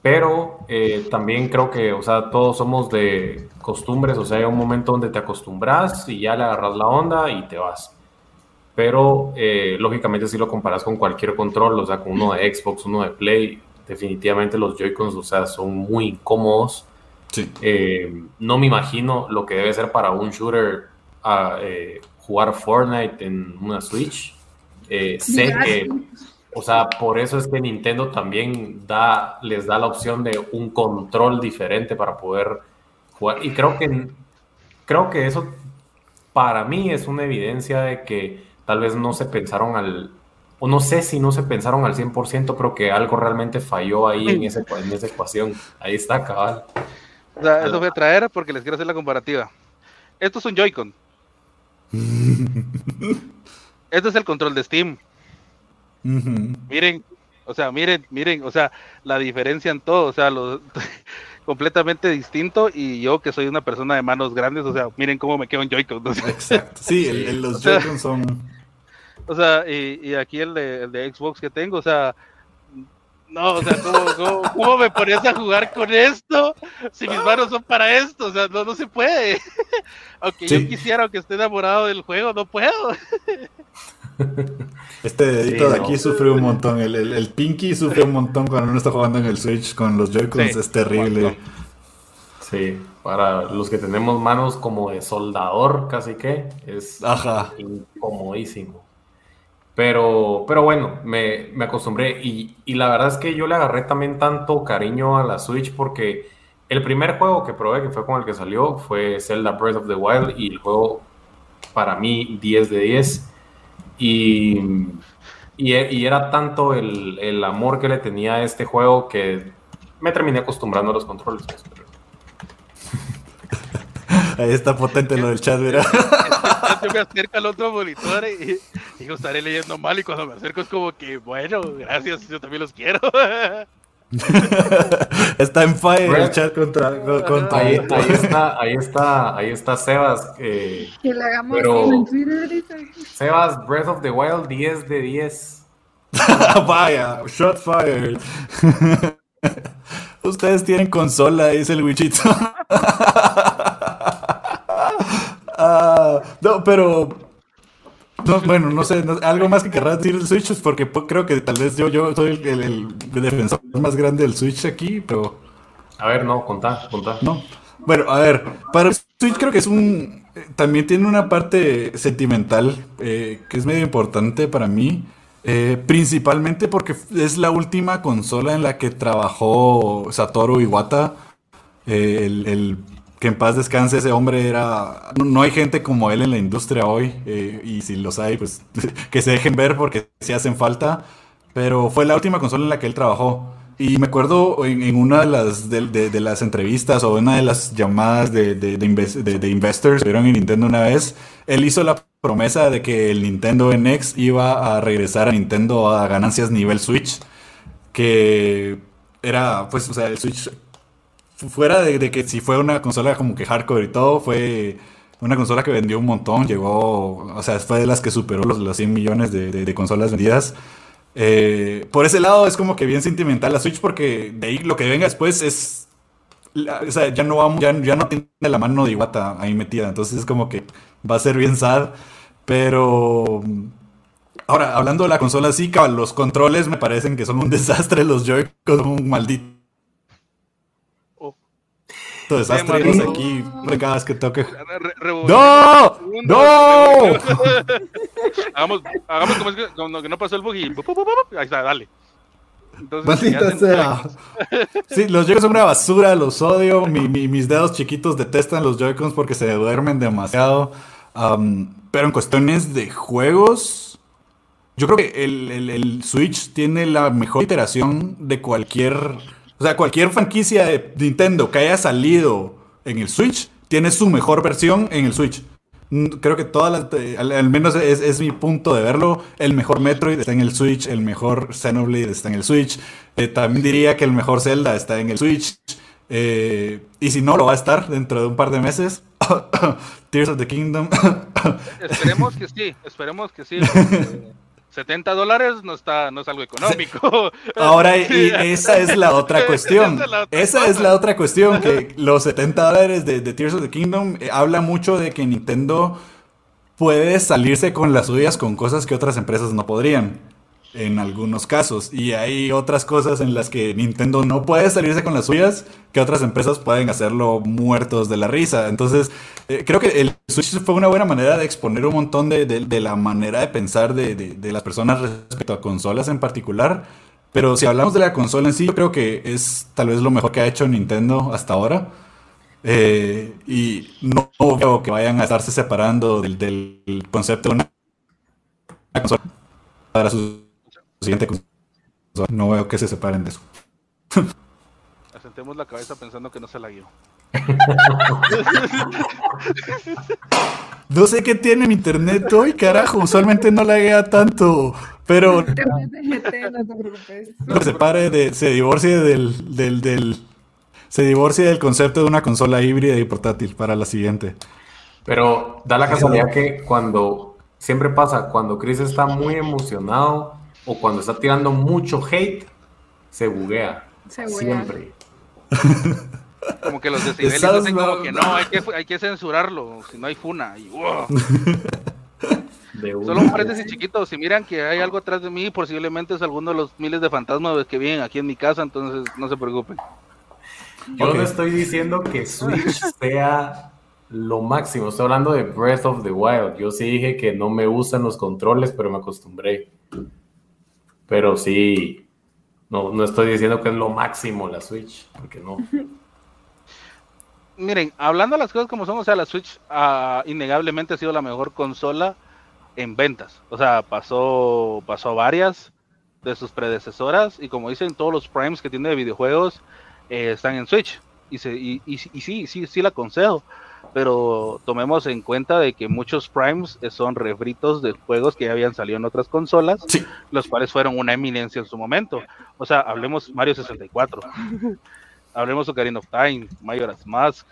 pero eh, también creo que, o sea, todos somos de costumbres, o sea, hay un momento donde te acostumbras y ya le agarras la onda y te vas. Pero eh, lógicamente si lo comparas con cualquier control, o sea, con uno de Xbox, uno de Play, definitivamente los Joy-Cons, o sea, son muy incómodos. Eh, no me imagino lo que debe ser para un shooter a, jugar Fortnite en una Switch. sé que o sea, por eso es que Nintendo también da, les da la opción de un control diferente para poder jugar. Y creo que, creo que eso para mí es una evidencia de que tal vez no se pensaron al, o no sé si no se pensaron al 100%, pero que algo realmente falló ahí en, ese, en esa ecuación. Ahí está, cabal. O sea, eso voy a traer porque les quiero hacer la comparativa. Esto es un Joy-Con. Esto es el control de Steam. Miren, o sea, miren, miren, o sea, la diferencia en todo, o sea, lo, completamente distinto y yo que soy una persona de manos grandes, o sea, miren cómo me quedo en Joy-Con. Exacto, sí, los Joy-Con son... O sea, y, aquí el de, el de, Xbox que tengo, o sea, no, o sea, ¿cómo, cómo, me pones a jugar con esto si mis manos son para esto? O sea, no, no se puede. Aunque yo quisiera que esté enamorado del juego, no puedo. Este dedito de aquí sufre un montón. El, el, Pinky sufre un montón cuando uno está jugando en el Switch con los Joy-Cons. es terrible. Sí, para los que tenemos manos como de soldador, casi que es Ajá. incomodísimo. Pero, pero bueno, me, me acostumbré y, y, la verdad es que yo le agarré también tanto cariño a la Switch porque el primer juego que probé, que fue con el que salió, fue Zelda Breath of the Wild y el juego para mí 10 de 10. Y, y, era tanto el, el, amor que le tenía a este juego que me terminé acostumbrando a los controles. Pues, Ahí está potente lo del chat, mira. Yo me acerco al otro monitor y digo, estaré leyendo mal y cuando me acerco es como que, bueno, gracias, yo también los quiero. está en fire el chat contra, ahí, está, ahí está, ahí está Sebas. Eh, que le hagamos en Twitter. Sebas, Breath of the Wild, 10 de 10. Vaya, shot fired. Ustedes tienen consola, dice el Wichito. uh, no, pero bueno, no sé, algo más que querrás decir del Switch, porque creo que tal vez yo, yo soy el, defensor más grande del Switch aquí, pero... A ver, no, contá, contá. No. Bueno, a ver, para el Switch creo que es un... También tiene una parte sentimental eh, que es medio importante para mí. Eh, principalmente porque es la última consola en la que trabajó Satoru Iwata, eh, el, que en paz descanse ese hombre era... No, hay gente como él en la industria hoy, eh, y si los hay, pues que se dejen ver porque sí hacen falta, pero fue la última consola en la que él trabajó. Y me acuerdo en, una de las, de, las entrevistas o una de las llamadas de, de, investors que vieron en Nintendo una vez, él hizo la promesa de que el Nintendo NX iba a regresar a Nintendo a ganancias nivel Switch, que era, pues, o sea, el Switch, fuera de, que si fue una consola como que hardcore y todo, fue una consola que vendió un montón, llegó, o sea, fue de las que superó los, los 100 millones de consolas vendidas. Eh, por ese lado es como que bien sentimental la Switch porque de ahí lo que venga después es... O sea, ya no vamos, ya, no tiene la mano de Iwata ahí metida, entonces es como que va a ser bien sad, pero... Ahora, hablando de la consola, sí, los controles me parecen que son un desastre, los Joy-Con son un maldito desastre aquí cada vez que toque. ¡No! ¡No! hagamos, hagamos como, que, como que no pasó el bug y ahí está, dale. Maldita sea. Sí, los Joy-Cons son una basura, los odio. mis dedos chiquitos detestan los Joy-Cons porque se duermen demasiado. pero en cuestiones de juegos, yo creo que el, el, el, Switch tiene la mejor iteración de cualquier o sea, cualquier franquicia de Nintendo que haya salido en el Switch tiene su mejor versión en el Switch. Mm, creo que todas las, eh, al, menos es, mi punto de verlo. El mejor Metroid está en el Switch, el mejor Xenoblade está en el Switch. Eh, también diría que el mejor Zelda está en el Switch. Eh, y si no, lo va a estar dentro de un par de meses. Tears of the Kingdom. esperemos que sí, esperemos que sí. 70 dólares no está, no es algo económico. Ahora, y esa es la otra cuestión. esa es la otra cuestión, que los 70 dólares de, Tears of the Kingdom eh, habla mucho de que Nintendo puede salirse con las suyas con cosas que otras empresas no podrían en algunos casos. Y hay otras cosas en las que Nintendo no puede salirse con las suyas, que otras empresas pueden hacerlo muertos de la risa. Entonces, eh, creo que el Switch fue una buena manera de exponer un montón de, de, la manera de pensar de, de, las personas respecto a consolas en particular. Pero si hablamos de la consola en sí, yo creo que es tal vez lo mejor que ha hecho Nintendo hasta ahora. Eh, y no veo que vayan a estarse separando del, concepto de una consola para sus siguiente No veo que se separen de eso. Asentemos la cabeza pensando que no se la guió. no sé qué tiene mi internet hoy, carajo. Usualmente no la guía tanto. Pero. No se separe de. Se divorcie del, del, del. Se divorcie del concepto de una consola híbrida y portátil para la siguiente. Pero da la casualidad que cuando. Siempre pasa, cuando Chris está muy emocionado o cuando está tirando mucho hate, se buguea. Se buguea. Siempre. Como que los decibeles dicen como que no, hay que, hay que censurarlo, si no hay funa. Y, Solo un paréntesis chiquito, si miran que hay algo atrás de mí, posiblemente es alguno de los miles de fantasmas que vienen aquí en mi casa, entonces no se preocupen. Yo no estoy diciendo que Switch sea lo máximo, estoy hablando de Breath of the Wild. Yo sí dije que no me gustan los controles, pero me acostumbré. Pero sí, no, no estoy diciendo que es lo máximo la Switch, porque no. Miren, hablando de las cosas como son, o sea, la Switch uh, innegablemente ha sido la mejor consola en ventas. O sea, pasó, pasó varias de sus predecesoras y como dicen, todos los primes que tiene de videojuegos eh, están en Switch. Y, se, y, y, y, sí, sí, sí la concedo pero tomemos en cuenta de que muchos primes son refritos de juegos que ya habían salido en otras consolas, los cuales fueron una eminencia en su momento. O sea, hablemos Mario 64, hablemos Ocarina of Time, Majora's Mask,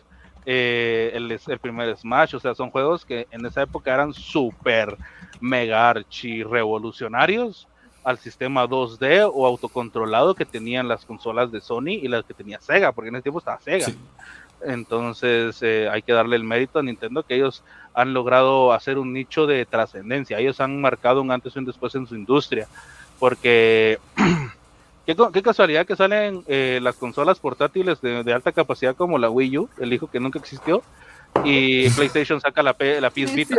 eh, el, el, primer Smash, o sea, son juegos que en esa época eran súper mega archi revolucionarios al sistema 2D o autocontrolado que tenían las consolas de Sony y las que tenía Sega, porque en ese tiempo estaba Sega. Entonces eh, hay que darle el mérito a Nintendo que ellos han logrado hacer un nicho de trascendencia. Ellos han marcado un antes y un después en su industria, porque qué, casualidad que salen eh, las consolas portátiles de, alta capacidad como la Wii U, el hijo que nunca existió, y PlayStation saca la, la PS Vita.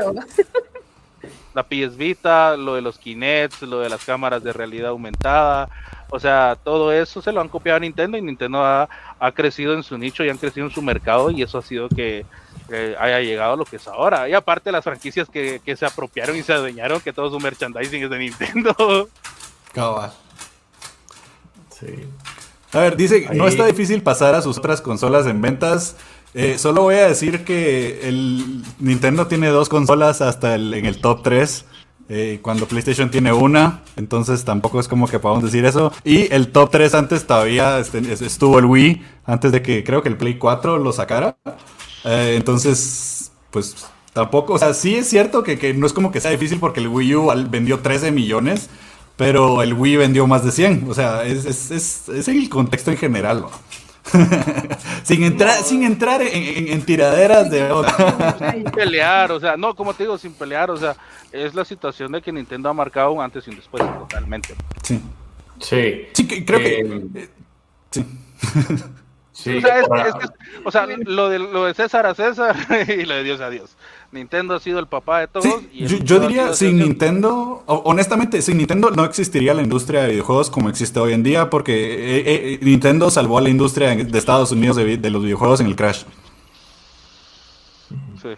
La PS Vita, lo de los Kinects, lo de las cámaras de realidad aumentada, o sea, todo eso se lo han copiado a Nintendo y Nintendo ha, ha crecido en su nicho y han crecido en su mercado y eso ha sido que haya llegado a lo que es ahora. Y aparte las franquicias que, se apropiaron y se adueñaron, que todo su merchandising es de Nintendo. Cabal. Sí. A ver, dice, no está difícil pasar a sus otras consolas en ventas. Eh, solo voy a decir que el Nintendo tiene dos consolas hasta el, en el top 3. Eh, cuando PlayStation tiene una, entonces tampoco es como que podamos decir eso. Y el top 3 antes todavía este, estuvo el Wii, antes de que creo que el Play 4 lo sacara. Eh, entonces, pues tampoco, o sea, sí es cierto que, no es como que sea difícil porque el Wii U vendió 13 millones, pero el Wii vendió más de 100. O sea, es, es, es, es el contexto en general. sin entrar, sin entrar en, tiraderas de sin pelear, o sea, no, como te digo, sin pelear, o sea, es la situación de que Nintendo ha marcado un antes y un después totalmente. Sí. Sí. Sí, creo que. Eh, eh, sí. O sea, lo, de, lo de César a César y lo de Dios a Dios. Nintendo ha sido el papá de todos. yo, diría, sin Nintendo, honestamente, sin Nintendo no existiría la industria de videojuegos como existe hoy en día, porque eh, eh, Nintendo salvó a la industria de Estados Unidos de, los videojuegos en el crash. Sí.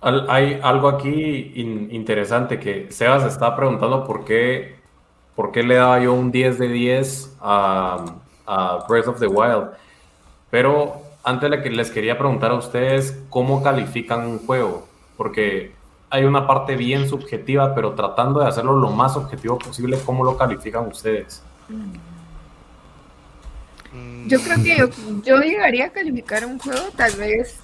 hay algo aquí interesante que Sebas está preguntando por qué, por qué le daba yo un 10 de 10 a Breath of the Wild. Pero antes les quería preguntar a ustedes cómo califican un juego, porque hay una parte bien subjetiva, pero tratando de hacerlo lo más objetivo posible, ¿cómo lo califican ustedes? Yo creo que yo, llegaría a calificar un juego tal vez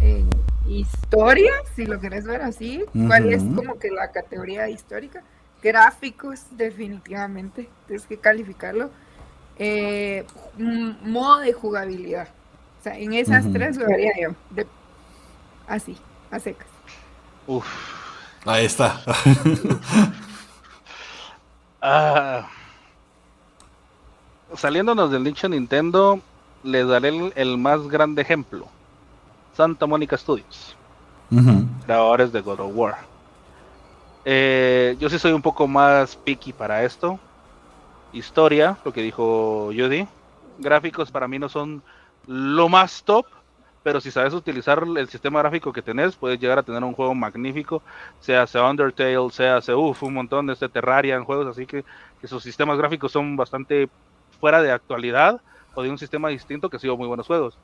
en historia, si lo querés ver así, cuál es como que la categoría histórica, gráficos definitivamente, tienes que calificarlo. Eh, modo de jugabilidad. Sea, en esas tres lo haría yo. así, a secas. Uf. Ahí está. Ah. saliéndonos del nicho Nintendo, les daré el, más grande ejemplo. Santa Mónica Studios. Creadores de God of War. Eh, yo sí soy un poco más picky para esto historia, lo que dijo Judy. Gráficos para mí no son lo más top, pero si sabes utilizar el sistema gráfico que tenés, puedes llegar a tener un juego magnífico, sea sea Undertale, sea sea uf, un montón de este Terraria en juegos, así que, que sus sistemas gráficos son bastante fuera de actualidad o de un sistema distinto que ha sido muy buenos juegos.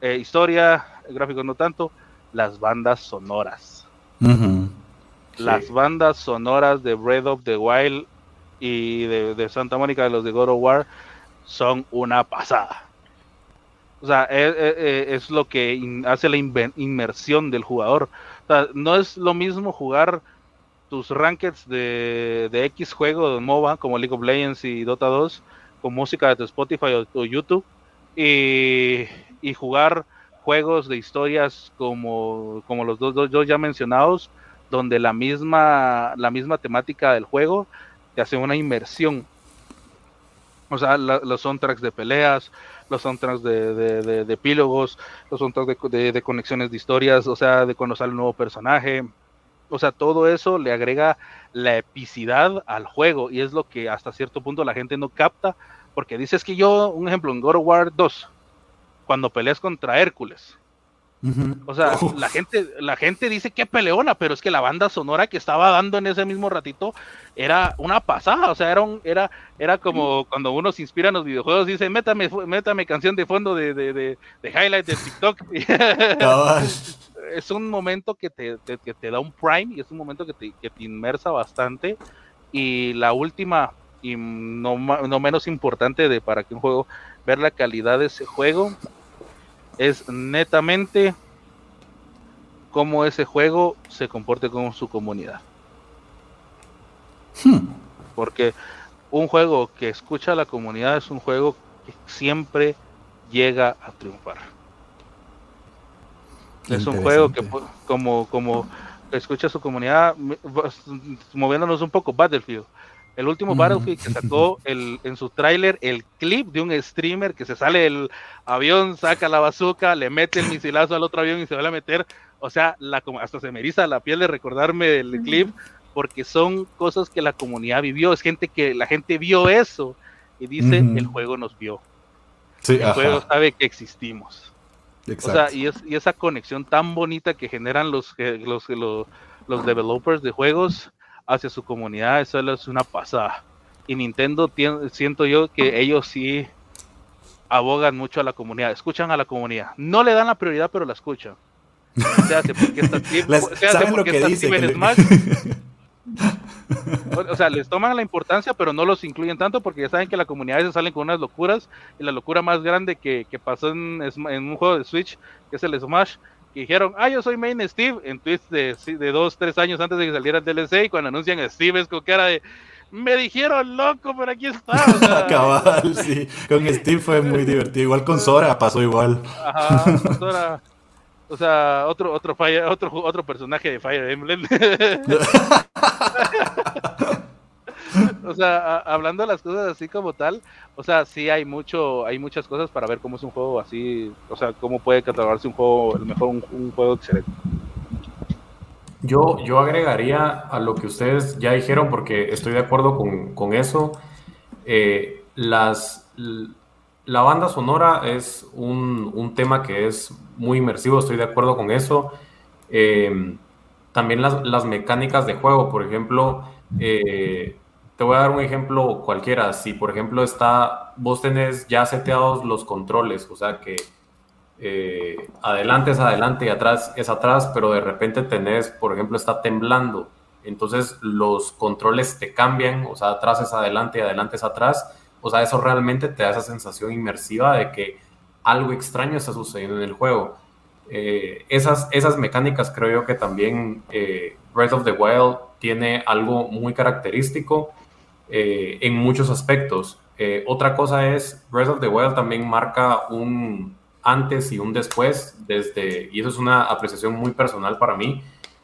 Eh, historia, gráficos no tanto, las bandas sonoras. Las bandas sonoras de Breath of the Wild y de, Santa Mónica, de los de God of War, son una pasada. O sea, es, lo que hace la inmersión del jugador. O sea, no es lo mismo jugar tus rankeds de, X juego de MOBA como League of Legends y Dota 2 con música de tu Spotify o, YouTube y, y, jugar juegos de historias como, como los dos, dos, ya mencionados donde la misma la misma temática del juego te hace una inmersión. O sea, los soundtracks de peleas, los soundtracks de, de, de, epílogos, los soundtracks de, conexiones de historias, o sea, de conocer al nuevo personaje. O sea, todo eso le agrega la epicidad al juego y es lo que hasta cierto punto la gente no capta, porque dices que yo, un ejemplo, en God of War 2, cuando peleas contra Hércules, o sea, la gente, la gente dice que peleona, pero es que la banda sonora que estaba dando en ese mismo ratito era una pasada, o sea, era era, era como cuando uno se inspira en los videojuegos, dice, métame, métame canción de fondo de, de, de, de highlight de TikTok. es un momento que te, que te da un prime y es un momento que te, que te inmersa bastante. Y la última, y no, no menos importante de para que un juego, ver la calidad de ese juego, es netamente cómo ese juego se comporte con su comunidad. Hmm. Porque un juego que escucha a la comunidad es un juego que siempre llega a triunfar. Es un juego que como, como escucha su comunidad, moviéndonos un poco Battlefield. El último Battlefield que sacó el, en su tráiler el clip de un streamer que se sale del avión, saca la bazooka, le mete el misilazo al otro avión y se va a meter. O sea, la, hasta se me eriza la piel de recordarme el clip porque son cosas que la comunidad vivió. Es gente que la gente vio eso y dice, el juego nos vio. el juego sabe que existimos. O sea, y, es, y, esa conexión tan bonita que generan los, los, los, los developers de juegos hacia su comunidad, eso es una pasada. Y Nintendo siento yo que ellos sí abogan mucho a la comunidad, escuchan a la comunidad. No le dan la prioridad, pero la escuchan. Se hace porque está, o sea, les toman la importancia, pero no los incluyen tanto porque ya saben que la comunidad se salen con unas locuras. Y la locura más grande que, pasó en, un juego de Switch, que es el Smash, que dijeron, ah, yo soy Main Steve, en tweets de, de dos, tres años antes de que saliera el DLC, y cuando anuncian a Steve es con cara de, me dijeron loco, pero aquí está. Cabal, sí. Con Steve fue muy divertido. Igual con Sora pasó igual. Ajá, Sora. O sea, otro, otro, otro, otro personaje de Fire Emblem. o sea, hablando de las cosas así como tal, o sea, sí hay mucho, hay muchas cosas para ver cómo es un juego así, o sea, cómo puede catalogarse un juego, el mejor un, juego excelente. Yo, yo agregaría a lo que ustedes ya dijeron, porque estoy de acuerdo con, eso. Eh, las, la banda sonora es un, tema que es muy inmersivo, estoy de acuerdo con eso. Eh, también las, las, mecánicas de juego, por ejemplo, eh, te voy a dar un ejemplo cualquiera. Si, por ejemplo, está, vos tenés ya seteados los controles, o sea que eh, adelante es adelante y atrás es atrás, pero de repente tenés, por ejemplo, está temblando. Entonces los controles te cambian, o sea, atrás es adelante y adelante es atrás. O sea, eso realmente te da esa sensación inmersiva de que algo extraño está sucediendo en el juego. Eh, esas, esas mecánicas creo yo que también eh, Breath of the Wild tiene algo muy característico eh, en muchos aspectos. Eh, otra cosa es, Breath of the Wild también marca un antes y un después, desde, y eso es una apreciación muy personal para mí,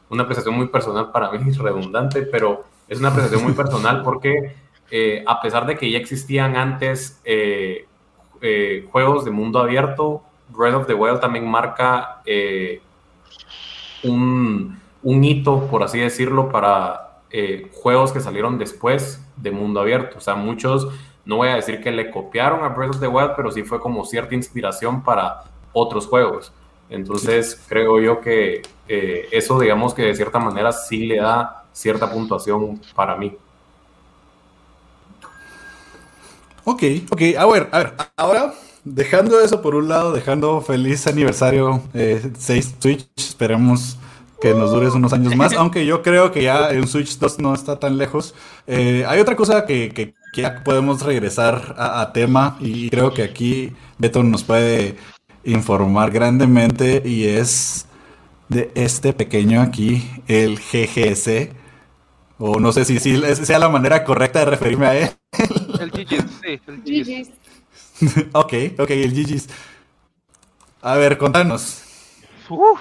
una apreciación muy personal para mí, redundante, pero es una apreciación muy personal porque eh, a pesar de que ya existían antes juegos de mundo abierto, Breath of the Wild también marca un, un hito, por así decirlo, para juegos que salieron después de mundo abierto. O sea, muchos, no voy a decir que le copiaron a Breath of the Wild, pero sí fue como cierta inspiración para otros juegos. Entonces, creo yo que eh, eso, digamos que de cierta manera sí le da cierta puntuación para mí. Ok, ok, a ver, a ver, ahora dejando eso por un lado, dejando feliz aniversario 6 eh, Switch, esperemos que nos dure unos años más, aunque yo creo que ya en Switch 2 no está tan lejos. Eh, hay otra cosa que, que, podemos regresar a, tema y creo que aquí Beto nos puede informar grandemente y es de este pequeño aquí, el GGS. O no sé si, si sea la manera correcta de referirme a él. El GGS, sí, el GGS. ok, ok, el GGS. A ver, contanos. Uf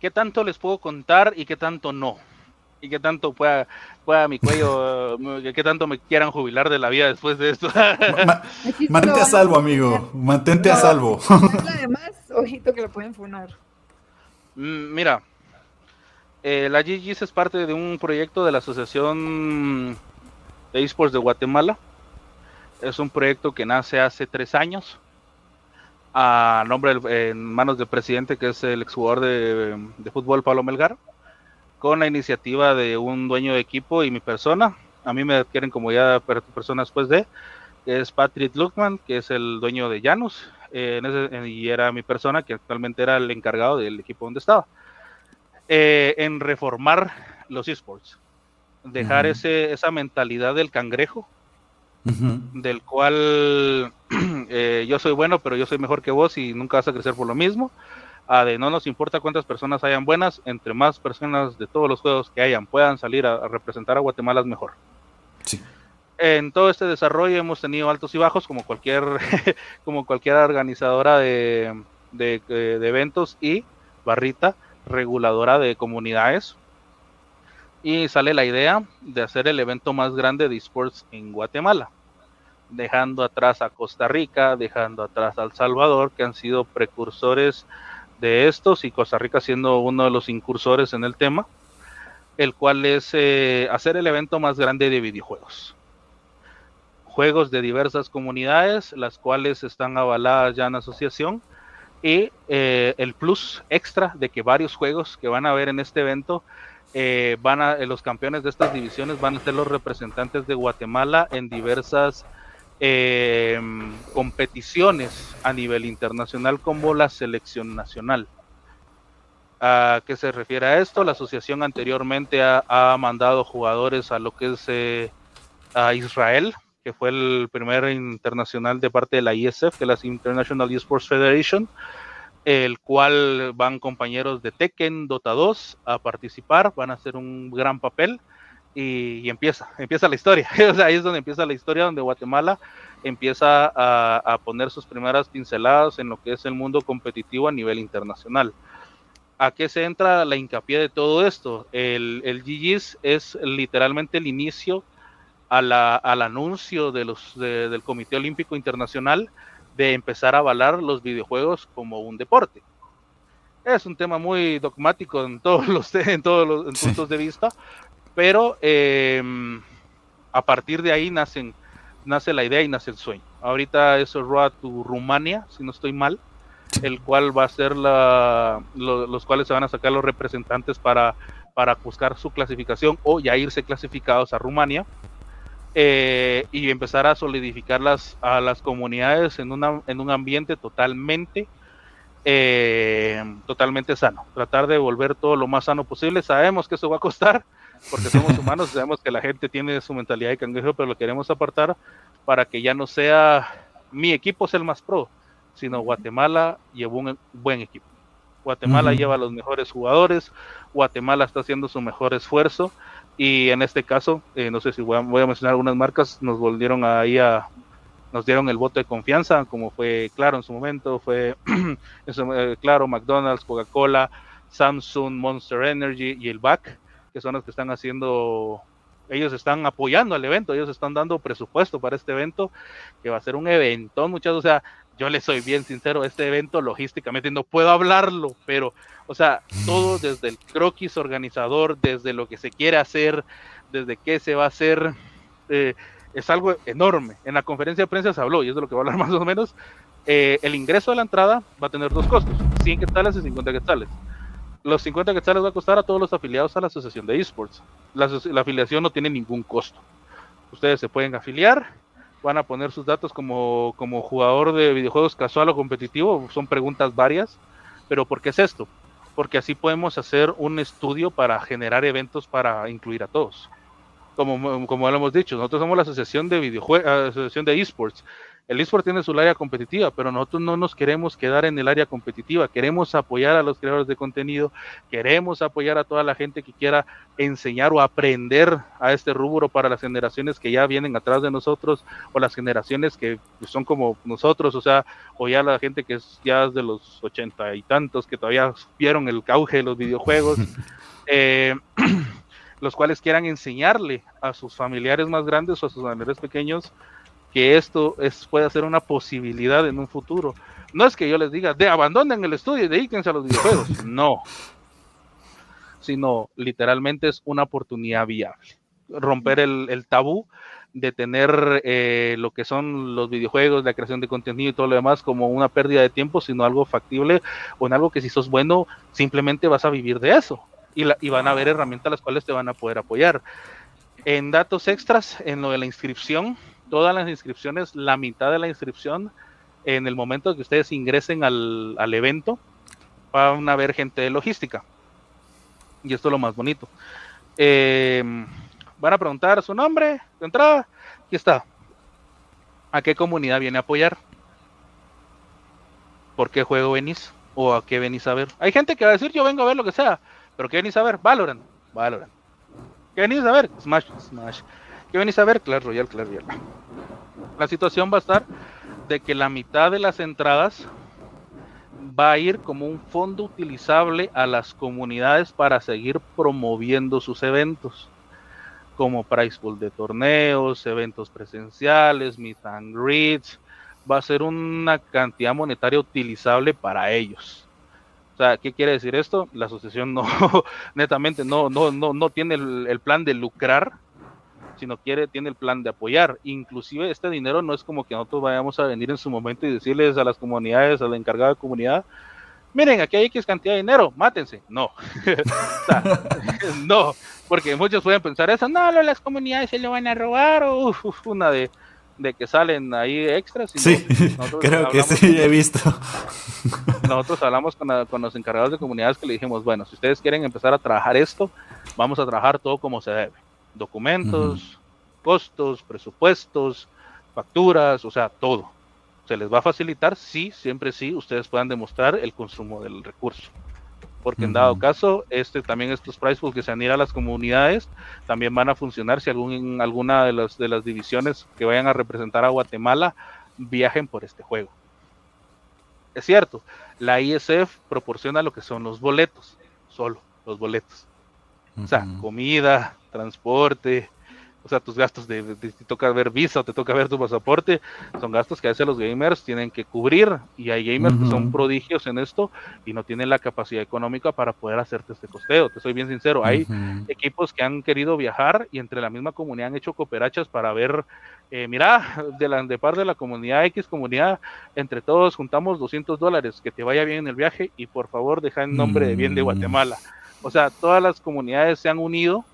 qué tanto les puedo contar y qué tanto no. Y qué tanto pueda, pueda mi cuello, qué tanto me quieran jubilar de la vida después de esto. mantente a salvo, amigo. Mantente a salvo. Además, ojito que lo pueden funar. Mm, mira, eh, la GGS es parte de un proyecto de la Asociación de Esports de Guatemala. Es un proyecto que nace hace tres años a nombre en manos del presidente que es el exjugador de, de fútbol Pablo Melgar con la iniciativa de un dueño de equipo y mi persona. A mí me adquieren como ya persona después de que es Patrick Luckman que es el dueño de Janus eh, y era mi persona que actualmente era el encargado del equipo donde estaba. Eh, en reformar los esports. Dejar ese, esa mentalidad del cangrejo del cual eh, yo soy bueno, pero yo soy mejor que vos y nunca vas a crecer por lo mismo. A de no nos importa cuántas personas hayan buenas, entre más personas de todos los juegos que hayan puedan salir a, representar a Guatemala es mejor. En todo este desarrollo hemos tenido altos y bajos, como cualquier, como cualquier organizadora de, de, eventos, y barrita reguladora de comunidades y sale la idea de hacer el evento más grande de esports en Guatemala, dejando atrás a Costa Rica, dejando atrás a El Salvador, que han sido precursores de estos y Costa Rica siendo uno de los incursores en el tema, el cual es eh, hacer el evento más grande de videojuegos. Juegos de diversas comunidades, las cuales están avaladas ya en asociación, y eh, el plus extra de que varios juegos que van a ver en este evento eh, van a los campeones de estas divisiones van a ser los representantes de Guatemala en diversas em, competiciones a nivel internacional como la selección nacional. ¿A qué se refiere a esto? La asociación anteriormente ha, mandado jugadores a lo que es eh, a Israel, que fue el primer internacional de parte de la ISF, que es la International Esports Federation, el cual van compañeros de Tekken, Dota 2 a participar, van a hacer un gran papel y, empieza, empieza la historia. ahí es donde empieza la historia, donde Guatemala empieza a, poner sus primeras pinceladas en lo que es el mundo competitivo a nivel internacional. ¿A qué se entra la hincapié de todo esto? El, el es literalmente el inicio al anuncio del Comité Olímpico Internacional de empezar a avalar los videojuegos como un deporte. Es un tema muy dogmático en todos los, en todos los puntos de vista, pero em, a partir de ahí nacen, nace la idea y nace el sueño. Ahorita es Road to Rumania, si no estoy mal, el cual va a ser la, los cuales se van a sacar los representantes para, para buscar su clasificación o ya irse clasificados a Rumania eh, y empezar a solidificar las, a las comunidades en, una, en un ambiente totalmente, eh, totalmente sano. Tratar de volver todo lo más sano posible. Sabemos que eso va a costar, porque somos humanos, sabemos que la gente tiene su mentalidad de cangrejo, pero lo queremos apartar para que ya no sea mi equipo es el más pro, sino Guatemala llevó un buen equipo. Guatemala lleva a los mejores jugadores, Guatemala está haciendo su mejor esfuerzo y en este caso, eh, no sé si voy a, mencionar algunas marcas, nos volvieron ahí a, nos dieron el voto de confianza, como fue Claro en su momento, fue eh, Claro, McDonald's, Coca-Cola, Samsung, Monster Energy y el BAC, que son los que están haciendo, ellos están apoyando al evento, ellos están dando presupuesto para este evento, que va a ser un evento, muchachos, o sea, yo les soy bien sincero, este evento logísticamente no puedo hablarlo, pero, o sea, todo desde el croquis organizador, desde lo que se quiere hacer, desde qué se va a hacer, eh, es algo enorme. En la conferencia de prensa se habló, y es de lo que va a hablar más o menos, eh, el ingreso de la entrada va a tener dos costos, 100 quetzales y 50 quetzales. Los 50 quetzales va a costar a todos los afiliados a la asociación de esports. la afiliación no tiene ningún costo. Ustedes se pueden afiliar, van a poner sus datos como, como jugador de videojuegos casual o competitivo, son preguntas varias, pero ¿por qué es esto? Porque así podemos hacer un estudio para generar eventos para incluir a todos. Como, como lo hemos dicho, nosotros somos la asociación de videojuegos, asociación de esports el eSport tiene su área competitiva, pero nosotros no nos queremos quedar en el área competitiva, queremos apoyar a los creadores de contenido, queremos apoyar a toda la gente que quiera enseñar o aprender a este rubro para las generaciones que ya vienen atrás de nosotros o las generaciones que son como nosotros, o sea, o ya la gente que es ya de los ochenta y tantos que todavía vieron el cauge de los videojuegos. Eh, los cuales quieran enseñarle a sus familiares más grandes o a sus familiares pequeños que esto es, puede ser una posibilidad en un futuro. No es que yo les diga, de abandonen el estudio y dedíquense a los videojuegos, no, sino literalmente es una oportunidad viable. Romper el, tabú de tener eh, lo que son los videojuegos, la creación de contenido y todo lo demás como una pérdida de tiempo, sino algo factible o en algo que si sos bueno, simplemente vas a vivir de eso y, y van a haber herramientas las cuales te van a poder apoyar. En datos extras, en lo de la inscripción, todas las inscripciones, la mitad de la inscripción, en el momento que ustedes ingresen al, evento, van a ver gente de logística. Y esto es lo más bonito. Eh, van a preguntar su nombre, de entrada, aquí está. ¿A qué comunidad viene a apoyar? ¿Por qué juego venís? ¿O a qué venís a ver? Hay gente que va a decir, yo vengo a ver lo que sea, pero ¿qué venís a ver? Valorant, Valorant. ¿Qué venís a ver? Smash, Smash. ¿Qué venís a ver? Clash Royale, Clash Royale. La situación va a estar de que la mitad de las entradas va a ir como un fondo utilizable a las comunidades para seguir promoviendo sus eventos, como price pool de torneos, eventos presenciales, meet and greets, va a ser una cantidad monetaria utilizable para ellos. O sea, ¿qué quiere decir esto? La asociación no, netamente no, no, no, no tiene el plan de lucrar, sino quiere, tiene el plan de apoyar. Inclusive este dinero no es como que nosotros vayamos a venir en su momento y decirles a las comunidades, al encargado de comunidad, miren, aquí hay X cantidad de dinero, mátense. No, no, porque muchos pueden pensar eso, no, las comunidades se lo van a robar o una de, de que salen ahí extras. Sí, creo que sí, he visto. Nosotros hablamos con, con, los encargados de comunidades que le dijimos, bueno, si ustedes quieren empezar a trabajar esto, vamos a trabajar todo como se debe documentos, costos, presupuestos, facturas, o sea, todo. Se les va a facilitar si, siempre sí, ustedes puedan demostrar el consumo del recurso. Porque en dado caso, este también estos price pools que se han ido a las comunidades también van a funcionar si algún, alguna de las, de las divisiones que vayan a representar a Guatemala viajen por este juego. Es cierto, la ISF proporciona lo que son los boletos, solo los boletos. O sea, comida, transporte, o sea, tus gastos de, te toca ver visa o te toca ver tu pasaporte, son gastos que a veces los gamers tienen que cubrir y hay gamers que son prodigios en esto y no tienen la capacidad económica para poder hacerte este costeo. Te soy bien sincero, hay equipos que han querido viajar y entre la misma comunidad han hecho cooperachas para ver, eh, mira, de, la, de parte de la comunidad X comunidad, entre todos juntamos 200 dólares, que te vaya bien en el viaje y por favor deja en nombre de bien de mm. Guatemala. O sea, todas las comunidades se han unido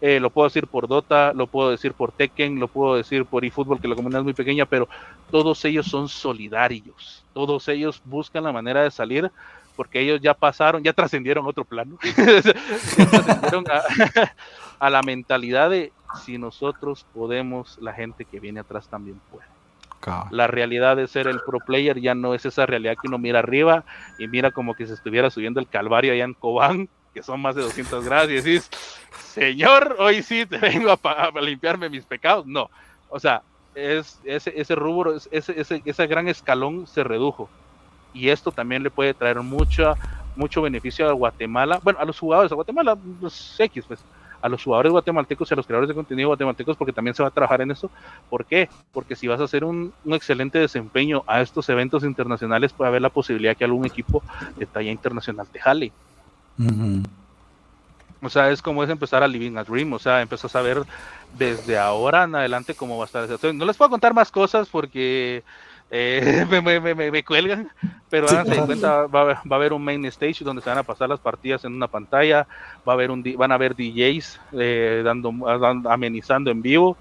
eh, lo puedo decir por Dota, lo puedo decir por Tekken, lo puedo decir por eFootball, que la comunidad es muy pequeña, pero todos ellos son solidarios. Todos ellos buscan la manera de salir porque ellos ya pasaron, ya trascendieron otro plano. trascendieron a, la mentalidad de si nosotros podemos, la gente que viene atrás también puede. La realidad de ser el pro player ya no es esa realidad que uno mira arriba y mira como que se estuviera subiendo el calvario allá en Cobán, que son más de 200 grados, y decís, Señor, hoy sí te vengo a, limpiarme mis pecados. No, o sea, es, ese, ese rubro, ese, ese, ese gran escalón se redujo. Y esto también le puede traer mucho, mucho beneficio a Guatemala, bueno, a los jugadores de Guatemala, los X, pues, a los jugadores guatemaltecos y a los creadores de contenido guatemaltecos, porque también se va a trabajar en eso. ¿Por qué? Porque si vas a hacer un, un excelente desempeño a estos eventos internacionales, puede haber la posibilidad que algún equipo de talla internacional te jale. O sea, es como es empezar a living a dream, o sea, empezó a saber desde ahora en adelante cómo va a estar. No les puedo contar más cosas porque eh, me, cuelgan, pero cuenta, va, a haber un main stage donde se van a pasar las partidas en una pantalla, va a haber un, van a haber DJs eh, dando, amenizando en vivo.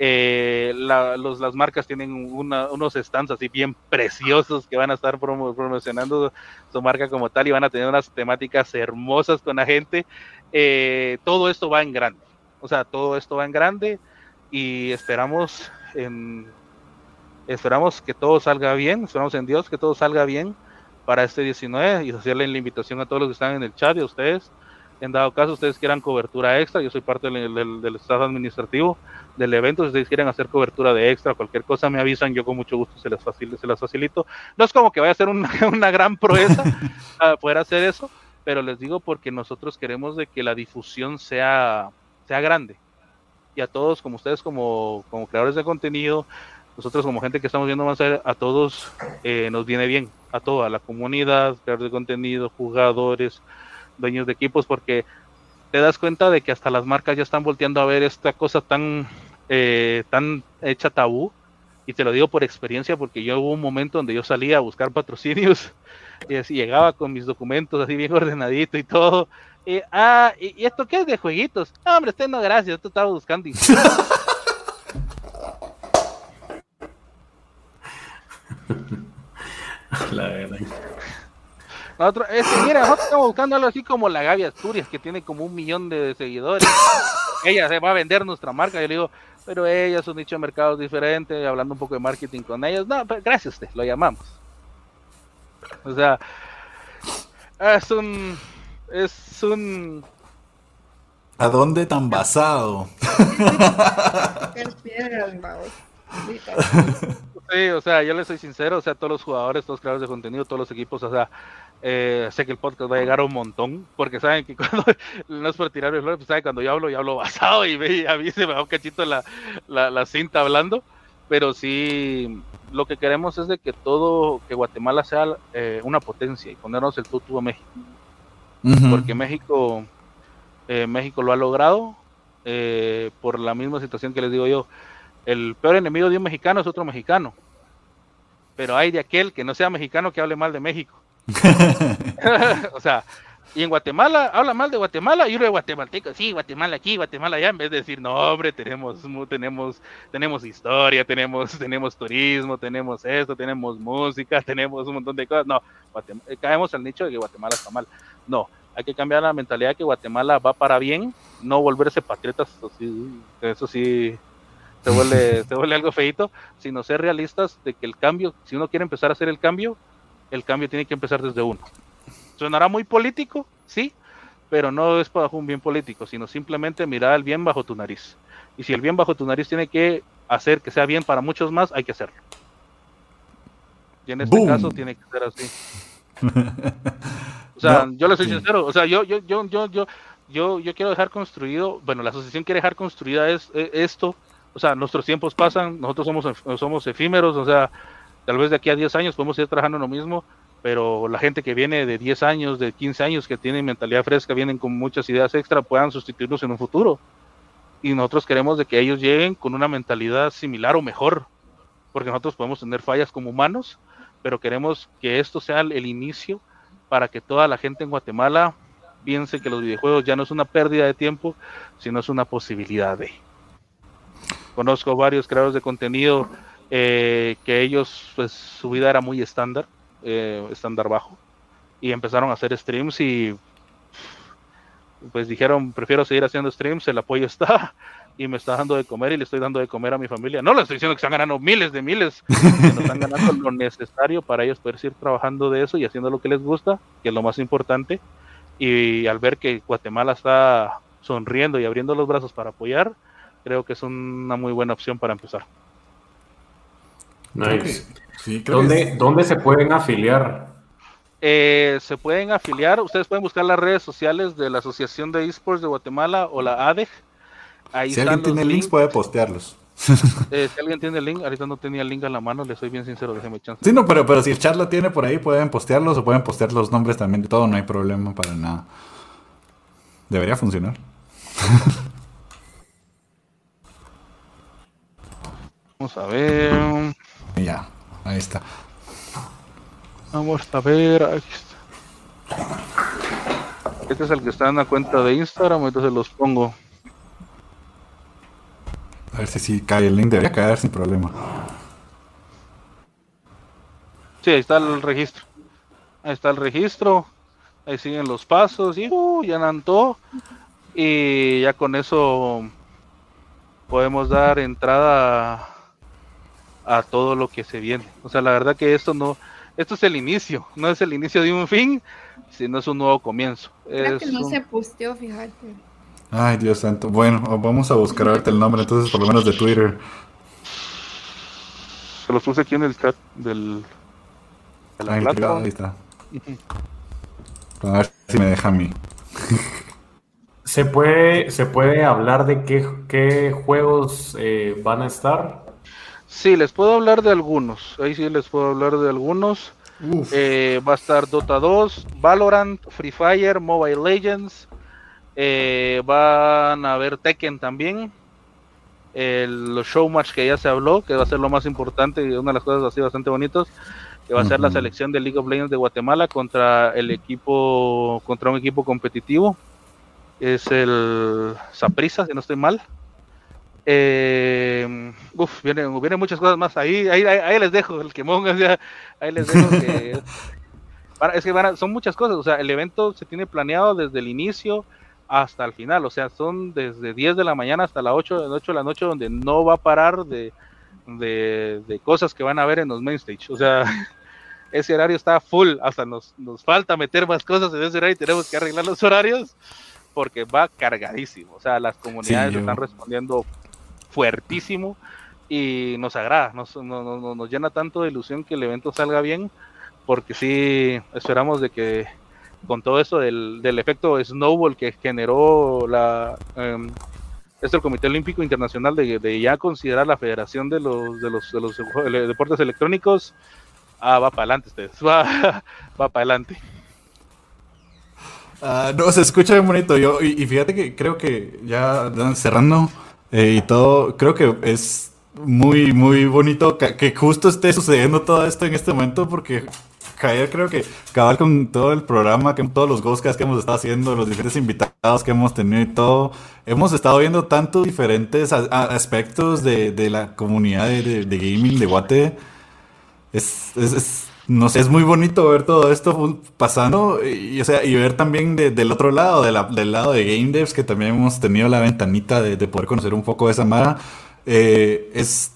Eh, los, las marcas tienen unos stands así bien preciosos que van a estar promocionando su marca como tal y van a tener unas temáticas hermosas con la gente. Eh, todo esto va en grande. O sea, todo esto va en grande y esperamos en, esperamos que todo salga bien, esperamos en Dios que todo salga bien para este 19 y hacerle la invitación a todos los que están en el chat y a ustedes. En dado caso, ustedes quieran cobertura extra, yo soy parte del, del, estado administrativo del evento, si ustedes quieren hacer cobertura de extra, cualquier cosa me avisan, yo con mucho gusto se las, se las facilito. No es como que vaya a ser una, una gran proeza poder hacer eso, pero les digo porque nosotros queremos de que la difusión sea, sea grande. Y a todos, como ustedes, como, como creadores de contenido, nosotros como gente que estamos viendo más a, a todos, eh, nos viene bien, a toda la comunidad, creadores de contenido, jugadores, dueños de equipos, porque te das cuenta de que hasta las marcas ya están volteando a ver esta cosa tan, eh, tan hecha tabú. Y te lo digo por experiencia, porque yo hubo un momento donde yo salía a buscar patrocinios y así llegaba con mis documentos así bien ordenadito y todo. Y, ah, ¿y, esto qué es de jueguitos? No, hombre, usted no, gracias, esto estaba buscando. La verdad. Nosotros, es que, mira, nosotros estamos buscando algo así como la Gaby Asturias, que tiene como un millón de seguidores. ella se va a vender nuestra marca. Yo le digo, pero ella es un nicho de mercado diferente, hablando un poco de marketing con ellos. No, pero gracias a usted, lo llamamos. O sea, es un. Es un. ¿A dónde tan basado? Sí, o sea, yo le soy sincero, o sea, todos los jugadores, todos los creadores de contenido, todos los equipos, o sea, eh, sé que el podcast va a llegar a un montón, porque saben que cuando, no es por tirar el flores, pues saben cuando yo hablo, yo hablo basado y ve, a mí se me va un cachito la, la, la, cinta hablando, pero sí, lo que queremos es de que todo, que Guatemala sea eh, una potencia y ponernos el tutu a México, porque México, eh, México lo ha logrado eh, por la misma situación que les digo yo, el peor enemigo de un mexicano es otro mexicano. Pero hay de aquel que no sea mexicano que hable mal de México. o sea, y en Guatemala habla mal de Guatemala y uno de guatemalteco, sí, Guatemala aquí, Guatemala allá, en vez de decir, no, hombre, tenemos, tenemos, tenemos historia, tenemos, tenemos turismo, tenemos esto, tenemos música, tenemos un montón de cosas. No, eh, caemos al nicho de que Guatemala está mal. No, hay que cambiar la mentalidad de que Guatemala va para bien, no volverse patriotas, eso sí, se vuelve, se vuelve algo feito, sino ser realistas de que el cambio, si uno quiere empezar a hacer el cambio, el cambio tiene que empezar desde uno. Sonará muy político, sí, pero no es bajo un bien político, sino simplemente mirar el bien bajo tu nariz. Y si el bien bajo tu nariz tiene que hacer que sea bien para muchos más, hay que hacerlo. Y en este caso tiene que ser así. o sea, yo le soy sincero, o sea, yo, yo, yo, yo, yo, yo, yo quiero dejar construido, bueno, la asociación quiere dejar construida es, e, esto o sea, nuestros tiempos pasan, nosotros somos, somos efímeros, o sea, tal vez de aquí a 10 años podemos ir trabajando en lo mismo, pero la gente que viene de 10 años, de 15 años, que tienen mentalidad fresca, vienen con muchas ideas extra, puedan sustituirnos en un futuro. Y nosotros queremos de que ellos lleguen con una mentalidad similar o mejor, porque nosotros podemos tener fallas como humanos, pero queremos que esto sea el inicio para que toda la gente en Guatemala piense que los videojuegos ya no es una pérdida de tiempo, sino es una posibilidad de conozco varios creadores de contenido eh, que ellos, pues su vida era muy estándar, eh, estándar bajo, y empezaron a hacer streams y pues dijeron, prefiero seguir haciendo streams, el apoyo está y me está dando de comer y le estoy dando de comer a mi familia. No les estoy diciendo que están ganando miles de miles, sino están ganando lo necesario para ellos poder seguir trabajando de eso y haciendo lo que les gusta, que es lo más importante. Y al ver que Guatemala está sonriendo y abriendo los brazos para apoyar, creo que es una muy buena opción para empezar. Nice. ¿Dónde, se pueden afiliar? Eh, se pueden afiliar, ustedes pueden buscar las redes sociales de la Asociación de Esports de Guatemala o la ADEG. Ahí si alguien tiene links, puede postearlos. Eh, si alguien tiene el link, ahorita no tenía el link a la mano, le soy bien sincero, déjeme chance. Sí, no, pero, pero si el chat lo tiene por ahí, pueden postearlos o pueden postear los nombres también de todo, no hay problema para nada. Debería funcionar. Vamos a ver. Ya, ahí está. Vamos a ver. Aquí Este es el que está en la cuenta de Instagram, entonces los pongo. A ver si sí cae el link, debería caer sin problema. Sí, ahí está el registro. Ahí está el registro. Ahí siguen los pasos y uh, ya todo. Y ya con eso podemos dar entrada a todo lo que se viene. O sea, la verdad que esto no, esto es el inicio, no es el inicio de un fin, sino es un nuevo comienzo. Creo que no se posteó, fíjate. Ay, Dios santo. Bueno, vamos a buscar ahorita el nombre, entonces por lo menos de Twitter. Se los puse aquí en el chat del. De la ahí está. A ver si me deja a mí. ¿Se puede, ¿Se puede hablar de qué, qué juegos eh, van a estar? Sí, les puedo hablar de algunos. Ahí sí les puedo hablar de algunos. Eh, va a estar Dota 2, Valorant, Free Fire, Mobile Legends. Eh, van a ver Tekken también. El showmatch que ya se habló, que va a ser lo más importante y una de las cosas así bastante bonitos, que va a ser la selección de League of Legends de Guatemala contra el equipo, contra un equipo competitivo. Es el Saprisa, si no estoy mal. Eh, uf, vienen, vienen muchas cosas más. Ahí, ahí, ahí, les dejo el quemón. ahí les dejo que. es que son muchas cosas. O sea, el evento se tiene planeado desde el inicio hasta el final. O sea, son desde 10 de la mañana hasta las 8, 8 de la noche, donde no va a parar de, de, de cosas que van a ver en los main stage. O sea, ese horario está full. Hasta nos, nos falta meter más cosas en ese horario y tenemos que arreglar los horarios porque va cargadísimo. O sea, las comunidades están respondiendo fuertísimo y nos agrada, nos, nos, llena tanto de ilusión que el evento salga bien, porque sí esperamos de que con todo eso del, del efecto snowball que generó la um, este el Comité Olímpico Internacional de, ya considerar la Federación de los de los, de los deportes electrónicos ah va para adelante ustedes va va para adelante ah, no se escucha bien bonito yo y, fíjate que creo que ya cerrando eh, y todo creo que es muy, muy bonito que, justo esté sucediendo todo esto en este momento porque Javier creo que cabal con todo el programa, con todos los Ghostcasts que hemos estado haciendo, los diferentes invitados que hemos tenido y todo, hemos estado viendo tantos diferentes aspectos de, la comunidad de, gaming de Guate. Es, no sé, es muy bonito ver todo esto pasando y, o sea, y ver también del otro lado, del lado de Game Devs, que también hemos tenido la ventanita de, poder conocer un poco de esa mara. Eh, es,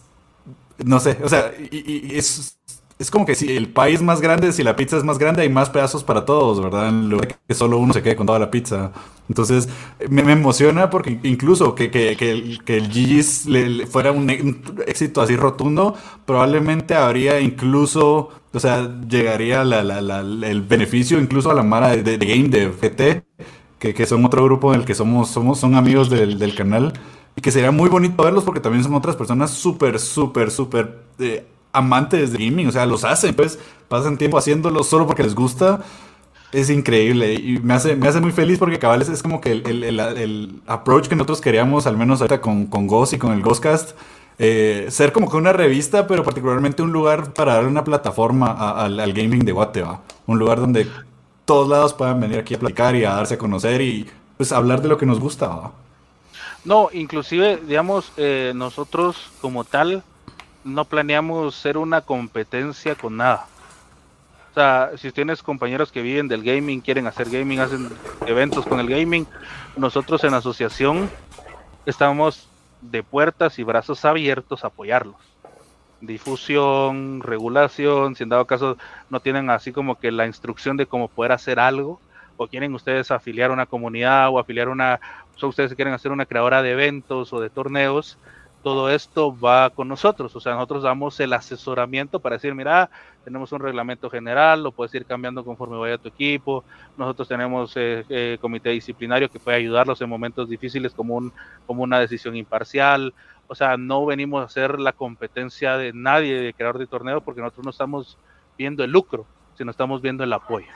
no sé, o sea, y, es, es como que si el país más grande, si la pizza es más grande, hay más pedazos para todos, ¿verdad? En lugar que solo uno se quede con toda la pizza. Entonces, me, emociona porque incluso que, que, que el, que el fuera un, éxito así rotundo, probablemente habría incluso, o sea, llegaría el beneficio incluso a la mara de, Game de GT, que, que, son otro grupo en el que somos, somos son amigos del, del canal. Y que sería muy bonito verlos porque también son otras personas súper, súper, súper eh, amantes de gaming. O sea, los hacen, pues pasan tiempo haciéndolo solo porque les gusta. Es increíble y me hace, me hace muy feliz porque cabales es como que el, el, el, approach que nosotros queríamos, al menos ahorita con, con Ghost y con el Ghostcast, eh, ser como que una revista, pero particularmente un lugar para darle una plataforma al, gaming de Guate, Un lugar donde todos lados puedan venir aquí a platicar y a darse a conocer y pues hablar de lo que nos gusta. No, inclusive, digamos, eh, nosotros como tal no planeamos ser una competencia con nada. O sea, si tienes compañeros que viven del gaming, quieren hacer gaming, hacen eventos con el gaming, nosotros en asociación estamos de puertas y brazos abiertos a apoyarlos. Difusión, regulación, si en dado caso no tienen así como que la instrucción de cómo poder hacer algo, o quieren ustedes afiliar una comunidad o afiliar una, o ustedes quieren hacer una creadora de eventos o de torneos, todo esto va con nosotros. O sea, nosotros damos el asesoramiento para decir, mira, tenemos un reglamento general, lo puedes ir cambiando conforme vaya tu equipo. Nosotros tenemos eh, eh, comité disciplinario que puede ayudarlos en momentos difíciles como, un, como una decisión imparcial. O sea, no venimos a hacer la competencia de nadie de creador de torneo porque nosotros no estamos viendo el lucro, sino estamos viendo el apoyo.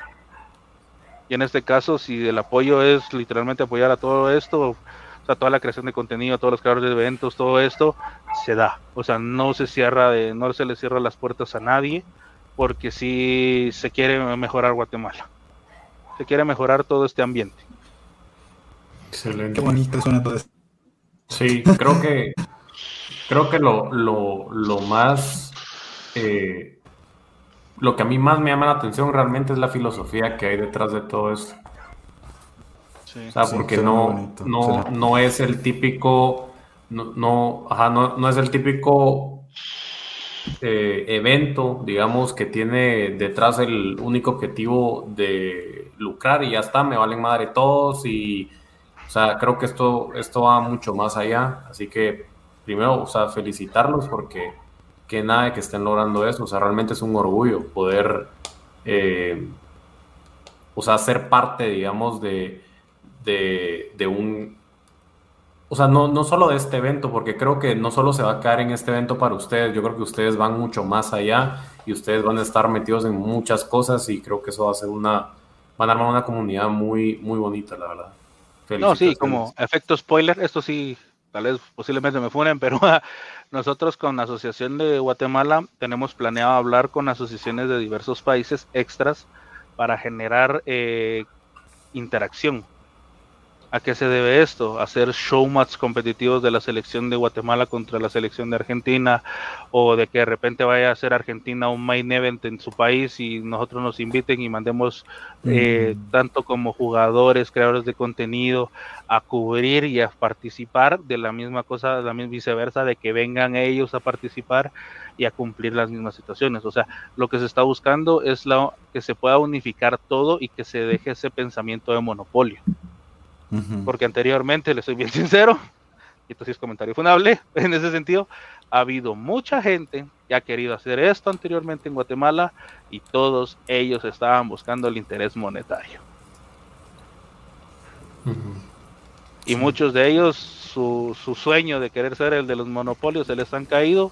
Y en este caso, si el apoyo es literalmente apoyar a todo esto, o sea, toda la creación de contenido, todos los creadores de eventos, todo esto se da. O sea, no se cierra de, no se le cierra las puertas a nadie, porque sí se quiere mejorar Guatemala. Se quiere mejorar todo este ambiente. Excelente. Qué bonito suena todo esto. Sí, creo que creo que lo, lo, más eh, lo que a mí más me llama la atención realmente es la filosofía que hay detrás de todo esto o sea, porque no, no, no es el típico, no, no, ajá, no, no es el típico eh, evento, digamos, que tiene detrás el único objetivo de lucrar y ya está, me valen madre todos y, o sea, creo que esto, esto va mucho más allá, así que primero, o sea, felicitarlos porque que nada de que estén logrando eso, o sea, realmente es un orgullo poder, eh, o sea, ser parte, digamos, de, de, un... O sea, no, no solo de este evento, porque creo que no solo se va a caer en este evento para ustedes, yo creo que ustedes van mucho más allá y ustedes van a estar metidos en muchas cosas y creo que eso va a ser una... Van a armar una comunidad muy, muy bonita, la verdad. No, sí, como efecto spoiler, esto sí, tal vez posiblemente me funen, pero nosotros con la Asociación de Guatemala tenemos planeado hablar con asociaciones de diversos países extras para generar eh, interacción ¿A qué se debe esto? Hacer showmats competitivos de la selección de Guatemala contra la selección de Argentina o de que de repente vaya a ser Argentina un main event en su país y nosotros nos inviten y mandemos eh, tanto como jugadores, creadores de contenido a cubrir y a participar de la misma cosa, la misma viceversa, de que vengan ellos a participar y a cumplir las mismas situaciones. O sea, lo que se está buscando es la, que se pueda unificar todo y que se deje ese pensamiento de monopolio. Porque anteriormente, le soy bien sincero, y esto sí es comentario funable en ese sentido, ha habido mucha gente que ha querido hacer esto anteriormente en Guatemala y todos ellos estaban buscando el interés monetario. Y muchos de ellos, su, su, sueño de querer ser el de los monopolios se les han caído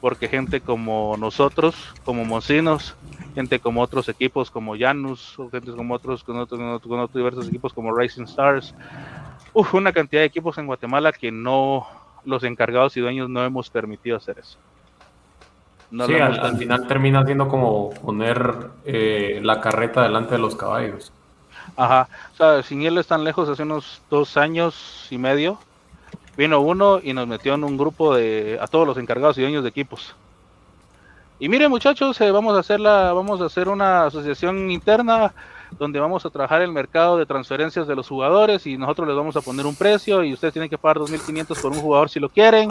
porque gente como nosotros, como Mocinos, gente como otros equipos como Janus, o gente como otros, con otros, con otros diversos equipos como Rising Stars, uf, una cantidad de equipos en Guatemala que no, los encargados y dueños no hemos permitido hacer eso. sí, al, final termina siendo como poner eh, la carreta delante de los caballos. Ajá, o sea, sin irles tan lejos, hace unos dos años y medio, vino uno y nos metió en un grupo de a todos los encargados y dueños de equipos. Y miren muchachos, eh, vamos a hacer la, vamos a hacer una asociación interna donde vamos a trabajar el mercado de transferencias de los jugadores y nosotros les vamos a poner un precio y ustedes tienen que pagar 2.500 por un jugador si lo quieren.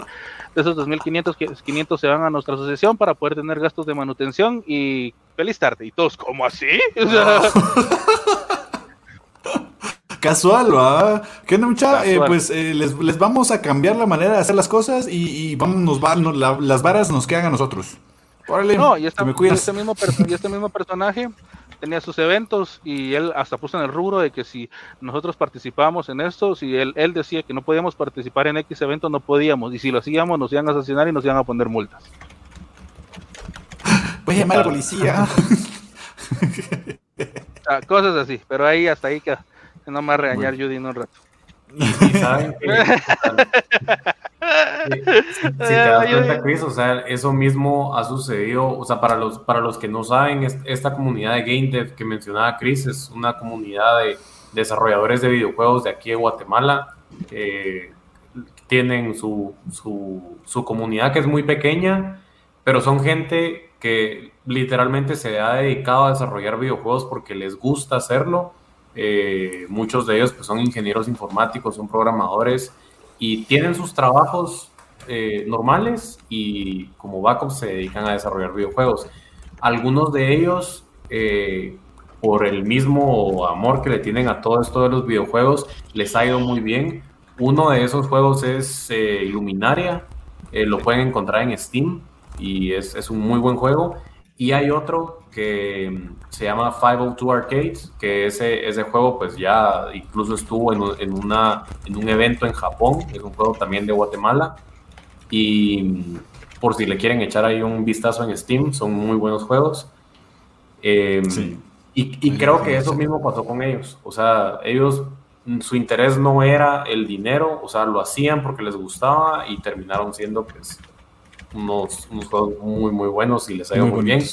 De esos 2.500, 500 se van a nuestra asociación para poder tener gastos de manutención y feliz tarde. Y todos, ¿cómo así? Casual, ¿va? ¿Qué no, mucha? Eh, pues eh, les, vamos a cambiar la manera de hacer las cosas y, vamos, nos van, las varas nos quedan a nosotros. Órale, no, y, este mismo y este mismo personaje tenía sus eventos y él hasta puso en el rubro de que si nosotros participábamos en esto, si él, él decía que no podíamos participar en X evento, no podíamos. Y si lo hacíamos, nos iban a asesinar y nos iban a poner multas. Voy a llamar a la policía. cosas así, pero ahí hasta ahí que no me va a regañar Judy en un rato. Y, saben que, si, te das cuenta, Chris, o sea, eso mismo ha sucedido, o sea, para los, para los que no saben, esta comunidad de Game Dev que mencionaba Chris es una comunidad de desarrolladores de videojuegos de aquí de Guatemala, que tienen su, su, su comunidad que es muy pequeña, pero son gente que literalmente se ha dedicado a desarrollar videojuegos porque les gusta hacerlo eh, muchos de ellos pues, son ingenieros informáticos, son programadores y tienen sus trabajos eh, normales y como backup se dedican a desarrollar videojuegos. Algunos de ellos, eh, por el mismo amor que le tienen a todo esto de los videojuegos, les ha ido muy bien. Uno de esos juegos es Illuminaria, lo pueden encontrar en Steam y es, es un muy buen juego. Y hay otro que mm, se llama 502 Arcades, que ese, ese juego pues ya incluso estuvo en, en, una, en un evento en Japón, es un juego también de Guatemala. Y mm, por si le quieren echar ahí un vistazo en Steam, son muy buenos juegos. Em, y, y creo que eso mismo pasó con ellos. O sea, ellos, mm, su interés no era el dinero, o sea, lo hacían porque les gustaba y terminaron siendo pues unos, unos juegos muy, muy buenos y les ha ido muy, bien.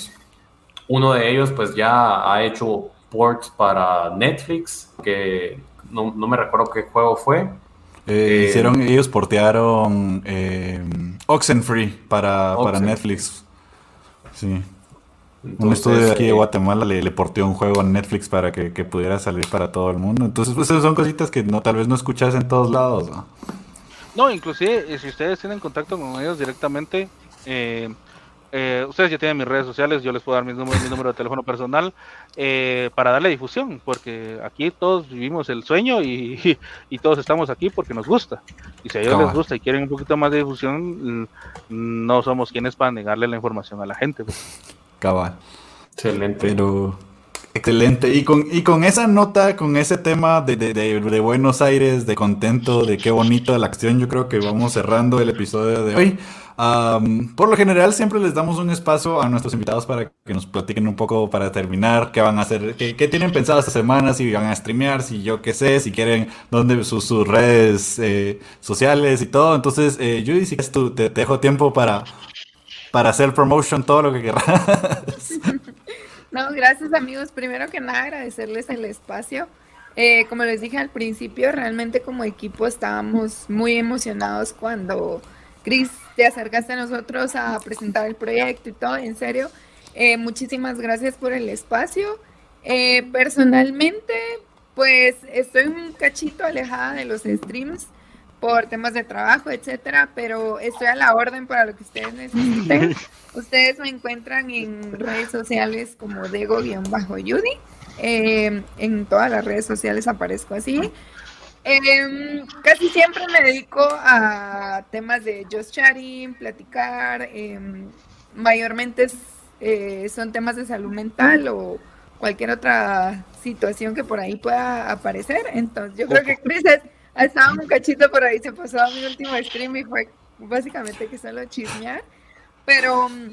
Uno de ellos, pues ya ha hecho ports para Netflix, que no, no me recuerdo qué juego fue. Eh, eh, hicieron, ellos portearon eh, Oxenfree para, para Netflix. Sí. un estudio de aquí de Guatemala le, le porteó un juego a Netflix para que, que, pudiera salir para todo el mundo. Entonces, pues son cositas que no, tal vez no escuchas en todos lados. ¿no? No, inclusive eh, si ustedes tienen contacto con ellos directamente, eh, eh, ustedes ya tienen mis redes sociales, yo les puedo dar mi número, mi número de teléfono personal para darle difusión, porque aquí todos vivimos el sueño y, todos estamos aquí porque nos gusta. Y si a ellos les gusta y quieren un poquito más de difusión, mm, no somos quienes para negarle la información a la gente. Pues. Cabal. Excelente. Pero Excelente. Y con, y con esa nota, con ese tema de, de, Buenos Aires, de contento, de qué bonito la acción, yo creo que vamos cerrando el episodio de hoy. por lo general, siempre les damos un espacio a nuestros invitados para que nos platiquen un poco para terminar, qué van a hacer, qué, tienen pensado esta semana, si van a streamear, si yo qué sé, si quieren, dónde sus, redes eh, sociales y todo. Entonces, eh, Judy, si quieres tú, te, dejo tiempo para, para hacer promotion, todo lo que quieras. No, gracias amigos. Primero que nada agradecerles el espacio. Eh, como les dije al principio, realmente como equipo estábamos muy emocionados cuando Chris te acercaste a nosotros a presentar el proyecto y todo. En serio, eh, muchísimas gracias por el espacio. Eh, personalmente, pues estoy un cachito alejada de los streams por temas de trabajo, etcétera, pero estoy a la orden para lo que ustedes necesiten. ustedes me encuentran en redes sociales como Dego-Judy. Eh, en todas las redes sociales aparezco así. Em, casi siempre me dedico a temas de just chatting, platicar. Em, mayormente eh, son temas de salud mental o cualquier otra situación que por ahí pueda aparecer. Entonces, yo creo que Chris ha estado un cachito por ahí, se pasó mi último stream y fue básicamente que solo chismear. Pero mm,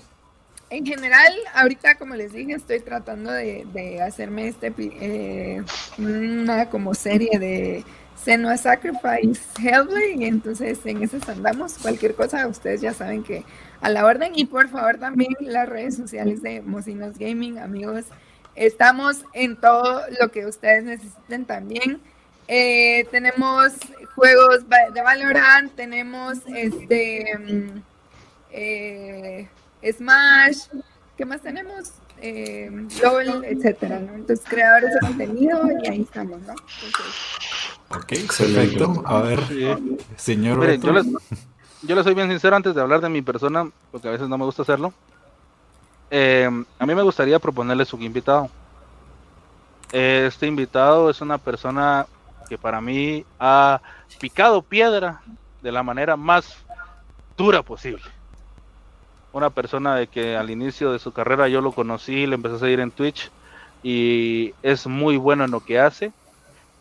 en general, ahorita, como les dije, estoy tratando de, hacerme este eh, una como serie de Senua Sacrifice Hellblade, entonces en eso andamos. Cualquier cosa, ustedes ya saben que a la orden. Y por favor, también las redes sociales de Mocinos Gaming, amigos. Estamos en todo lo que ustedes necesiten también. Eh, tenemos juegos de Valorant, tenemos este mm, eh, Smash, ¿qué más tenemos? Eh, LOL, etcétera, ¿no? Entonces, creadores de contenido y ahí estamos, ¿no? ok, perfecto. A ver, señor. yo, les, yo soy bien sincero antes de hablar de mi persona, porque a veces no me gusta hacerlo. Eh, a mí me gustaría proponerles un invitado. Este invitado es una persona que para mí ha picado piedra de la manera más dura posible una persona de que al inicio de su carrera yo lo conocí, le empecé a seguir en Twitch y es muy bueno en lo que hace.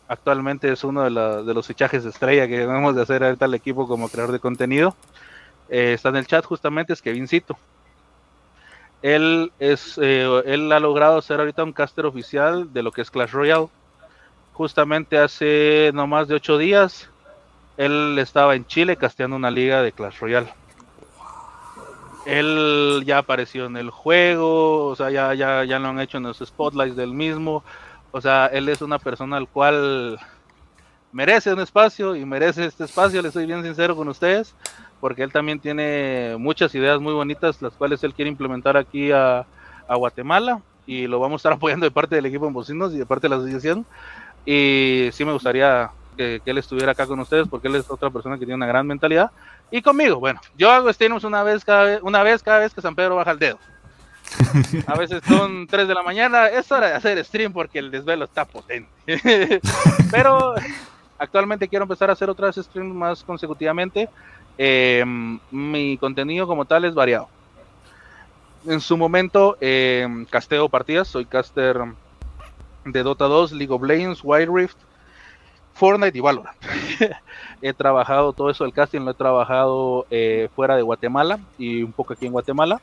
Actualmente es uno de, los fichajes de estrella que debemos de hacer ahorita al equipo como creador de contenido. Eh, está en el chat justamente, es Kevincito. Él, es, eh, él ha logrado ser ahorita un caster oficial de lo que es Clash Royale. Justamente hace no más de ocho días, él estaba en Chile casteando una liga de Clash Royale él ya apareció en el juego, o sea, ya, ya, ya lo han hecho en los spotlights del mismo. O sea, él es una persona al cual merece un espacio y merece este espacio, le soy bien sincero con ustedes, porque él también tiene muchas ideas muy bonitas, las cuales él quiere implementar aquí a, Guatemala y lo vamos a estar apoyando de parte del equipo en Bocinos y de parte de la asociación. Y sí me gustaría que, él estuviera acá con ustedes porque él es otra persona que tiene una gran mentalidad. Y conmigo, bueno, yo hago streams una vez cada vez, una vez cada vez que San Pedro baja el dedo. A veces son 3 de la mañana, es hora de hacer stream porque el desvelo está potente. Pero actualmente quiero empezar a hacer otras streams más consecutivamente. Em, mi contenido como tal es variado. En su momento, eh, casteo partidas, soy caster de Dota 2, League of Legends, Wild Rift, Fortnite y Valorant. he trabajado todo eso del casting, lo he trabajado eh, fuera de Guatemala y un poco aquí en Guatemala.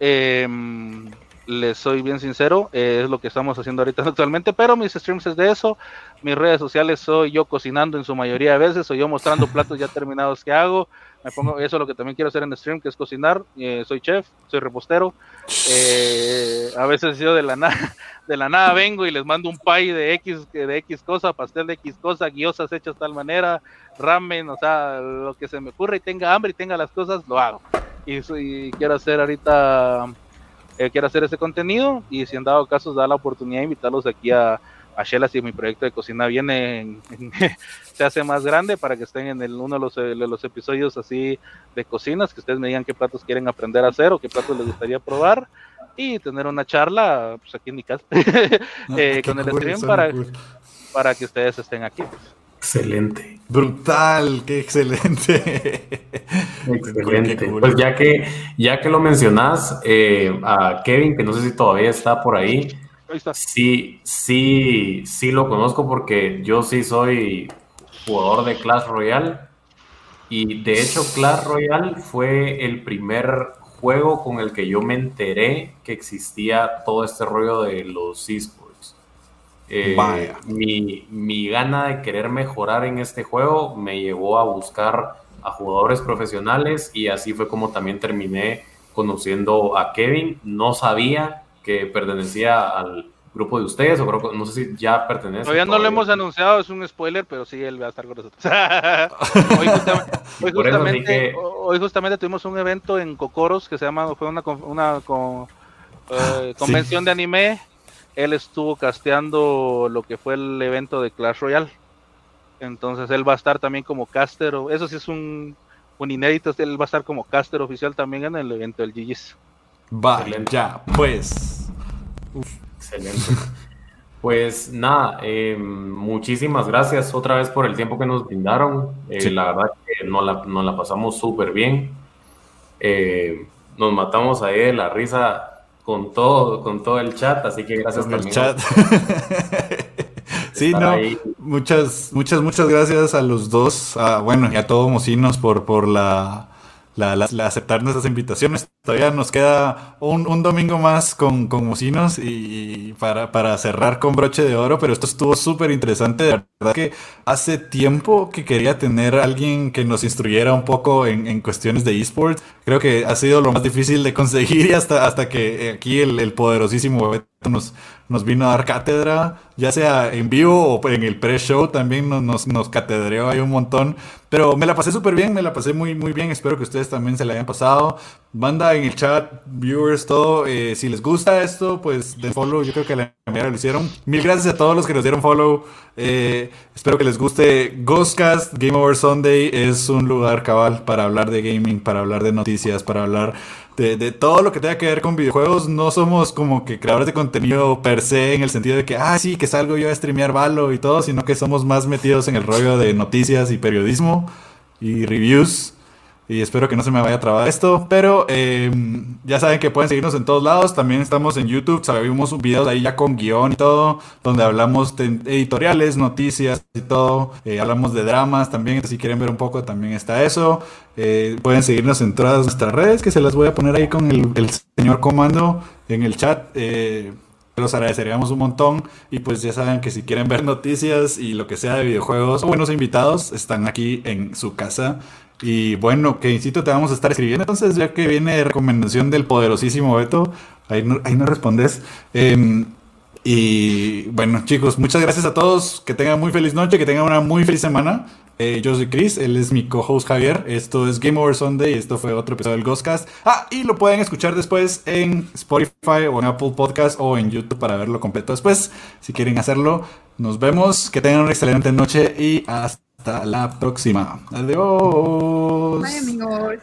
Em, les soy bien sincero, eh, es lo que estamos haciendo ahorita actualmente, pero mis streams es de eso, mis redes sociales soy yo cocinando en su mayoría de veces, soy yo mostrando platos ya terminados que hago, me pongo, eso es lo que también quiero hacer en stream, que es cocinar, eh, soy chef, soy repostero, eh, a veces yo de la nada, de la nada vengo y les mando un pay de X, de X cosa, pastel de X cosa, guiosas hechas de tal manera, ramen, o sea, lo que se me ocurre y tenga hambre y tenga las cosas, lo hago. Y, y quiero hacer ahorita eh, quiero hacer ese contenido y si han dado casos da la oportunidad de invitarlos aquí a, a Shella si mi proyecto de cocina viene se hace más grande para que estén en el, uno de los, de los, episodios así de cocinas, que ustedes me digan qué platos quieren aprender a hacer o qué platos les gustaría probar y tener una charla pues aquí en mi casa eh, con el stream para, para que ustedes estén aquí. Pues. Excelente. Brutal, qué excelente. Excelente. Pues ya que, ya que lo mencionas, eh, a Kevin, que no sé si todavía está por ahí, sí, sí, sí lo conozco porque yo sí soy jugador de Clash Royale. Y de hecho, Clash Royale fue el primer juego con el que yo me enteré que existía todo este rollo de los esports. Eh, mi, mi, gana de querer mejorar en este juego me llevó a buscar a jugadores profesionales y así fue como también terminé conociendo a Kevin. No sabía que pertenecía al grupo de ustedes, o creo no sé si ya pertenece. Todavía no lo hemos anunciado, es un spoiler, pero sí, él va a estar con nosotros. hoy, justamente, tuvimos un evento en Cocoros que se llama, fue una, una eh, convención de anime él estuvo casteando lo que fue el evento de Clash Royale. Entonces él va a estar también como caster, eso sí es un, un inédito, él va a estar como caster oficial también en el evento del GG's. Vale, ya, pues. Excelente. Pues nada, eh, muchísimas gracias otra vez por el tiempo que nos brindaron. Eh, la verdad que nos la, nos la pasamos súper bien. Eh, nos matamos ahí de la risa con todo, con todo el chat, así que gracias por El chat. sí, no, muchas, muchas, muchas gracias a los dos, bueno, y a todos Mocinos por, por la la, aceptar nuestras invitaciones. Todavía nos queda un, domingo más con, con Mocinos y, para, para, cerrar con broche de oro, pero esto estuvo súper interesante. De verdad que hace tiempo que quería tener a alguien que nos instruyera un poco en, en cuestiones de esports. Creo que ha sido lo más difícil de conseguir y hasta, hasta que aquí el, el poderosísimo nos, nos vino a dar cátedra, ya sea en vivo o en el pre-show también nos, nos, nos, catedreó ahí un montón. Pero me la pasé súper bien, me la pasé muy, muy bien. Espero que ustedes también se la hayan pasado. Banda en el chat, viewers, todo. Eh, si les gusta esto, pues den follow. Yo creo que la mayoría lo hicieron. Mil gracias a todos los que nos dieron follow. Eh, espero que les guste. Ghostcast, Game Over Sunday es un lugar cabal para hablar de gaming, para hablar de noticias, para hablar de, todo lo que tenga que ver con videojuegos. No somos como que creadores de contenido per se en el sentido de que, ah, sí, que salgo yo a streamear Valo y todo, sino que somos más metidos en el rollo de noticias y periodismo y reviews. Y espero que no se me vaya a trabar esto. Pero em, ya saben que pueden seguirnos en todos lados. También estamos en YouTube. Sabemos videos ahí ya con guion y todo. Donde hablamos de editoriales, noticias y todo. Eh, hablamos de dramas también. Si quieren ver un poco, también está eso. Eh, pueden seguirnos en todas nuestras redes. Que se las voy a poner ahí con el, señor comando en el chat. Eh, los agradeceríamos un montón. Y pues ya saben que si quieren ver noticias y lo que sea de videojuegos o buenos invitados, están aquí en su casa. Y bueno, que insisto, te vamos a estar escribiendo. Entonces, ya que viene recomendación del poderosísimo Beto, ahí no, ahí no respondes. Em, y bueno, chicos, muchas gracias a todos. Que tengan muy feliz noche, que tengan una muy feliz semana. Eh, yo soy Chris, él es mi co-host Javier. Esto es Game Over Sunday y esto fue otro episodio del Ghostcast. Ah, y lo pueden escuchar después en Spotify o en Apple Podcast o en YouTube para verlo completo después. Si quieren hacerlo, nos vemos. Que tengan una excelente noche y hasta. Hasta la próxima. Adiós. Bye amigos.